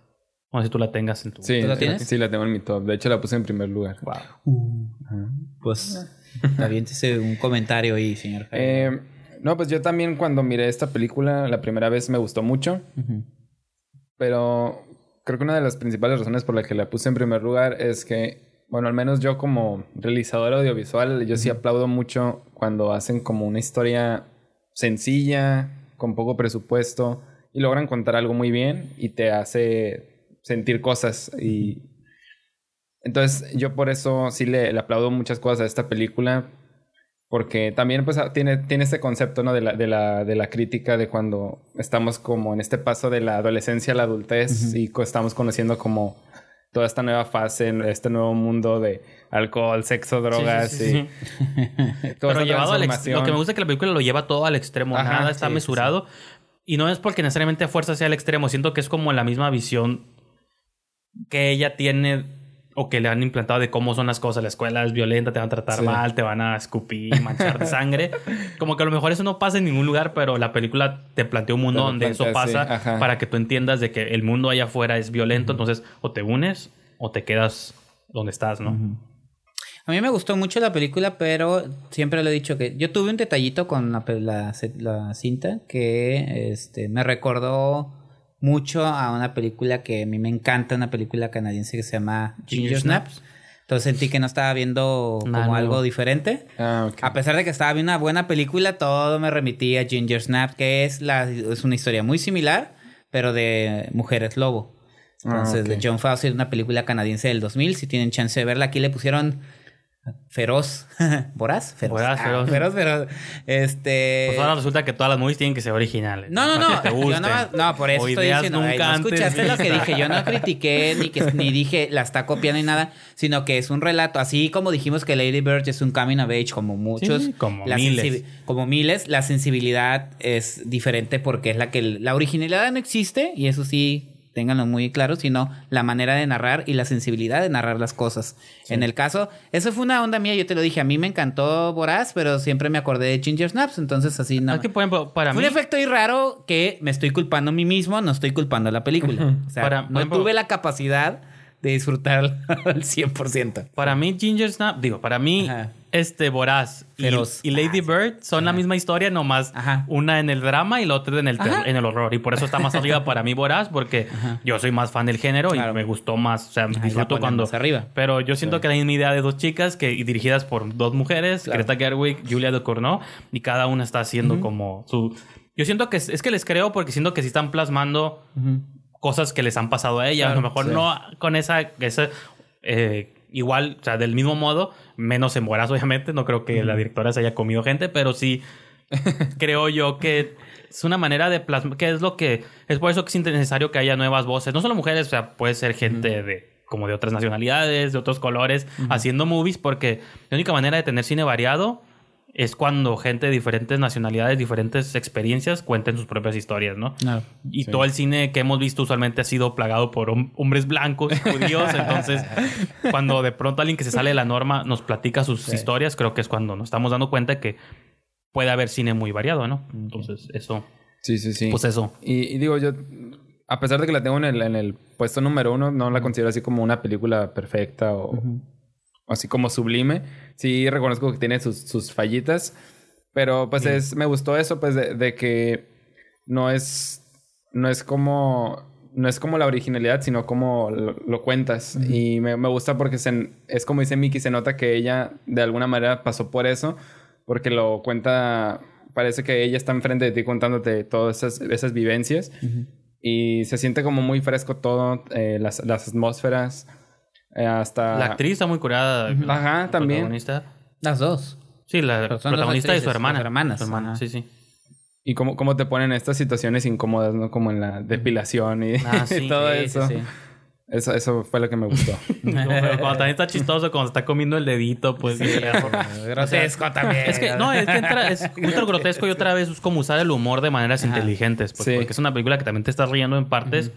no sé si tú la tengas en tu... Sí, ¿Tú la sí, tienes? sí, la tengo en mi top. De hecho, la puse en primer lugar. Ajá. Pues, aviéntese un comentario ahí, señor. Eh, no, pues yo también cuando miré esta película la primera vez me gustó mucho, pero creo que una de las principales razones por la que la puse en primer lugar es que, bueno, al menos yo como realizador audiovisual, yo sí aplaudo mucho cuando hacen como una historia sencilla, con poco presupuesto, y logran contar algo muy bien y te hace sentir cosas y... Entonces yo por eso sí le, le aplaudo muchas cosas a esta película porque también pues ah, tiene, tiene este concepto ¿no? de, la, de, la, de la crítica de cuando estamos como en este paso de la adolescencia a la adultez y estamos conociendo como toda esta nueva fase, en este nuevo mundo de alcohol, sexo, drogas Sí, sí, sí, y Pero llevado al ex- lo que me gusta es que la película lo lleva todo al extremo, Ajá, nada está mesurado. Y no es porque necesariamente a fuerza sea al extremo, siento que es como la misma visión que ella tiene o que le han implantado de cómo son las cosas. La escuela es violenta, te van a tratar Sí. mal, te van a escupir, manchar de sangre. Como que a lo mejor eso no pasa en ningún lugar, pero la película te plantea un mundo donde eso plantea, pasa para que tú entiendas de que el mundo allá afuera es violento. Entonces, o te unes o te quedas donde estás, ¿no? A mí me gustó mucho la película, pero siempre lo he dicho que yo tuve un detallito con la, la cinta que este, me recordó mucho a una película que a mí me encanta, una película canadiense que se llama Ginger, Snaps. Snaps. Entonces sentí que no estaba viendo como algo diferente. Ah. A pesar de que estaba viendo una buena película, todo me remitía a Ginger Snaps, que es, la, es una historia muy similar, pero de mujeres lobo. Entonces, Ah, ok. de John Fawcett, una película canadiense del 2000. Si tienen chance de verla, aquí le pusieron feroz. ¿Voraz? Feroz. Voraz, Ah, feroz. feroz, feroz. Este. Pues ahora resulta que todas las movies tienen que ser originales. No, no, no. te Yo no, no, por eso O estoy diciendo. ay, nunca no antes escuchaste lo que dije. Yo no critiqué ni, que, ni dije la está copiando ni nada, sino que es un relato. Así como dijimos que Lady Bird es un coming of age, como muchos. Sí, como miles. Como miles, la sensibilidad es diferente porque es la que. La originalidad no existe y eso sí ténganlo muy claro, sino la manera de narrar y la sensibilidad de narrar las cosas. En el caso, eso fue una onda mía, yo te lo dije, a mí me encantó Voraz, pero siempre me acordé de Ginger Snaps, entonces así no. Es que, por ejemplo, para Fue mí... un efecto ahí raro que me estoy culpando a mí mismo, no estoy culpando a la película. O sea, Para- no ejemplo- tuve la capacidad de disfrutar al 100%. Para mí, Ginger Snap, digo, para mí, Ajá. Este Voraz y, Lady Bird son la misma historia, nomás Ajá. una en el drama y la otra en el, en el horror. Y por eso está más arriba para mí Voraz, porque yo soy más fan del género Claro. y me gustó más, o sea, disfruto cuando... arriba. Pero yo siento que la misma idea de dos chicas que y dirigidas por dos mujeres, Claro. Greta Gerwig, Julia Ducournau, y cada una está haciendo como su... Yo siento que es, es que les creo porque siento que sí están plasmando cosas que les han pasado a ella. a lo mejor sí. no con esa, esa eh, igual, o sea, del mismo modo, menos en Boraz, obviamente. No creo que la directora se haya comido gente, pero sí creo yo que es una manera de plasmar, que es lo que, es por eso que es necesario que haya nuevas voces, no solo mujeres, o sea, puede ser gente de como de otras nacionalidades, de otros colores, haciendo movies, porque la única manera de tener cine variado es cuando gente de diferentes nacionalidades, diferentes experiencias cuenten sus propias historias, ¿no? Claro. Y todo el cine que hemos visto usualmente ha sido plagado por hom- hombres blancos, judíos. entonces, cuando de pronto alguien que se sale de la norma nos platica sus historias, creo que es cuando nos estamos dando cuenta que puede haber cine muy variado, ¿no? Entonces, eso, Sí, sí, sí. pues eso. Y, y digo, yo, a pesar de que la tengo en el, en el puesto número uno, no la considero así como una película perfecta o, o así como sublime. Sí, reconozco que tiene sus, sus fallitas, pero pues es, me gustó eso, pues de, de que no es, no es como, no es como la originalidad, sino como lo, lo cuentas. Y me, me gusta porque se- es como dice Miki, se nota que ella de alguna manera pasó por eso, porque lo cuenta, parece que ella está enfrente de ti contándote todas esas, esas vivencias. Y se siente como muy fresco todo, eh, las, las atmósferas, eh, hasta... La actriz está muy curada. Ajá, también. protagonista. Las dos. Sí, la Pero son dos protagonista y su actrices, hermana. las hermanas, Su hermana, ajá. sí, sí. Y cómo, cómo te ponen estas situaciones incómodas, ¿no? Como en la depilación y, Ah, sí, y todo Sí, sí, eso. sí. eso. Eso fue lo que me gustó. No, pero cuando también está chistoso, cuando está comiendo el dedito, pues... Grotesco también. Es que, no, es que entra, es ultra grotesco y otra vez es como usar el humor de maneras inteligentes. Pues, Sí. Porque es una película que también te estás riendo en partes,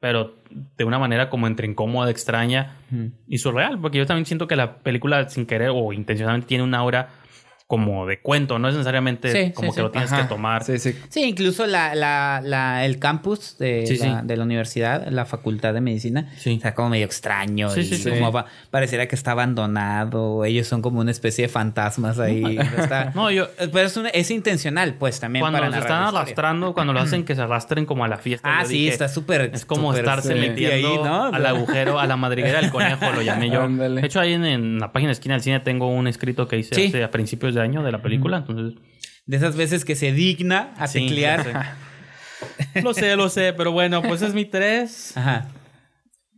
pero de una manera como entre incómoda, extraña y surreal. Porque yo también siento que la película, sin querer o intencionalmente, tiene una aura como de cuento. No es necesariamente Sí, como sí, que sí. lo tienes Ajá. que tomar. Sí, sí. Sí, incluso la, la, la, el campus de, Sí, la, sí. de la universidad, la facultad de medicina, Sí. está como medio extraño. Sí, y sí, sí. como va- pareciera que está abandonado. Ellos son como una especie de fantasmas ahí. Está- No, yo... Pero es, un- es intencional, pues, también Cuando para están arrastrando, cuando lo hacen que se arrastren como a la fiesta. Ah, sí, dije, está súper... Es como estarse metiendo ahí, ¿no? al agujero, a la madriguera del conejo, lo llamé yo. Ándale. De hecho, ahí en, en la página de esquina del cine tengo un escrito que hice Sí. hace a principios de daño de la película. Entonces. De esas veces que se digna a sí, teclear. lo sé, lo sé, pero bueno, pues es mi 3. Ajá.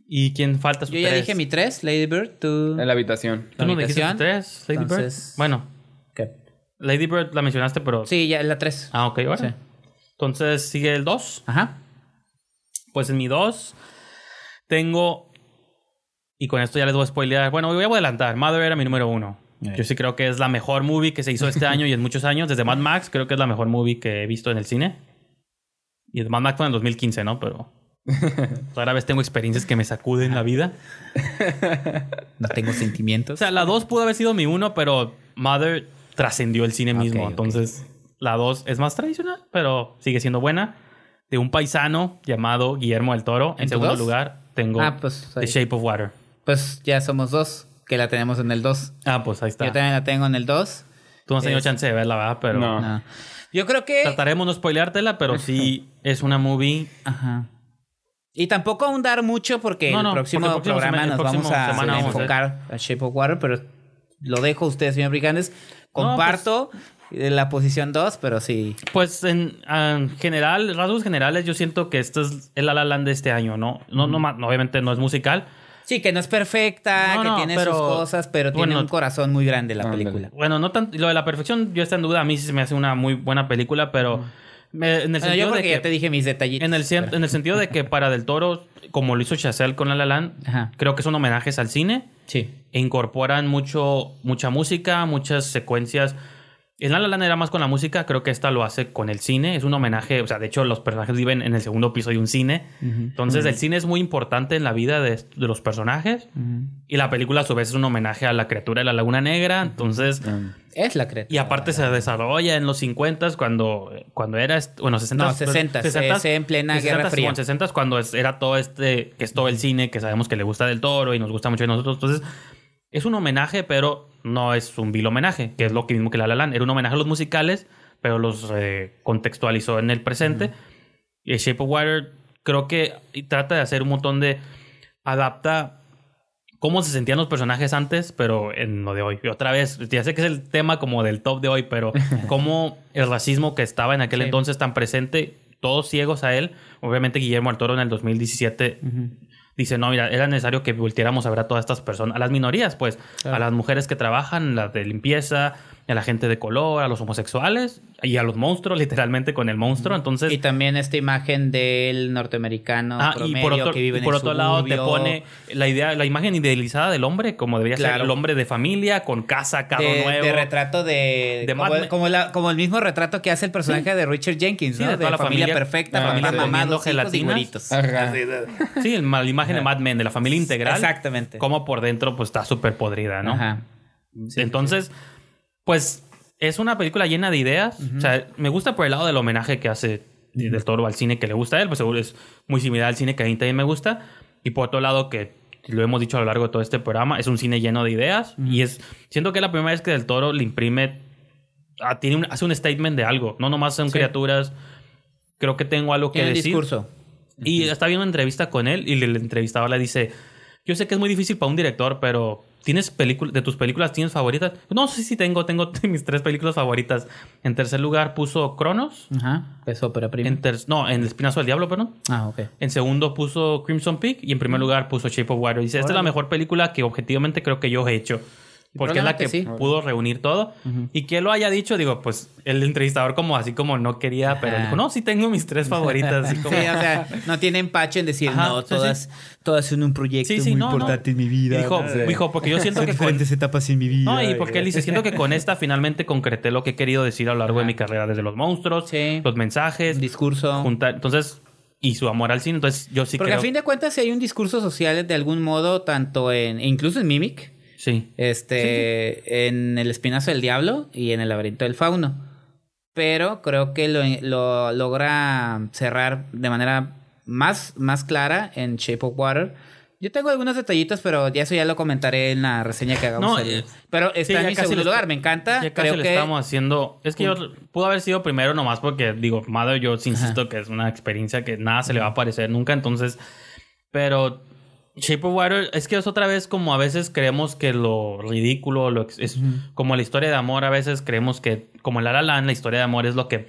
¿Y quién falta su Yo ya tres? dije mi 3, Lady Bird, tú. En la habitación. ¿Tú no dijiste tu 3, Lady Entonces... Bird? Bueno. ¿Qué? Lady Bird la mencionaste, pero. Sí, ya la 3. Ah, ok, bueno. Sí. Entonces sigue el 2. Ajá. Pues en mi 2 tengo. Y con esto ya les voy a spoilear. Bueno, voy a adelantar. Mother era mi número 1. Yo sí creo que es la mejor movie que se hizo este año y en muchos años. Desde Mad Max creo que es la mejor movie que he visto en el cine. Y Mad Max fue en el 2015, ¿no? Pero rara vez tengo experiencias que me sacuden la vida. no tengo sentimientos. O sea, la 2 pudo haber sido mi 1, pero Mother trascendió el cine mismo. Entonces, la 2 es más tradicional, pero sigue siendo buena. De un paisano llamado Guillermo del Toro. En, ¿En segundo dos? lugar, tengo ah, pues, The Shape of Water. Pues ya somos dos que la tenemos en el 2. Ah, pues ahí está. Yo también la tengo en el 2. Tú no has tenido Es- chance de verla, ¿verdad? Pero No. No. Yo creo que... trataremos de no spoileártela, pero sí es una movie. Ajá. Y tampoco ahondar mucho porque No, el próximo porque el próximo programa el nos próximo vamos a semana vamos a enfocar a Shape of Water, pero lo dejo a ustedes, señor Brigandes. Comparto eh, la posición 2, pero sí. Pues en, en general, rasgos generales, yo siento que esto es el La La Land de este año, ¿no? No, no, ma- no, obviamente no es musical. Sí, que no es perfecta, No, que no, tiene pero- sus cosas, pero tiene un corazón muy grande la ándale. película. Bueno, no tanto. Lo de la perfección, yo está en duda. A mí sí se me hace una muy buena película, pero me- en el Bueno, sentido yo de porque que. ya te dije mis detallitos. En el, pero- en el sentido de que para Del Toro, como lo hizo Chazelle con La La Land, Ajá. creo que son homenajes al cine. Sí. e incorporan mucho, mucha música, muchas secuencias En La La Land era más con la música, creo que esta lo hace con el cine, es un homenaje, o sea, de hecho los personajes viven en el segundo piso de un cine, entonces el cine es muy importante en la vida de, de los personajes y la película a su vez es un homenaje a la criatura de la Laguna Negra, entonces... Es la creta. Y aparte se desarrolla en los 50 cuando, cuando era, bueno, 60 No, 60s, es en plena Guerra Fría. 60 cuando es- era todo este, que es todo el cine que sabemos que le gusta del toro y nos gusta mucho a nosotros. Entonces, es un homenaje, pero no es un vil homenaje, que es lo que mismo que La La Land. Era un homenaje a los musicales, pero los eh, contextualizó en el presente. Y Shape of Water creo que trata de hacer un montón de... Adapta cómo se sentían los personajes antes, pero en lo de hoy. Y otra vez, ya sé que es el tema como del top de hoy, pero cómo el racismo que estaba en aquel Sí. entonces tan presente, todos ciegos a él. Obviamente Guillermo del Toro en el 2017 dice, no, mira, era necesario que volteáramos a ver a todas estas personas, a las minorías, pues, a las mujeres que trabajan, las de limpieza, a la gente de color, a los homosexuales y a los monstruos, literalmente con el monstruo. Entonces... Y también esta imagen del norteamericano Ah, y promedio por otro, que vive y en por el otro lado te pone la idea, la imagen idealizada del hombre, como debería ser el hombre de familia, con casa, carro de, nuevo. de retrato de, De como, Mad el, Men. como, la- como el mismo retrato que hace el personaje de Richard Jenkins, Sí, ¿no? de toda la familia, familia- perfecta, familia mamá, dos y gelatinas. Ajá. Sí, el- la imagen de Mad Men, de la familia integral. Exactamente. Como por dentro, pues está súper podrida, ¿no? Ajá. Entonces, pues es una película llena de ideas. O sea, me gusta por el lado del homenaje que hace del toro al cine que le gusta a él, pues seguro es muy similar al cine que a mí también me gusta. Y por otro lado, que lo hemos dicho a lo largo de todo este programa, es un cine lleno de ideas. Y es. Siento que es la primera vez que del toro le imprime. ah, tiene un- hace un statement de algo. No nomás son Sí. criaturas. Creo que tengo algo que Tiene decir. discurso. Y está viendo una entrevista con él y el entrevistador le dice, yo sé que es muy difícil para un director, pero ¿tienes películas, de tus películas tienes favoritas? No, sí, sí tengo, tengo mis tres películas favoritas. En tercer lugar puso Cronos. Ajá. Es ópera prima. En ter- no, en El Espinazo del Diablo, perdón. Ah, ok. En segundo puso Crimson Peak y en primer lugar puso Shape of Water. Dice, esta es la mejor película que objetivamente creo que yo he hecho. Porque es la que sí. pudo reunir todo. Y que lo haya dicho, digo, pues el entrevistador como así como no quería, pero dijo, no, sí tengo mis tres favoritas. Así como, Sí, o sea, no tiene empacho en decir, Ajá, no, sí, todas, todas son un proyecto Sí, sí, muy no, no. importante en mi vida. Dijo, ¿no? dijo, porque yo siento Son que con, diferentes etapas en mi vida. No, y porque él dice, siento que con esta finalmente concreté lo que he querido decir a lo largo de mi carrera, desde los monstruos, Sí. los mensajes, Un discurso. juntar, entonces, y su amor al cine, entonces yo sí Porque creo. a fin de cuentas, si hay un discurso social de algún modo, tanto en, e incluso en Mimic, Sí. este, en El Espinazo del Diablo y en El Laberinto del Fauno. Pero creo que lo, lo logra cerrar de manera más, más clara en Shape of Water. Yo tengo algunos detallitos, pero ya eso ya lo comentaré en la reseña que hagamos. No, el- eh, pero está sí, en mi segundo lugar, me encanta. Ya casi creo que estamos haciendo. Es que yo pudo haber sido primero nomás porque, digo, Mother, yo insisto que es una experiencia que nada se le va a parecer nunca. Entonces, pero Shape of Water es que es otra vez como a veces creemos que lo ridículo, lo es como la historia de amor. A veces creemos que, como en La La Land, la historia de amor es lo que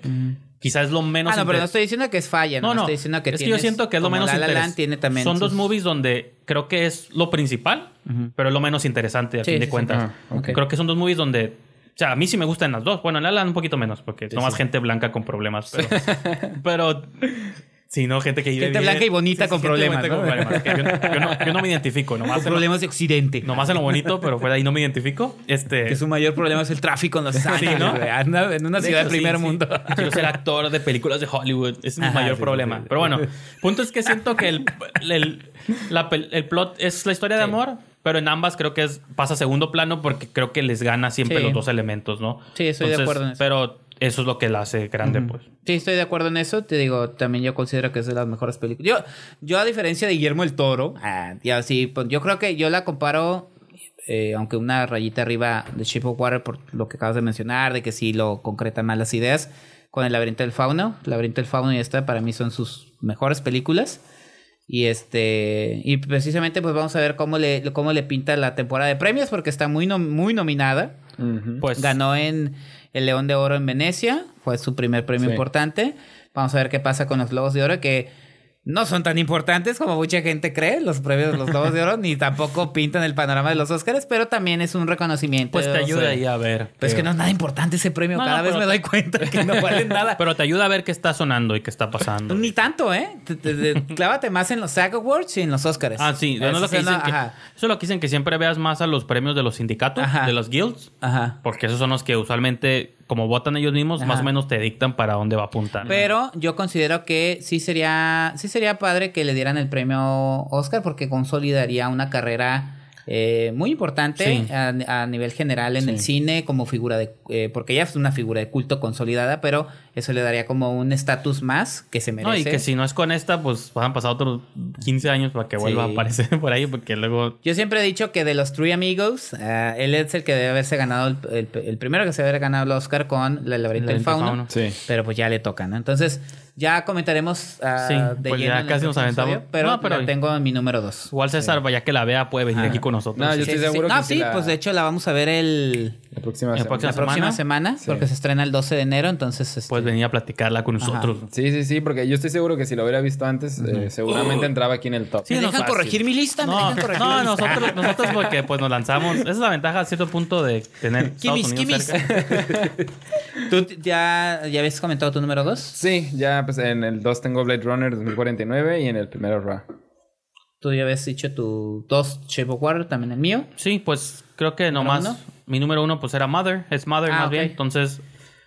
quizás es lo menos. Ah, no, pero no estoy diciendo que es falla, no, no, no. estoy diciendo que es que yo siento que es lo menos La La Land tiene también Son dos movies donde creo que es lo principal, pero es lo menos interesante a Sí, fin sí, de cuentas. Ah. Creo que son dos movies donde. O sea, a mí sí me gustan las dos. Bueno, en La La Land un poquito menos, porque no más gente blanca con problemas. Pero. pero sí, no, gente que vive Gente blanca y bonita con problemas, ¿no? problemas, yo, no- no, no me identifico, nomás en, lo, problemas de Occidente. nomás en lo bonito, pero fuera ahí no me identifico. Este. Que su mayor problema es el tráfico en Los Ángeles, ¿no? güey. Anda en una De ciudad de primer sí, sí. mundo. Quiero ser actor de películas de Hollywood. Es mi mayor sí, problema. sí, sí. Pero bueno, punto es que siento que el, el, la el plot es la historia de Sí. amor, pero en ambas creo que es, pasa a segundo plano porque creo que les gana siempre Sí. los dos elementos, ¿no? Sí, estoy de acuerdo en eso. Pero eso es lo que la hace grande, pues. Sí, estoy de acuerdo en eso. Te digo, también yo considero que es de las mejores películas. Yo, yo a diferencia de Guillermo el Toro, ah, ya sí, pues, yo creo que yo la comparo, eh, aunque una rayita arriba de Shape of Water por lo que acabas de mencionar, de que sí lo concretan más las ideas, con el laberinto del fauno. El laberinto del fauno y esta para mí son sus mejores películas. Y este y precisamente pues vamos a ver cómo le, cómo le pinta la temporada de premios porque está muy, nom- muy nominada. Pues Ganó en el León de Oro en Venecia, fue su primer premio Sí. importante. Vamos a ver qué pasa con los Globos de Oro, que no son tan importantes como mucha gente cree, los premios de los Globos de Oro, ni tampoco pintan el panorama de los Oscars, pero también es un reconocimiento. pues te ayuda ahí a ver. Pues es que que- no es nada importante ese premio, No, cada no, vez me doy cuenta que no vale nada. Pero te ayuda a ver qué está sonando y qué está pasando. Ni tanto, ¿eh? Te- te- te- clávate más en los SAG Awards y en los Oscars. Ah, sí. Eso es, Eso lo que que, eso es lo que dicen que siempre veas más a los premios de los sindicatos, Ajá. de los guilds. Ajá. Porque esos son los que usualmente como votan ellos mismos, más o menos te dictan para dónde va a apuntar. Pero yo considero que sí sería, sí sería padre que le dieran el premio Oscar porque consolidaría una carrera eh, muy importante Sí. a, a nivel general en el cine como figura de, eh, porque ella es una figura de culto consolidada, pero eso le daría como un estatus más que se merece. No, y que si no es con esta, pues van a pasar otros 15 años para que vuelva Sí. a aparecer por ahí, porque luego... Yo siempre he dicho que de los Three Amigos, eh, él es el que debe haberse ganado, el, el- el primero que se debe haber ganado el Oscar con El laberinto del fauno. Fauno. Sí. Pero pues ya le toca, ¿no? Entonces, ya comentaremos ah, Sí, de pues lleno ya casi nos aventamos. episodio, pero, No, pero- la tengo en mi número dos. Igual César, ya que la vea, puede venir aquí con nosotros. No, yo estoy seguro No, que sí, si la- pues de hecho la vamos a ver el, La próxima La semana. próxima la próxima semana? Sí. porque se estrena el 12 de enero, entonces... este, Puedes venir a platicarla con nosotros. Sí, sí, sí, porque yo estoy seguro que si lo hubiera visto antes, eh, seguramente entraba aquí en el top. ¿Me no, dejan fácil. corregir mi lista? ¿Me No, dejan corregir no mi lista? nosotros, nosotros porque pues nos lanzamos. Esa es la ventaja a cierto punto de tener Kimis, kimis. ¿Tú ya, ya habías comentado tu número 2? Sí, ya pues en el 2 tengo Blade Runner 2049 y en el primero Ra. Tú ya habías dicho tu 2 Shape of Water, también el mío. Sí, pues creo que ¿Número nomás uno? mi número uno pues era Mother, es Mother Ah, más ok. bien. Entonces,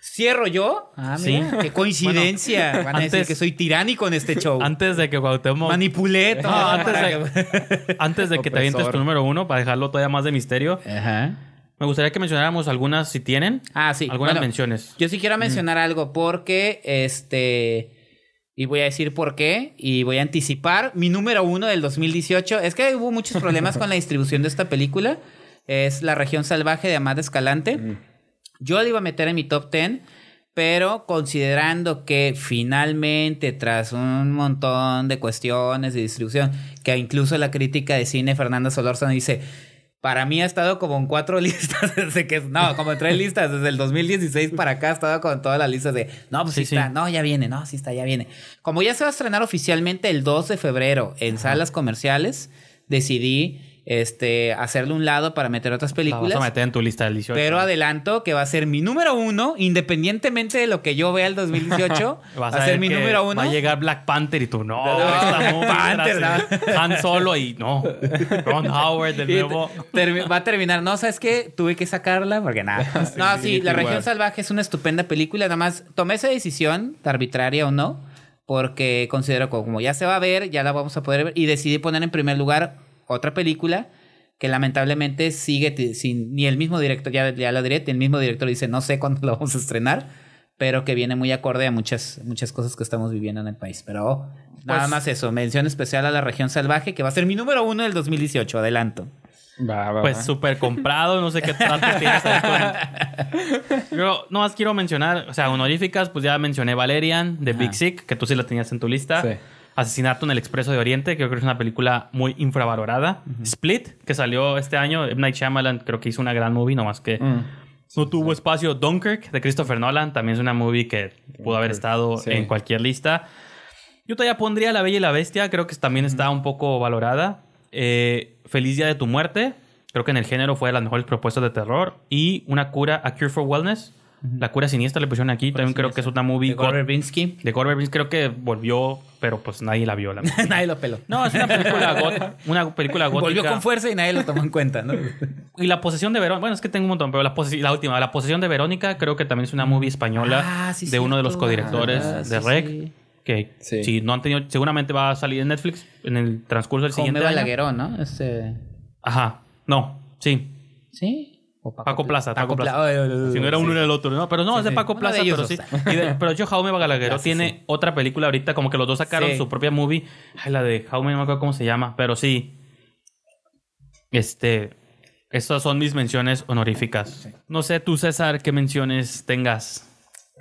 ¿Cierro yo? Ah, Sí. mira, qué coincidencia. Van a decir antes- que soy tiránico en este show. antes de que Cuauhtémoc... Manipulé todo. No, antes de, antes de que te avientes tu número uno, para dejarlo todavía más de misterio, Ajá. Me gustaría que mencionáramos algunas si tienen. Ah, sí. Algunas Bueno, menciones. Yo sí quiero mencionar algo porque, este, y voy a decir por qué, y voy a anticipar mi número uno del 2018. Es que hubo muchos problemas con la distribución de esta película. Es La región salvaje de Amada Escalante. Yo la iba a meter en mi top 10, pero considerando que finalmente, tras un montón de cuestiones de distribución, que incluso la crítica de cine Fernanda Solórzano dice, para mí ha estado como en cuatro listas desde que, no, como en tres listas, desde el 2016 para acá ha estado con todas las listas de, no, pues sí, Sí, sí. está, no, ya viene, no, sí está, ya viene. Como ya se va a estrenar oficialmente el 2 de febrero en salas comerciales, decidí este, hacerle un lado para meter otras La películas. vas a meter en tu lista del 18. Pero adelanto que va a ser mi número uno, independientemente de lo que yo vea el 2018. va a ser mi número uno. Va a llegar Black Panther y tú, no, No, Panther, así. Han Solo y no. Ron Howard de Y nuevo. va a terminar. No, ¿sabes qué? Tuve que sacarla porque nada. no, sí, La región salvaje es una estupenda película. Nada más tomé esa decisión, arbitraria o no, porque considero que como ya se va a ver, ya la vamos a poder ver. Y decidí poner en primer lugar otra película que lamentablemente sigue sin ni el mismo director, ya, ya lo diré, el mismo director dice no sé cuándo lo vamos a estrenar, pero que viene muy acorde a muchas, muchas cosas que estamos viviendo en el país. Pero nada Pues- más eso, mención especial a la región salvaje, que va a ser mi número uno del 2018, adelanto. Va, va, Pues súper comprado, no sé qué trato tienes ahí con... Yo nomás quiero mencionar, o sea, honoríficas, pues ya mencioné Valerian, de Big Sick, que tú sí la tenías en tu lista. Sí. Asesinato en el Expreso de Oriente, que creo que es una película muy infravalorada. Split, que salió este año. M. Night Shyamalan creo que hizo una gran movie, nomás que Mm. no tuvo espacio. Dunkirk, de Christopher Nolan, también es una movie que pudo haber estado Sí. en cualquier lista. Yo todavía pondría La Bella y la Bestia, creo que también está un poco valorada. Eh, Feliz Día de tu Muerte, creo que en el género fue de las mejores propuestas de terror. Y Una Cura, A Cure for Wellness. La Cura Siniestra le pusieron aquí, también creo que es una movie De Gore Verbinski. de Gore Verbinski, creo que volvió, pero pues nadie la vio. La nadie lo peló. no, es una película, got- una película gótica. Volvió con fuerza y nadie lo tomó en cuenta, ¿no? Y la posesión de Verónica, bueno, es que tengo un montón, pero la, la última, la posesión de Verónica, creo que también es una movie española Ah, sí, de uno de los codirectores Ah, de sí, REC. sí. Que Sí. si no han tenido, seguramente va a salir en Netflix en el transcurso del siguiente año. ¿no? Este... Ajá, no, sí. ¿Sí? ¿O Paco Plaza, Paco Pla- Plaza. Ay, Si no era sí. uno era el otro, ¿no? Pero no, es de sí. Paco Plaza, de pero sí. dos. Y de- pero yo, Jaume Balagueró tiene sí. otra película ahorita, como que los dos sacaron Sí. su propia movie. Ay, la de Jaume, no me acuerdo cómo se llama, pero sí. Este. Estas son mis menciones honoríficas. No sé tú, César, qué menciones tengas.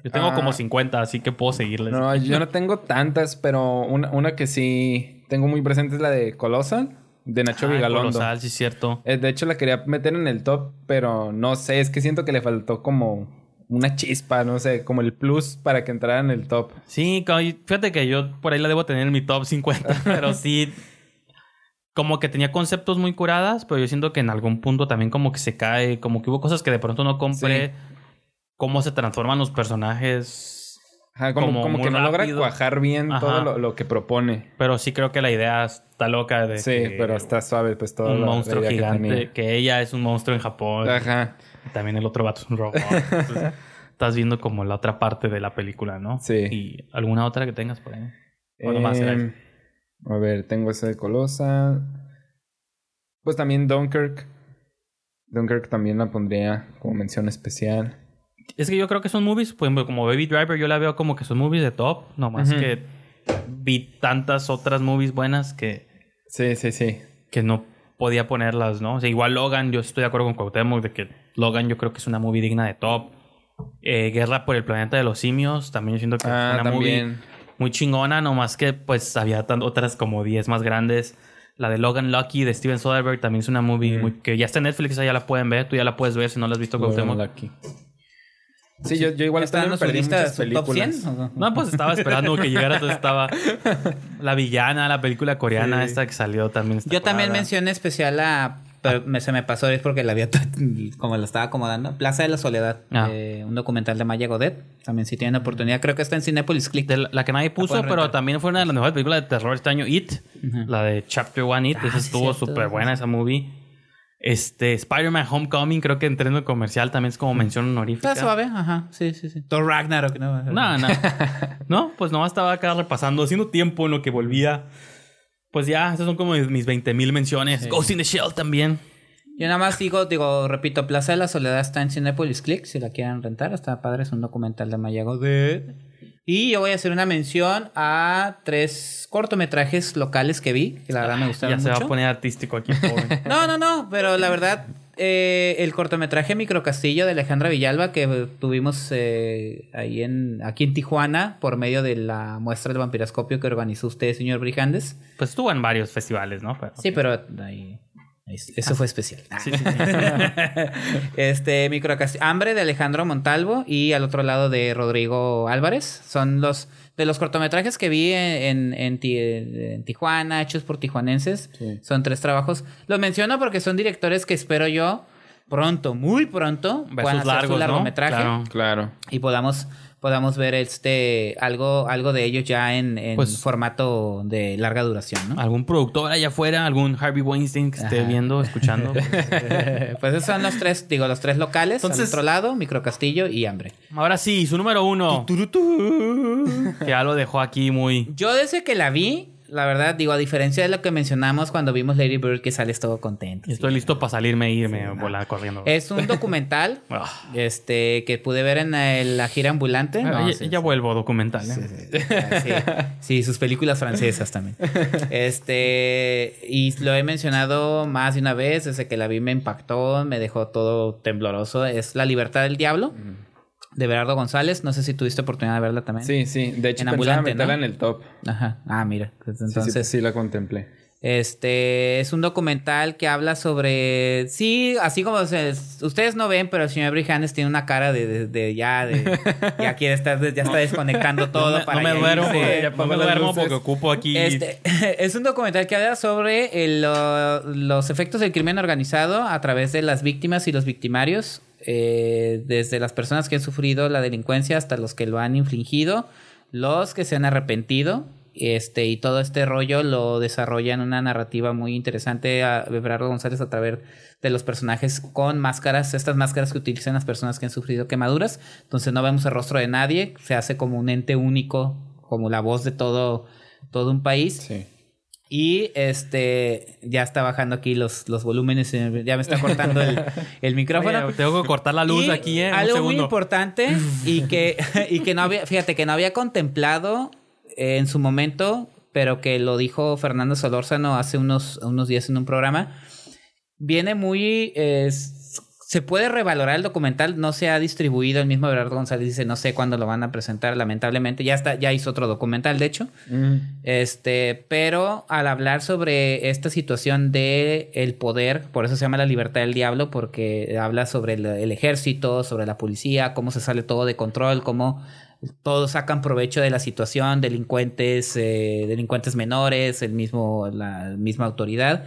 Yo tengo Ah. como 50, así que puedo seguirles. No, yo no tengo tantas, pero una, una que sí tengo muy presente es la de Colossal, de Nacho Ah, Vigalondo. Colosal, sí cierto. Eh, De hecho, la quería meter en el top, pero no sé, es que siento que le faltó como una chispa, no sé, como el plus para que entrara en el top. Sí, fíjate que yo por ahí la debo tener en mi top 50, pero sí. Como que tenía conceptos muy curadas, pero yo siento que en algún punto también como que se cae, como que hubo cosas que de pronto no compré. Sí. Cómo se transforman los personajes. Ajá, como, Como como muy que no logra cuajar bien Ajá. todo lo, lo que propone. Pero sí creo que la idea está loca de Sí, que pero está suave, pues todo. un monstruo que gigante, que, ella es un monstruo en Japón. Ajá. También el otro vato es un robot. Entonces, estás viendo como la otra parte de la película, ¿no? Sí. ¿Y alguna otra que tengas por ahí? ¿O nomás era Em, a ver, tengo ese de Colosa. Pues también Dunkirk. Dunkirk también la pondría como mención especial. Es que yo creo que son movies, ejemplo, como Baby Driver, yo la veo como que son movies de top, nomás Ujú. que vi tantas otras movies buenas que, Sí, sí, sí. que no podía ponerlas, ¿no? O sea, igual Logan, yo estoy de acuerdo con Cuauhtémoc de que Logan yo creo que es una movie digna de top. Eh, Guerra por el planeta de los simios, también yo siento que Ah, es una movie muy chingona, nomás que pues había otras como 10 más grandes. La de Logan Lucky de Steven Soderbergh también es una movie muy- que ya está en Netflix, ya la pueden ver, tú ya la puedes ver si no la has visto Cuauhtémoc. Lucky. Sí, yo, yo igual ¿Está también en perdí top películas. 100? ¿o no? Pues estaba esperando que llegara, entonces estaba la villana, la película coreana Sí. esta que salió también. esta Yo también mencioné especial a... Pero me- se me pasó es porque la vi como lo estaba acomodando. Plaza de la Soledad. Ah. eh, un documental de Maya Godet. También si tienen oportunidad. Creo que está en Cinepolis Click. De la, la que nadie puso, pero rentar. también fue una de las mejores películas de terror este año, It. La de Chapter One It. Ah, esa sí, estuvo súper buena esa movie. Este, Spider-Man Homecoming, creo que en términos comercial también es como mención honorífica. Está suave. Ajá. Sí, sí, sí. Thor Ragnarok. No, No, no. no, pues nomás estaba acá repasando, haciendo tiempo en lo que volvía. Pues ya, esas son como mis 20 mil menciones. Ghost in the Shell también. Yo nada más digo, digo, repito, Plaza de la Soledad está en Cinepolis Click, si la quieren rentar, está padre, es un documental de Maya Godet. Y yo voy a hacer una mención a tres cortometrajes locales que vi, que la verdad me gustaron Ya se va mucho. a poner artístico aquí, pobre. No, no, no, pero la verdad, eh, el cortometraje Microcastillo de Alejandra Villalba que tuvimos eh, ahí en, aquí en Tijuana por medio de la muestra del vampiroscopio que organizó usted, señor Brijandes. Pues estuvo en varios festivales, ¿no? Pero- Sí, pero ahí- eso fue especial. Sí, sí, sí. este Microcastillo, Hambre de Alejandro Montalvo y al otro lado de Rodrigo Álvarez. Son los de los cortometrajes que vi en, en, Ti- en Tijuana, hechos por tijuanenses. Sí. Son tres trabajos. Los menciono porque son directores que espero yo pronto, muy pronto, puedan hacer su largos, ¿no? largometraje Claro. Claro. y podamos podamos ver este algo algo de ellos ya en, en Pues- formato de larga duración, ¿no? Algún productor allá afuera, algún Harvey Weinstein que esté Ajá. viendo, escuchando. pues esos son los tres, digo, los tres locales. Entonces- al otro lado, Microcastillo y Hambre. Ahora sí, su número uno. Que ya lo dejó aquí muy. Yo desde que la vi, la verdad, digo, a diferencia de lo que mencionamos cuando vimos Lady Bird, que sales todo contento. Estoy sí. listo para salirme e irme, volar corriendo. Es un documental Ah. este que pude ver en la gira ambulante. No, ya, sí, ya sí. vuelvo documental. ¿eh? Sí, sí, sus películas francesas también. Este, y lo he mencionado más de una vez, desde que la vi me impactó, me dejó todo tembloroso. Es La libertad del diablo, de Berardo González. No sé si tuviste oportunidad de verla también. Sí, sí. De hecho, En pensaba meterla ¿no? en el top. Ajá. Ah, mira. pues Sí, sí, Entonces, sí, la contemplé. este es un documental que habla sobre. Sí, así como se- ustedes no ven, pero el señor Brijandes tiene una cara de, de- de ya, de. Ya quiere estar, ya está desconectando todo no me, para no me duermo, porque, ya no me duermo porque ocupo aquí. Este, es un documental que habla sobre el, los efectos del crimen organizado a través de las víctimas y los victimarios, eh, desde las personas que han sufrido la delincuencia hasta los que lo han infligido, los que se han arrepentido. Este, y todo este rollo lo desarrolla en una narrativa muy interesante a Berardo González a través de los personajes con máscaras, estas máscaras que utilizan las personas que han sufrido quemaduras. Entonces no vemos el rostro de nadie, se hace como un ente único, como la voz de todo, todo un país. Sí. Y este ya está bajando aquí los, los volúmenes, ya me está cortando el, el micrófono. Oye, tengo que cortar la luz Y aquí, ¿eh? Un Algo muy importante y que, y que no había, fíjate, que no había contemplado eh, en su momento, pero que lo dijo Fernando Solórzano hace unos, unos días en un programa. Viene muy. Se puede revalorar el documental, no se ha distribuido. El mismo Gerardo González dice, no sé cuándo lo van a presentar, lamentablemente. Ya está, ya hizo otro documental, de hecho. Mm. Este, pero al hablar sobre esta situación de el poder, por eso se llama la libertad del diablo, porque habla sobre el, el ejército, sobre la policía, cómo se sale todo de control, cómo todos sacan provecho de la situación, delincuentes, eh, delincuentes menores, el mismo, la misma autoridad.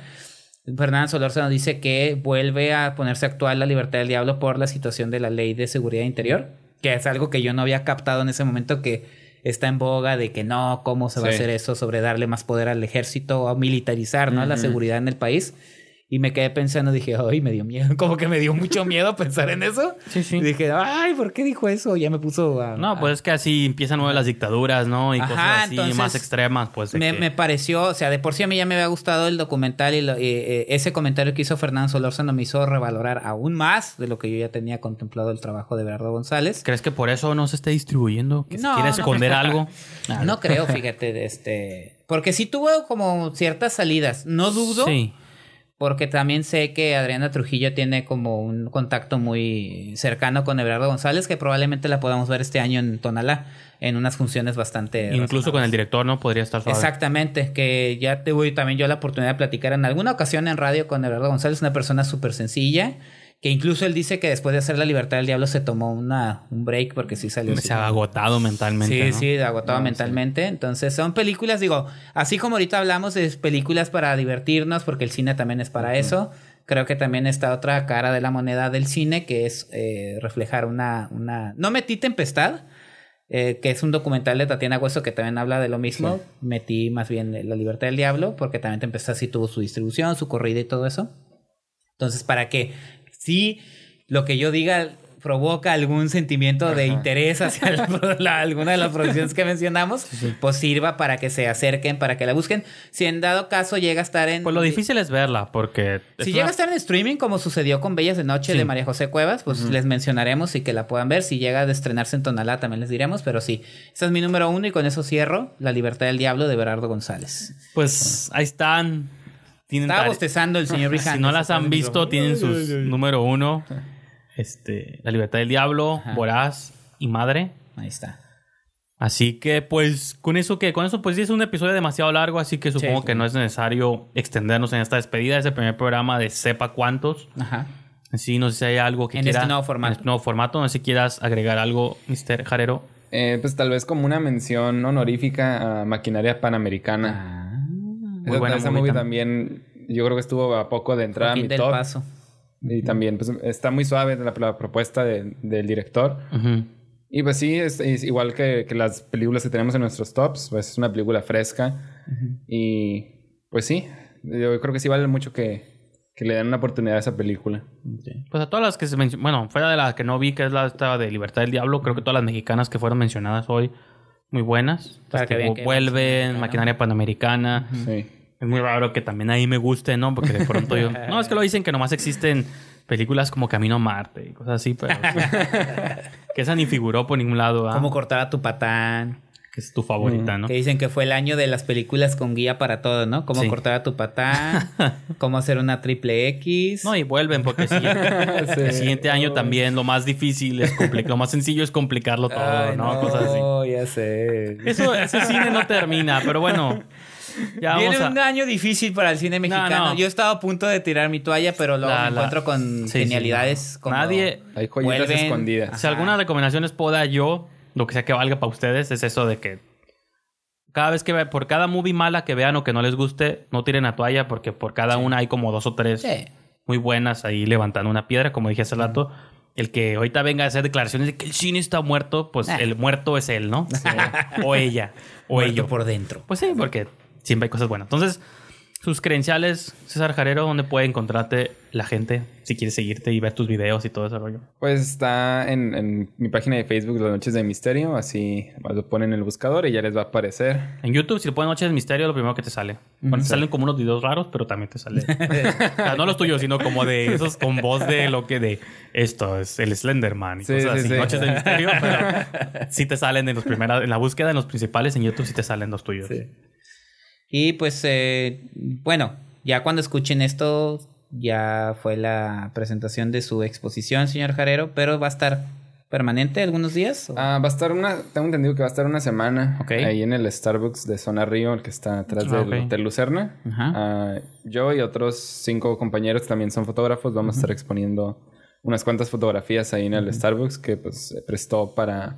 Fernando Solórzano dice que vuelve a ponerse actual la libertad del diablo por la situación de la ley de seguridad interior, que es algo que yo no había captado en ese momento que está en boga de que no, cómo se va a hacer eso sobre darle más poder al ejército o militarizar, ¿no? La seguridad en el país. Y me quedé pensando, dije, ay, me dio miedo. Como que me dio mucho miedo pensar en eso. Sí, sí. Y dije, ay, ¿por qué dijo eso? Ya me puso a... No, pues es que así empiezan nuevas las dictaduras, ¿no? Y Ajá, cosas así entonces, más extremas, pues. me, que- me pareció, o sea, de por sí a mí ya me había gustado el documental y, lo- eh, ese comentario que hizo Fernando Solórzano me hizo revalorar aún más de lo que yo ya tenía contemplado el trabajo de Bernardo González. ¿Crees que por eso no se esté distribuyendo? ¿Que se No, quiere no. esconder algo? No creo, fíjate, este... Porque sí tuvo como ciertas salidas. No dudo, Sí. Porque también sé que Adriana Trujillo tiene como un contacto muy cercano con Everardo González, que probablemente la podamos ver este año en Tonalá, en unas funciones bastante... Incluso con el director, ¿no? Podría estar suave. Exactamente, que ya tuve también yo la oportunidad de platicar en alguna ocasión en radio con Everardo González, una persona súper sencilla, que incluso él dice que después de hacer La Libertad del Diablo se tomó una, un break porque sí salió... Se ha agotado mentalmente. Sí, ¿no? sí, agotado mentalmente. Entonces, son películas, digo, así como ahorita hablamos de películas para divertirnos, porque el cine también es para eso. Creo que también está otra cara de la moneda del cine, que es eh, reflejar una, una. No metí Tempestad, eh, que es un documental de Tatiana Hueso que también habla de lo mismo. Metí más bien La Libertad del Diablo, porque también Tempestad sí tuvo su distribución, su corrida y todo eso. Entonces, para que sí lo que yo diga provoca algún sentimiento de interés hacia la- la- alguna de las producciones que mencionamos, pues sirva para que se acerquen, para que la busquen. Si en dado caso llega a estar en... Pues lo difícil es verla, porque. Si una- llega a estar en streaming, como sucedió con Bellas de Noche Sí. de María José Cuevas, pues les mencionaremos y que la puedan ver. Si llega a estrenarse en Tonalá, también les diremos. Pero sí, ese es mi número uno y con eso cierro La Libertad del Diablo de Berardo González. Pues ahí están. Tienen Estaba bostezando el señor Brijandes. Si no las han visto, tienen sus número uno. Este, La Libertad del Diablo, Ajá. Voraz y Madre. Ahí está. Así que, pues, con eso que, con eso, pues sí es un episodio demasiado largo, así que supongo Sí. que no es necesario extendernos en esta despedida. Es el primer programa de sepa cuántos. Ajá. Sí, no sé si hay algo que En quiera. este nuevo formato. En este nuevo formato. No sé si quieras agregar algo, Mr. Jarero. Eh, pues tal vez como una mención honorífica a Maquinaria Panamericana. Ah, Muy buena esa movie también. yo creo que estuvo a poco de entrar a mi del top. Paso. Y también pues, está muy suave la, la propuesta de- del director. Y pues sí, es, es igual que, que las películas que tenemos en nuestros tops, pues es una película fresca. Y pues sí, yo creo que sí vale mucho que, que le den una oportunidad a esa película. Pues a todas las que se mencionan, bueno, fuera de la que no vi, que es la esta de Libertad del Diablo, creo que todas las mexicanas que fueron mencionadas hoy, muy buenas. Para que Este, vean que vuelven, es Maquinaria Panamericana. Sí. Es muy raro que también ahí me guste, ¿no? Porque de pronto yo... No, es que lo dicen que nomás existen películas como Camino a Marte y cosas así, pero... que esa ni figuró por ningún lado, ¿ah? Cómo cortar a tu patán. Que es tu favorita, ¿no? Que dicen que fue el año de las películas con guía para todo, ¿no? Cómo Sí. cortar a tu patán, cómo hacer una triple X. No, y vuelven porque el siguiente, Sí. el siguiente año también lo más difícil es complicar, lo más sencillo es complicarlo todo, Ay, ¿no? Cosas así. no, ya sé. Eso, ese cine no termina, pero bueno. Ya Viene a... un año difícil para el cine mexicano. no. Yo estaba a punto de tirar mi toalla, pero luego La- me la- encuentro con Sí, genialidades sí, no. como... Nadie- Hay joyitas Vuelven. escondidas. Si alguna recomendación les puedo dar yo, lo que sea que valga para ustedes, es eso de que cada vez que ve, por cada movie mala que vean o que no les guste, no tiren la toalla porque por cada una hay como dos o tres Sí. muy buenas ahí levantando una piedra, como dije hace rato. El que ahorita venga a hacer declaraciones de que el cine está muerto, pues Ah. el muerto es él, ¿no? O ella. O Muerto ello. por dentro. Pues sí, porque siempre hay cosas buenas. Entonces, sus credenciales, César Jarero, ¿dónde puede encontrarte la gente si quiere seguirte y ver tus videos y todo ese rollo? Pues está en, en mi página de Facebook Las Noches de Misterio, así lo ponen en el buscador y ya les va a aparecer. En YouTube, si le pones Noches de Misterio, lo primero que te sale. Bueno, te salen como unos videos raros, pero también te sale. o sea, no los tuyos, sino como de esos con voz de lo que de esto es el Slenderman y Sí, cosas sí, así. sí. Noches de Misterio, pero sí te salen en los primeros, en la búsqueda, en los principales, en YouTube sí te salen los tuyos. Y pues, eh, bueno, ya cuando escuchen esto, ya fue la presentación de su exposición, señor Jarero, pero va a estar permanente algunos días. ¿o? Ah, va a estar una, tengo entendido que va a estar una semana ahí en el Starbucks de Zona Río, el que está atrás Ah, del. Hotel Lucerna. Ajá. Ah, yo y otros cinco compañeros que también son fotógrafos vamos a estar exponiendo unas cuantas fotografías ahí en el Starbucks que pues prestó para,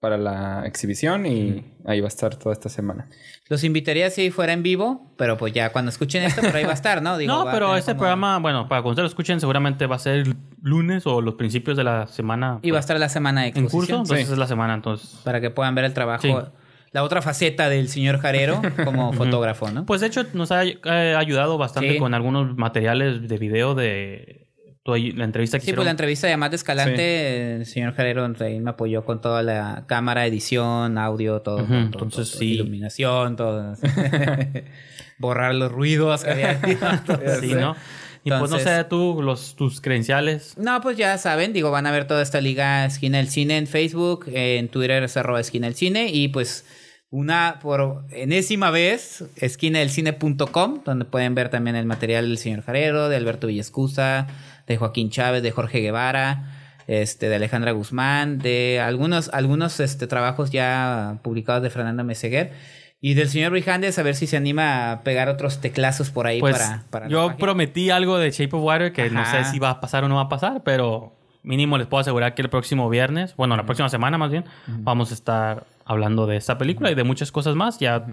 para la exhibición y ahí va a estar toda esta semana. Los invitaría si fuera en vivo, pero pues ya cuando escuchen esto, por ahí va a estar, ¿no? Digo, no, pero este como- programa, bueno, para cuando ustedes lo escuchen, seguramente va a ser lunes o los principios de la semana Y va a estar la semana de en curso. exposición. Entonces Sí. es la semana, entonces. Para que puedan ver el trabajo. Sí. la otra faceta del señor Jarero como fotógrafo, ¿no? Pues de hecho nos ha eh, ayudado bastante Sí. con algunos materiales de video de tu- la entrevista que Sí, hicieron. pues la entrevista de Matt Escalante, el señor Jarero me apoyó con toda la cámara, edición, audio, todo. Entonces todo, sí. Iluminación, todo. Borrar los ruidos que había. Sí, ¿no? Y pues no Entonces- sé tú, los, tus credenciales. No, pues ya saben, digo, van a ver toda esta liga Esquina del Cine en Facebook, en Twitter es arroba Esquina del Cine y pues una por enésima vez, esquinadelcine.com, donde pueden ver también el material del señor Jarero, de Alberto Villescusa, de Joaquín Chávez, de Jorge Guevara, este, de Alejandra Guzmán, de algunos, algunos este, trabajos ya publicados de Fernando Meseguer. Y del señor Brijandes, a ver si se anima a pegar otros teclazos por ahí Pues para, para yo prometí algo de Shape of Water que no sé si va a pasar o no va a pasar, pero mínimo les puedo asegurar que el próximo viernes, bueno, la próxima semana más bien, vamos a estar hablando de esta película y de muchas cosas más. Ya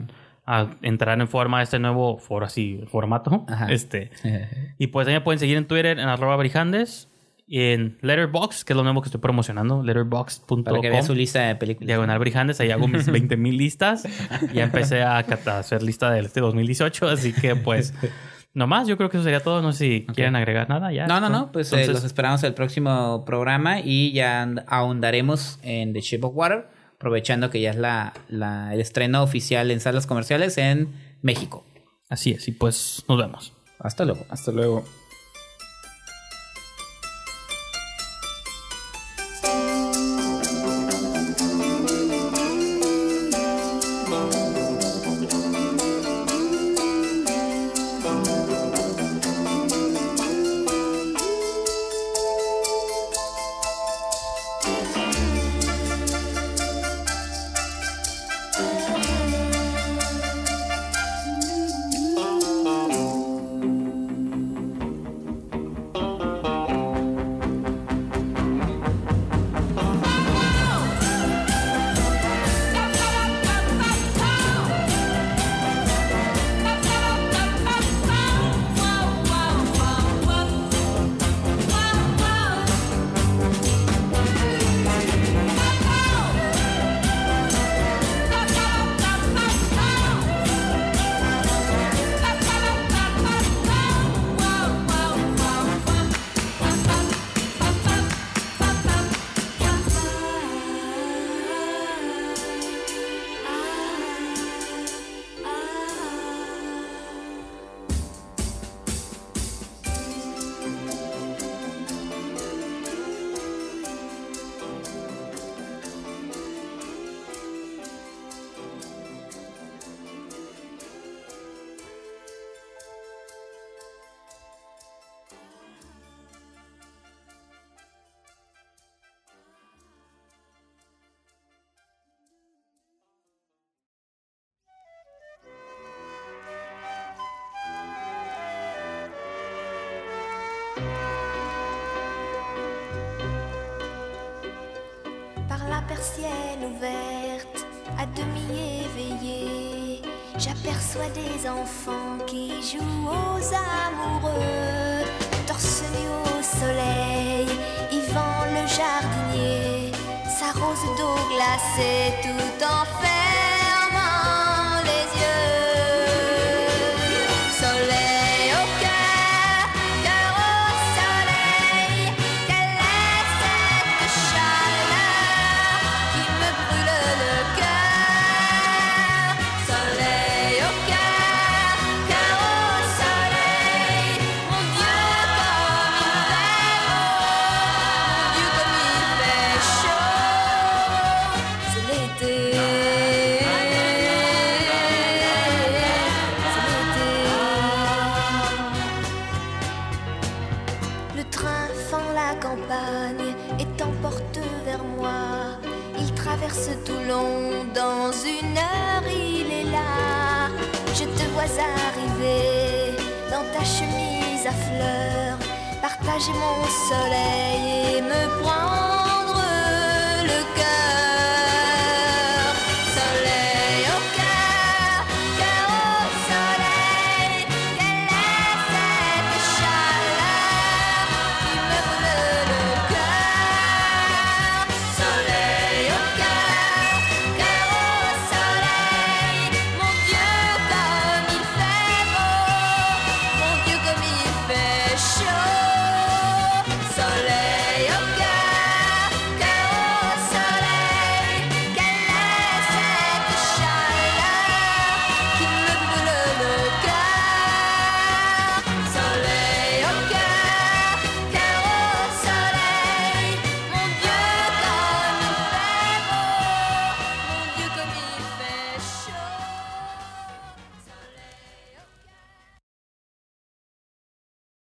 a entrar en forma a este nuevo for, así, formato. Ajá. Este. Y pues ahí me pueden seguir en Twitter en arroba brijandes y en Letterboxd, que es lo nuevo que estoy promocionando, letterboxd.com. para que vean su lista de películas. Diagonal Brijandes, ahí hago mis 20 mil listas. Ya empecé a, hacer lista de este 2018, así que pues, nomás, yo creo que eso sería todo. No sé si quieren agregar nada ya. No, no, no, pues eh, los esperamos el próximo programa y ya ahondaremos en The Shape of Water, aprovechando que ya es la, la- el estreno oficial en salas comerciales en México. Así es, y pues nos vemos. Hasta luego. Hasta luego. J'aperçois des enfants qui jouent aux amoureux. Torse nu au soleil, Yvan le jardinier, sa rose d'eau glacée